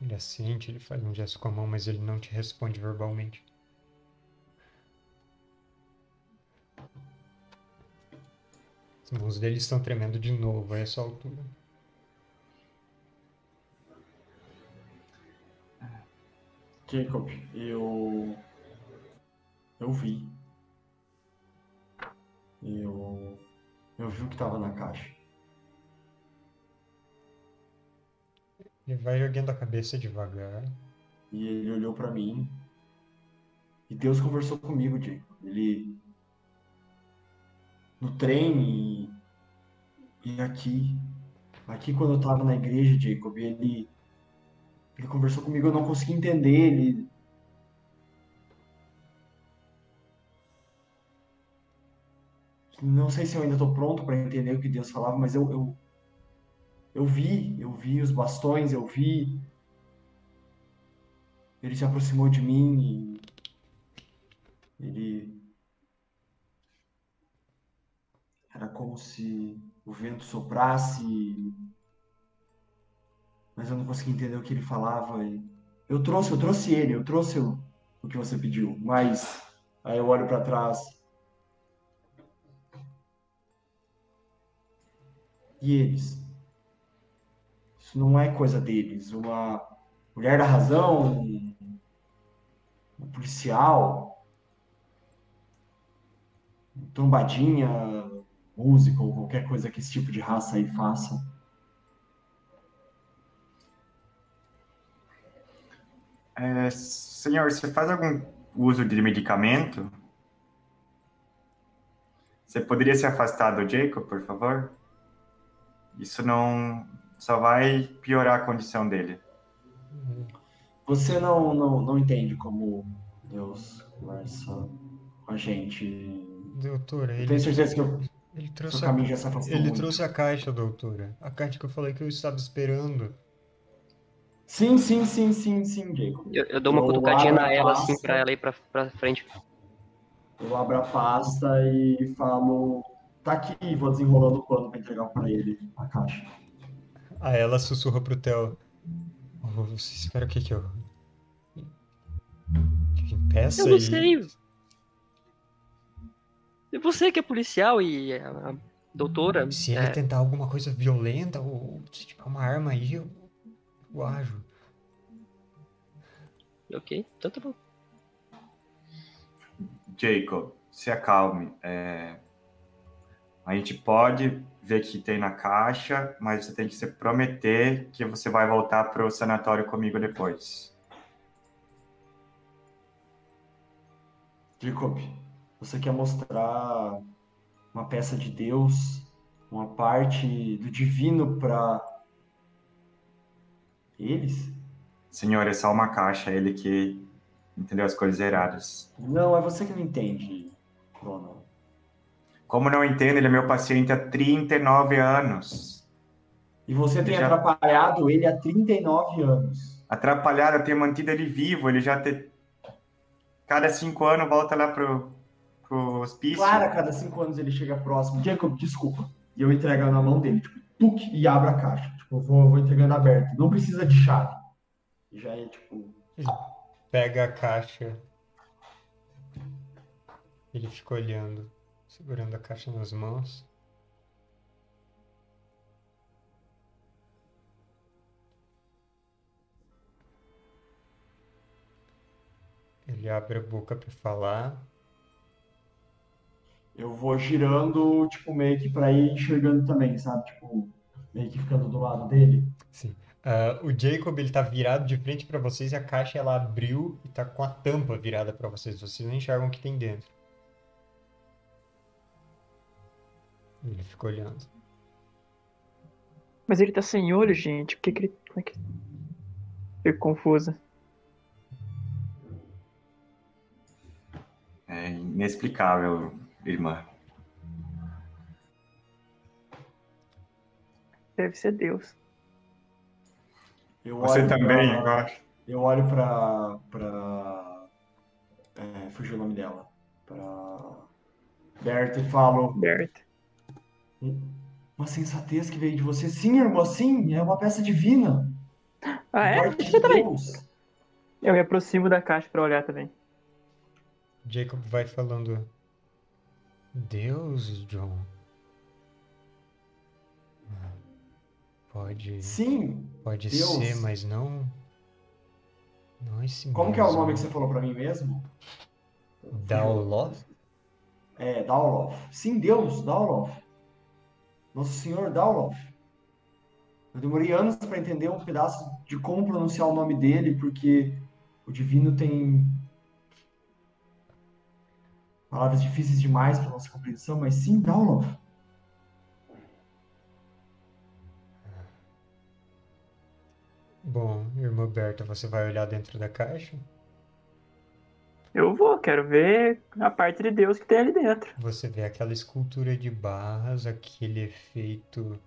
Ele assente, ele faz um gesto com a mão, mas ele não te responde verbalmente. As mãos dele estão tremendo de novo a essa altura. Jacob, eu. Eu vi. Eu. Eu vi o que estava na caixa. Ele vai erguendo a cabeça devagar. E ele olhou para mim. E Deus conversou comigo, Jacob. Ele. No trem e. E aqui. Aqui quando eu tava na igreja, Jacob, ele. Ele conversou comigo, eu não consegui entender. Ele. Não sei se eu ainda estou pronto para entender o que Deus falava, mas eu, eu, eu vi, eu vi os bastões, eu vi. Ele se aproximou de mim e ele era como se o vento soprasse, mas eu não conseguia entender o que ele falava. E eu trouxe, eu trouxe ele, eu trouxe o, o que você pediu, mas aí eu olho para trás. E eles? Isso não é coisa deles. Uma mulher da razão, um policial, um trombadinha, músico ou qualquer coisa que esse tipo de raça aí faça. É, senhor, você faz algum uso de medicamento? Você poderia se afastar do Jacob, por favor? Isso não só vai piorar a condição dele. Você não, não, não entende como Deus conversa com a gente. Doutora, Eu ele, tenho certeza que eu, ele trouxe a, ele muito. trouxe a caixa, doutora. A caixa que eu falei que eu estava esperando. Sim, sim, sim, sim, sim, Jacob. Eu, eu dou uma Eu cutucadinha na ela, pasta. assim, pra ela ir pra, pra frente. Eu abro a pasta e falo, tá aqui, vou desenrolando o pano pra entregar pra ele a caixa. Aí ela sussurra pro Theo. "Oh, você espera o que que eu... Que impeça Eu não e- sei. E você que é policial e a a doutora. Se ele é, tentar alguma coisa violenta ou se tiver uma arma aí, eu, eu ajo. Ok, então tá bom. Jacob, se acalme. É, A gente pode ver que tem na caixa, mas você tem que se prometer que você vai voltar para o sanatório comigo depois. Jacob, você quer mostrar uma peça de Deus, uma parte do divino pra eles? Senhor, é só uma caixa, ele que entendeu as coisas erradas. Não, é você que não entende, Ronald. Como não entendo, ele é meu paciente há 39 anos. E você tem Já- atrapalhado ele há 39 anos. Atrapalhado, eu tenho mantido ele vivo, ele já te... Cada cinco anos volta lá pro, pro hospício. Claro, a cada cinco anos ele chega próximo. Jacob, desculpa. E eu entrego na mão dele, tipo, tuc, e abro a caixa. Tipo, eu vou, vou entregando aberta. Não precisa de chave. E já é, tipo, Pega a caixa. Ele fica olhando, segurando a caixa nas mãos. Ele abre a boca para falar. eu vou girando, tipo, meio que pra ir enxergando também, sabe? Tipo, meio que ficando do lado dele. Sim. Ah, o Jacob ele tá virado de frente para vocês e a caixa ela abriu e tá com a tampa virada para vocês. Vocês não enxergam o que tem dentro. Ele fica olhando. Mas ele tá sem olho, gente. Por que, que ele. Como é que. Fico confusa. É, inexplicável, irmã. Deve ser Deus. Eu Você olho também, pra- eu acho. Eu olho pra. pra. É, fugiu o nome dela. Pra. Berta e falo. Berta. Uma sensatez que veio de você. Sim, irmã, sim, é uma peça divina. Ah, é? De Você também. Deus. Eu me aproximo da caixa pra olhar também. Jacob vai falando. Deus, John. Pode, Sim. pode Deus. ser, mas não. Não esse Como que é o mesmo. nome que você falou pra mim mesmo? Daoloth? É, Daulof. Sim, Deus, Daulof. Nosso Senhor Daulof. Eu demorei anos para entender um pedaço de como pronunciar o nome dele, porque o divino tem palavras difíceis demais para nossa compreensão, mas sim, Daulof. Bom, irmã Berta, você vai olhar dentro da caixa? Eu vou, quero ver a parte de Deus que tem ali dentro. Você vê aquela escultura de barras, aquele efeito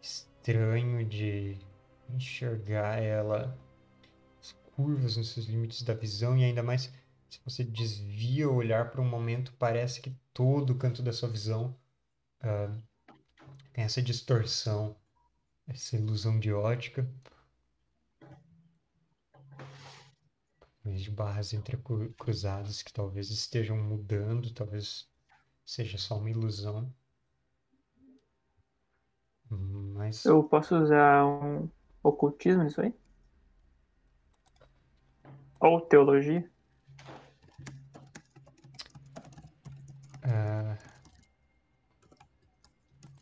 estranho de enxergar ela, as curvas nos seus limites da visão, e ainda mais se você desvia o olhar para um momento, parece que todo o canto da sua visão ah, tem essa distorção, essa ilusão de ótica. De barras entrecruzadas que talvez estejam mudando, talvez seja só uma ilusão. Mas Eu posso usar um ocultismo nisso aí? Ou teologia? ah,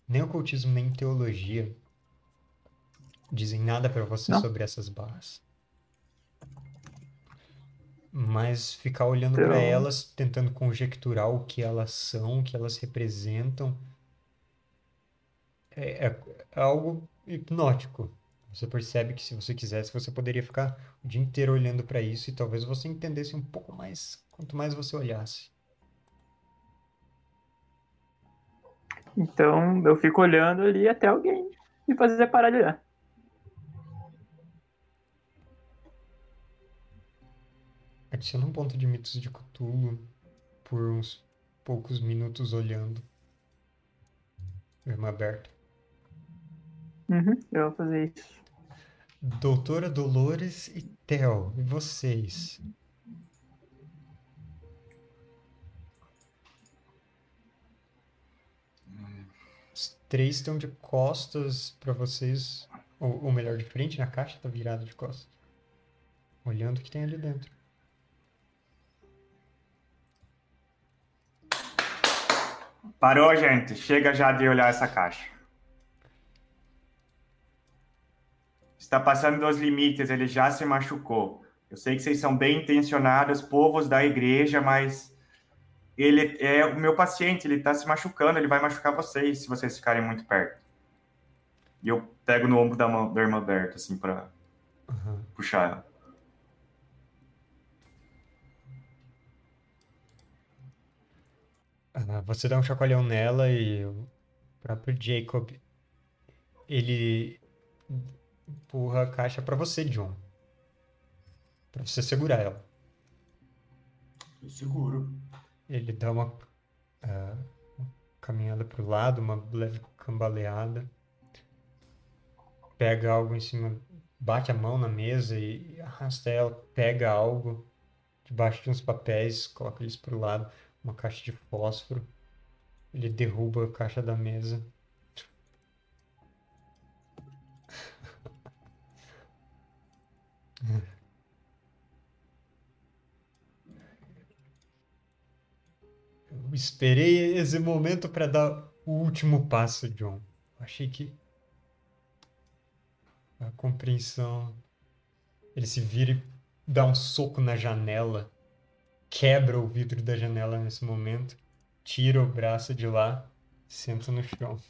nem ocultismo nem teologia dizem nada para você Não? sobre essas barras. Mas ficar olhando Então- para elas, tentando conjecturar o que elas são, o que elas representam, é, é- é algo hipnótico. Você percebe que se você quisesse, você poderia ficar o dia inteiro olhando para isso e talvez você entendesse um pouco mais quanto mais você olhasse. Então eu fico olhando ali até alguém me fazer parar de olhar. Adiciona um ponto de mitos de Cthulhu por uns poucos minutos olhando. Irmã aberta. Uhum, eu vou fazer isso. Doutora Dolores e Theo, e vocês? Os três estão de costas para vocês, ou, ou melhor, de frente na caixa, tá virado de costas. Olhando o que tem ali dentro. Parou, gente. Chega já de olhar essa caixa. Está passando dos limites, ele já se machucou. Eu sei que vocês são bem intencionados, povos da igreja, mas ele é o meu paciente, ele está se machucando, ele vai machucar vocês se vocês ficarem muito perto. E eu pego no ombro da, mão, da irmã Berta, assim, para Aham. puxar ela. Ah, você dá um chacoalhão nela e o próprio Jacob, ele empurra a caixa pra você, John. Pra você segurar ela. Eu seguro. Ele dá uma, ah, uma caminhada pro lado, uma leve cambaleada. Pega algo em cima, bate a mão na mesa e arrasta ela, pega algo debaixo de uns papéis, coloca eles pro lado, uma caixa de fósforo. Ele derruba a caixa da mesa. Eu esperei esse momento para dar o último passo, John. Achei que a compreensão. Ele se vira e dá um soco na janela, quebra o vidro da janela nesse momento, tira o braço de lá, senta no chão.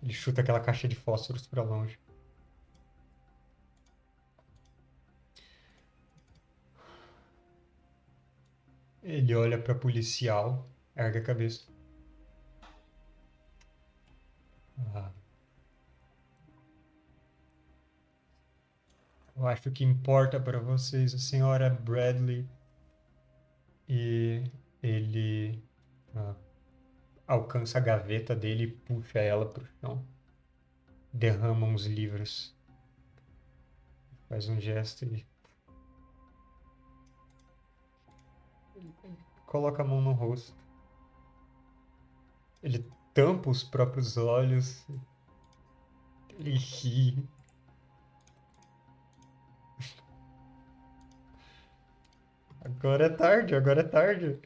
Ele chuta aquela caixa de fósforos para longe. Ele olha para policial, ergue a cabeça. Ah. Eu acho que importa para vocês a senhora Bradley e ele ah, alcança a gaveta dele e puxa ela pro chão. Derrama uns livros. Faz um gesto e coloca a mão no rosto. Ele tampa os próprios olhos. Ele ri. Agora é tarde, agora é tarde.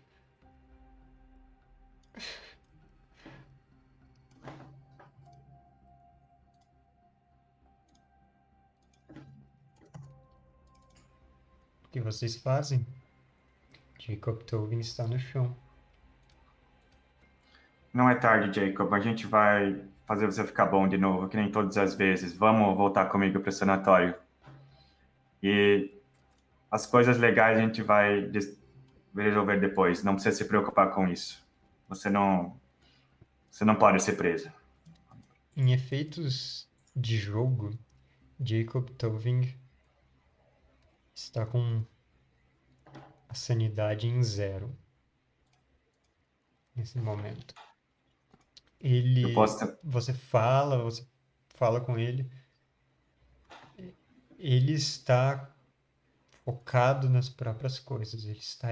O que vocês fazem? Jacob Tobin está no chão. Não é tarde, Jacob. A gente vai fazer você ficar bom de novo, que nem todas as vezes. Vamos voltar comigo para o sanatório. E as coisas legais a gente vai resolver depois. Não precisa se preocupar com isso. Você não, você não pode ser presa. Em efeitos de jogo, Jacob Toving está com a sanidade em zero nesse momento. Ele, posso... você fala, você fala com ele, ele está focado nas próprias coisas, ele está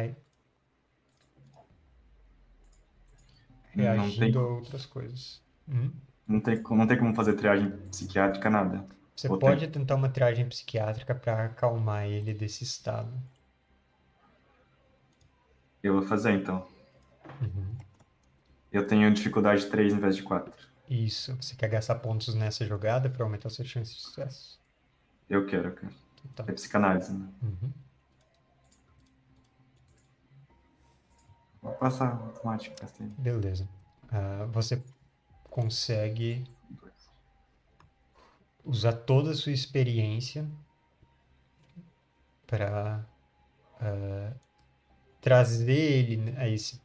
reagindo tem... a outras coisas. Hum? Não, tem, não tem como fazer triagem psiquiátrica, nada. Você Ou pode tem... tentar uma triagem psiquiátrica para acalmar ele desse estado. Eu vou fazer então. Uhum. Eu tenho dificuldade 3 em vez de 4. Isso. Você quer gastar pontos nessa jogada para aumentar suas chances de sucesso? Eu quero, eu quero. Tá. É psicanálise, né? Uhum. Vou passar automático, gastei. Beleza. Uh, você consegue usar toda a sua experiência para uh, trazer ele a esse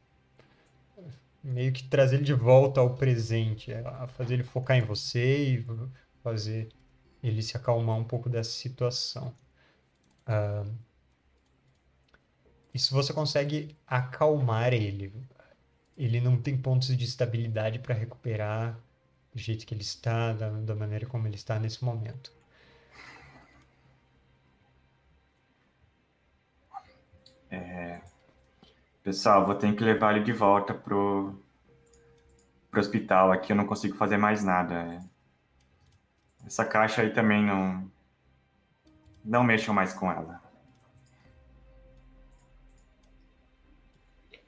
meio que trazer ele de volta ao presente, a fazer ele focar em você e fazer ele se acalmar um pouco dessa situação. Uh, isso você consegue acalmar ele. Ele não tem pontos de estabilidade para recuperar do jeito que ele está, da, da maneira como ele está nesse momento. É, Pessoal, vou ter que levar ele de volta pro, pro hospital. Aqui eu não consigo fazer mais nada. Essa caixa aí também não. Não mexam mais com ela.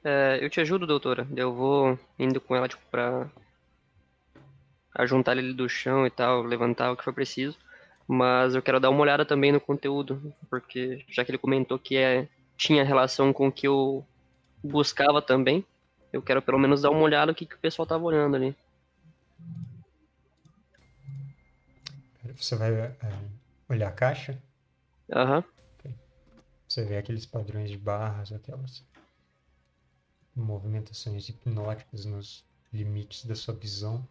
É, eu te ajudo, doutora. Eu vou indo com ela, tipo, pra ajuntar ele do chão e tal, levantar o que for preciso. Mas eu quero dar uma olhada também no conteúdo, porque já que ele comentou que é, tinha relação com o que eu buscava também. Eu quero pelo menos dar uma olhada no que, que o pessoal tava olhando ali. Você vai é, olhar a caixa? Aham. Uhum. Okay. Você vê aqueles padrões de barras, aquelas movimentações hipnóticas nos limites da sua visão.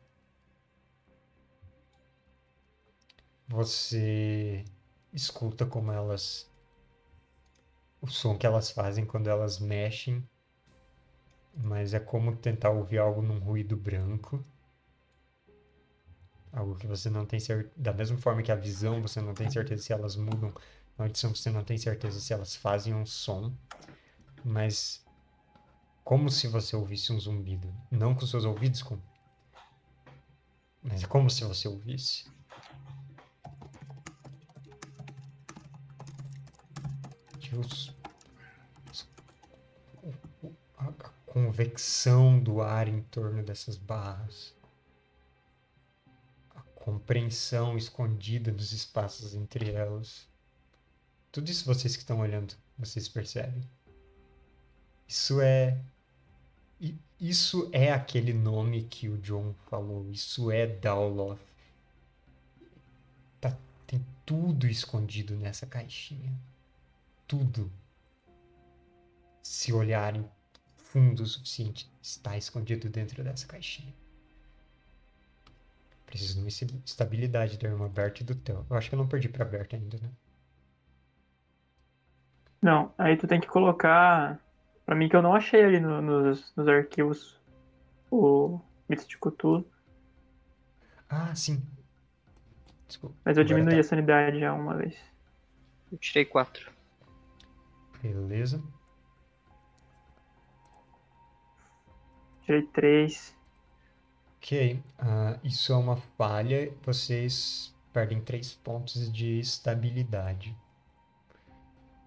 Você escuta como elas. o som que elas fazem quando elas mexem mas é como tentar ouvir algo num ruído branco. Algo que você não tem certeza. Da mesma forma que a visão, você não tem certeza se elas mudam. Na audição, você não tem certeza se elas fazem um som. Mas. Como se você ouvisse um zumbido. Não com seus ouvidos, com... mas como se você ouvisse. Os convecção do ar em torno dessas barras, a compreensão escondida dos espaços entre elas. Tudo isso vocês que estão olhando, vocês percebem. Isso é isso é aquele nome que o John falou. Isso é Dauloth. Tá, tem tudo escondido nessa caixinha. Tudo se olharem fundo o suficiente, está escondido dentro dessa caixinha. Preciso de uma estabilidade da irmã Bert e do Theo. Eu acho que eu não perdi pra Bert ainda, né? Não, aí tu tem que colocar. Pra mim que eu não achei ali no- nos, nos arquivos o mito de Cthulhu. Ah, sim. Desculpa. Mas eu Agora diminuí tá. a sanidade já uma vez. Eu tirei quatro. Beleza. Tirei três. Ok. ah, isso é uma falha. Vocês perdem três pontos de estabilidade.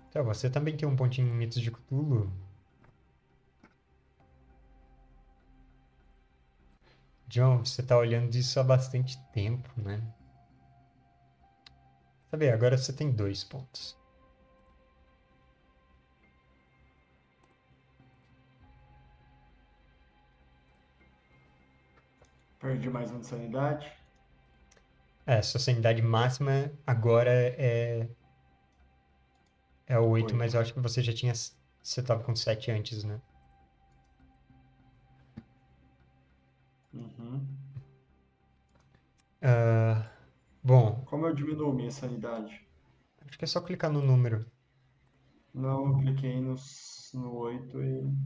Então, você também tem um pontinho em mitos de Cthulhu. John, você tá olhando isso há bastante tempo, né? Tá bem, agora você tem dois pontos. Perdi mais um de sanidade. É, sua sanidade máxima agora é. É o 8, Oito. mas eu acho que você já tinha. Você tava com 7 antes, né? Uhum. Ah, bom, Como eu diminuo minha sanidade? acho que é só clicar no número. Não, eu cliquei no, no 8 e.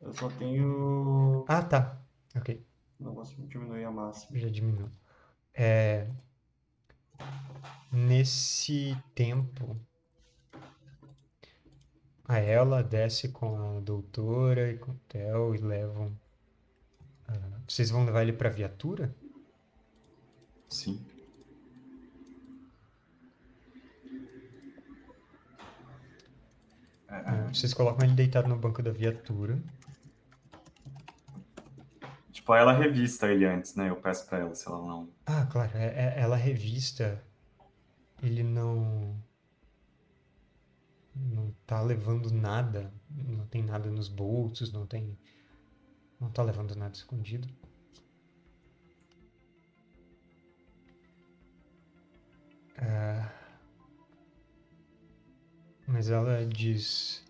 Eu só tenho. Ah, tá. Ok, Não consigo diminuir a máxima. já diminuiu. É, nesse tempo, a ela desce com a doutora e com o Theo e levam. ah, vocês vão levar ele pra viatura? Sim. Ah, Vocês colocam ele deitado no banco da viatura. Tipo, ela revista ele antes, né? Eu peço pra ela se ela não. Ah, claro, é- é- ela revista. Ele não. Não tá levando nada. Não tem nada nos bolsos, não tem. Não tá levando nada escondido. Ah, mas ela diz.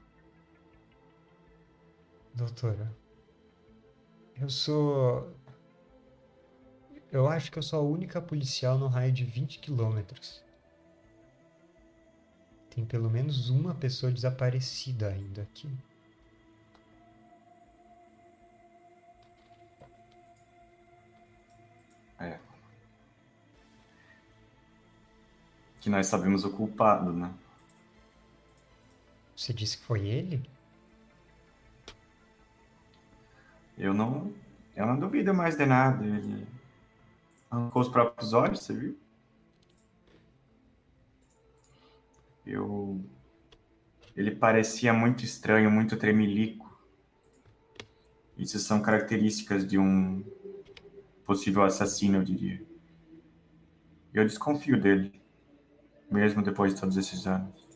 Doutora, eu sou. Eu acho que eu sou a única policial no raio de 20 quilômetros. Tem pelo menos uma pessoa desaparecida ainda aqui. É. Que nós sabemos o culpado, né? Você disse que foi ele? Eu não. Eu não duvido mais de nada. Ele arrancou os próprios olhos, você viu? Eu. Ele parecia muito estranho, muito tremelico. Isso são características de um possível assassino, eu diria. Eu desconfio dele, mesmo depois de todos esses anos.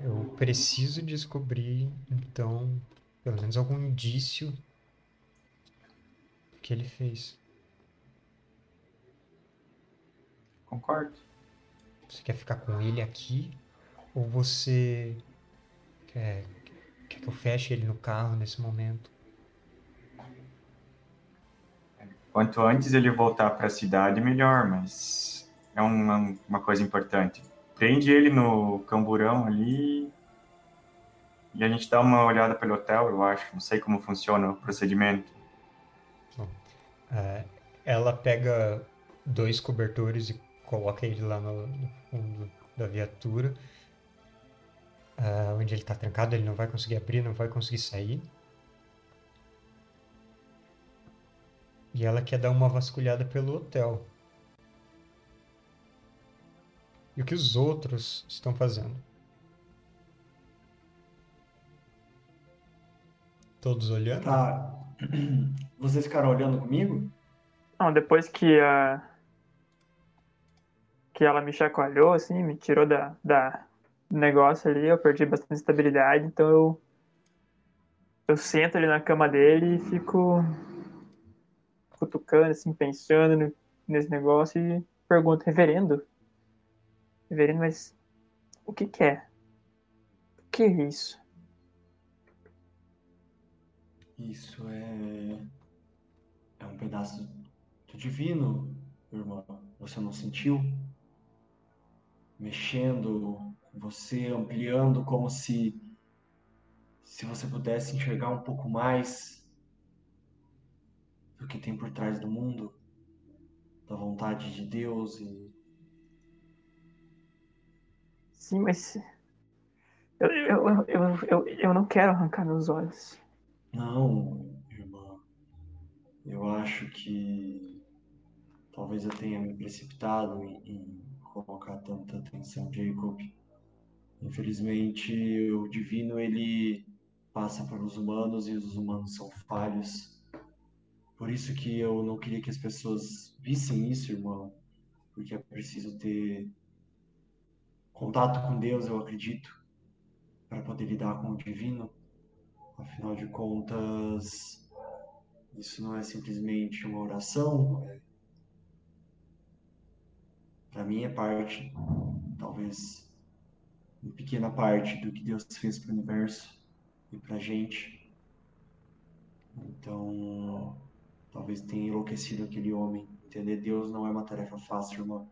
Eu preciso descobrir, então, pelo menos algum indício que ele fez. Concordo. Você quer ficar com ele aqui? Ou você quer, quer que eu feche ele no carro nesse momento? Quanto antes ele voltar para a cidade, melhor, mas é uma, uma coisa importante. Prende ele no camburão ali e a gente dá uma olhada pelo hotel, eu acho. Não sei como funciona o procedimento. Ah, ela pega dois cobertores e coloca ele lá no, no fundo da viatura, ah, onde ele está trancado, ele não vai conseguir abrir, não vai conseguir sair. E ela quer dar uma vasculhada pelo hotel. E o que os outros estão fazendo? Todos olhando? Tá. Vocês ficaram olhando comigo? Não, depois que a. que ela me chacoalhou, assim, me tirou da, da do negócio ali, eu perdi bastante estabilidade, então eu. Eu sento ali na cama dele e fico cutucando, assim, pensando no- nesse negócio e pergunto, reverendo, Verino, mas o que, que é? O que é isso? Isso é. É um pedaço do divino, irmão. Você não sentiu? Mexendo você, ampliando, como se. Se você pudesse enxergar um pouco mais do que tem por trás do mundo, da vontade de Deus e. Sim, mas. Eu, eu, eu, eu, eu não quero arrancar meus olhos. Não, irmã. Eu acho que talvez eu tenha me precipitado em, em colocar tanta atenção, Jacob. Infelizmente, o divino ele passa pelos humanos e os humanos são falhos. Por isso que eu não queria que as pessoas vissem isso, irmão, porque é preciso ter contato com Deus, eu acredito, para poder lidar com o divino. Afinal de contas, isso não é simplesmente uma oração. Para mim, é parte, talvez, uma pequena parte do que Deus fez para o universo e para a gente. Então, talvez tenha enlouquecido aquele homem. Entender Deus não é uma tarefa fácil, irmão.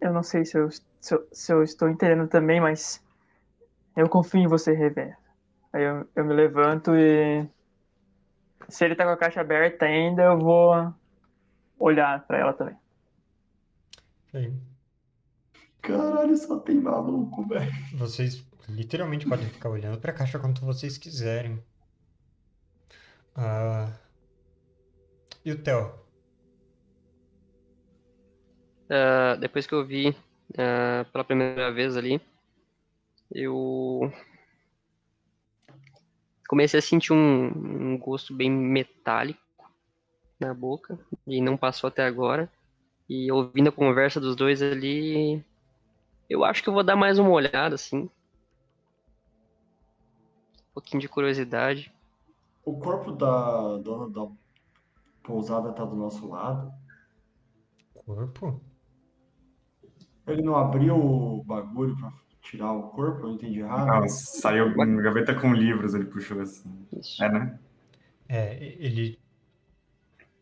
Eu não sei se eu, se eu, se eu estou entendendo também, mas eu confio em você, Rever. Aí eu, eu me levanto e. Se ele tá com a caixa aberta ainda, eu vou olhar para ela também. Sim. Caralho, só tem maluco, velho. Vocês literalmente podem ficar olhando pra caixa quanto vocês quiserem. Ah, E o Theo? Ah, depois que eu vi ah, pela primeira vez ali, eu comecei a sentir um, um gosto bem metálico na boca e não passou até agora. E ouvindo a conversa dos dois ali, eu acho que eu vou dar mais uma olhada, assim. Um pouquinho de curiosidade. O corpo da dona da pousada tá do nosso lado. Corpo? Ele não abriu o bagulho pra tirar o corpo? Eu entendi errado? Não, saiu uma gaveta com livros, ele puxou assim. É, né? É, ele.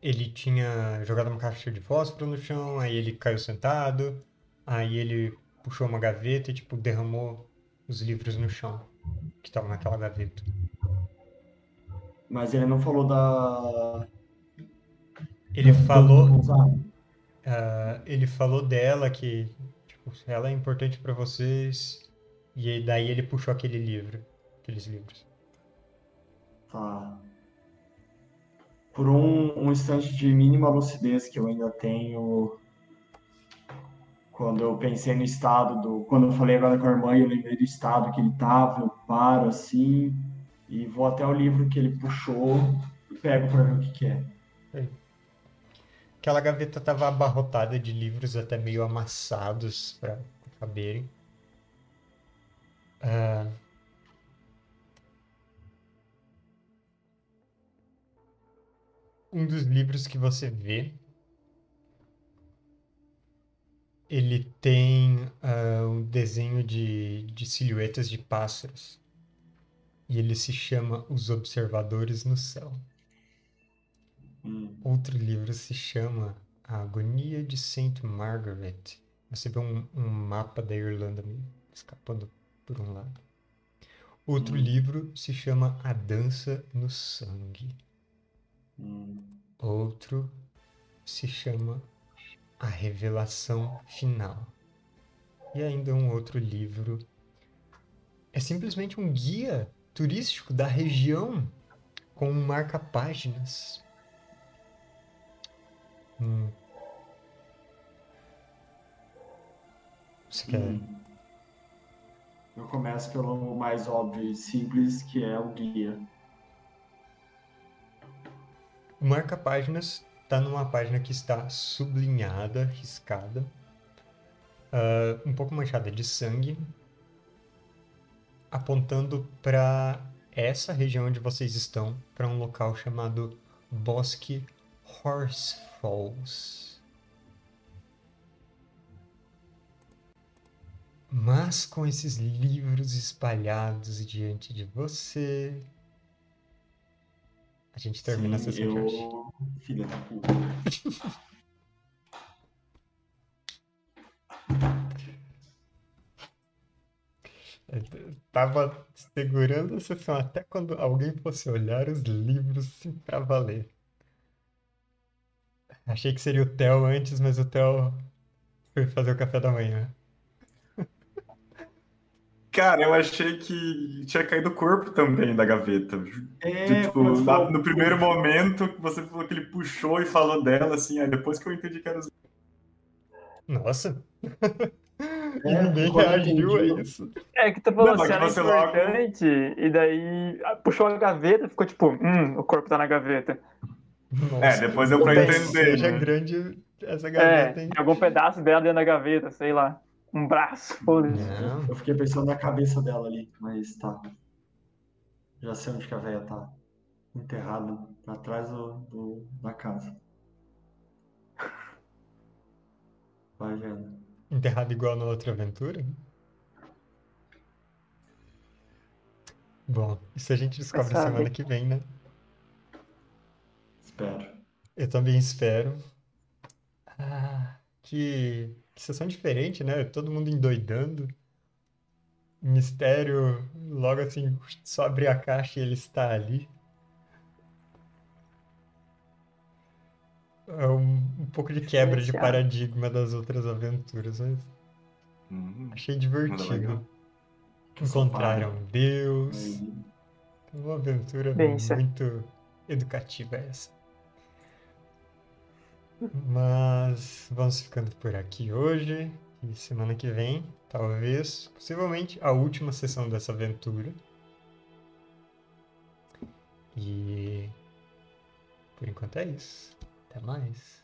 Ele tinha jogado uma caixa de fósforo no chão, aí ele caiu sentado, aí ele puxou uma gaveta e, tipo, derramou os livros no chão que estavam naquela gaveta. Mas ele não falou da. Ele falou, ah, ele falou dela que, ela é importante pra vocês, e aí daí ele puxou aquele livro, aqueles livros. Tá. Por um, um instante de mínima lucidez que eu ainda tenho. Quando eu pensei no estado do. Quando eu falei agora com a irmã, eu lembrei do estado que ele tava, eu paro assim e vou até o livro que ele puxou e pego pra ver o que que é. Aquela gaveta estava abarrotada de livros até meio amassados para caberem. Ah, um dos livros que você vê, ele tem ah, um desenho de, de silhuetas de pássaros. E ele se chama Os Observadores no Céu. Hum. Outro livro se chama A Agonia de Saint Margaret. Você vê um, um mapa da Irlanda meio escapando por um lado. Outro Hum. livro se chama A Dança no Sangue. Hum. Outro se chama A Revelação Final. E ainda um outro livro é simplesmente um guia turístico da região com um marca-páginas. Hum. Você quer? Hum. Eu começo pelo mais óbvio e simples, que é o guia. O marca-páginas está numa página que está sublinhada, riscada, ah, um pouco manchada de sangue, apontando para essa região onde vocês estão, para um local chamado Bosque Horse Falls. Mas com esses livros espalhados diante de você, a gente termina Sim, a sessão eu... de hoje. Filha da puta. [LAUGHS] Tava segurando a sessão até quando alguém fosse olhar os livros para pra valer. Achei que seria o Theo antes, mas o Theo foi fazer o café da manhã. Cara, eu achei que tinha caído o corpo também da gaveta. É, De, tipo, na- no primeiro momento, você falou que ele puxou e falou dela, assim, aí depois que eu entendi que era os. Nossa! E É, ninguém quando eu reagiu a isso. É que tu falou Não, se era você logo- importante, e daí ah, puxou a gaveta, ficou tipo, hum, o corpo tá na gaveta. É, Nossa, depois deu pra entender. seja né? grande essa É, gaveta, hein? tem algum pedaço dela dentro da gaveta, sei lá. Um braço, foda-se. Eu fiquei pensando na cabeça dela ali, mas tá. Já sei onde que a véia tá. Enterrada atrás do, do- da casa. Vai vendo. Enterrado igual na outra aventura? Bom, isso a gente descobre semana que vem, né? Espero. Eu também espero. Ah, que, que sessão diferente, né? Todo mundo endoidando. Mistério, logo assim, só abrir a caixa e ele está ali. É um, um pouco de quebra de paradigma das outras aventuras, mas Uhum. achei divertido. Encontraram Deus. Aí, Uma aventura é- muito educativa essa. Mas vamos ficando por aqui hoje. E semana que vem, talvez, possivelmente, a última sessão dessa aventura. E por enquanto é isso. Até mais.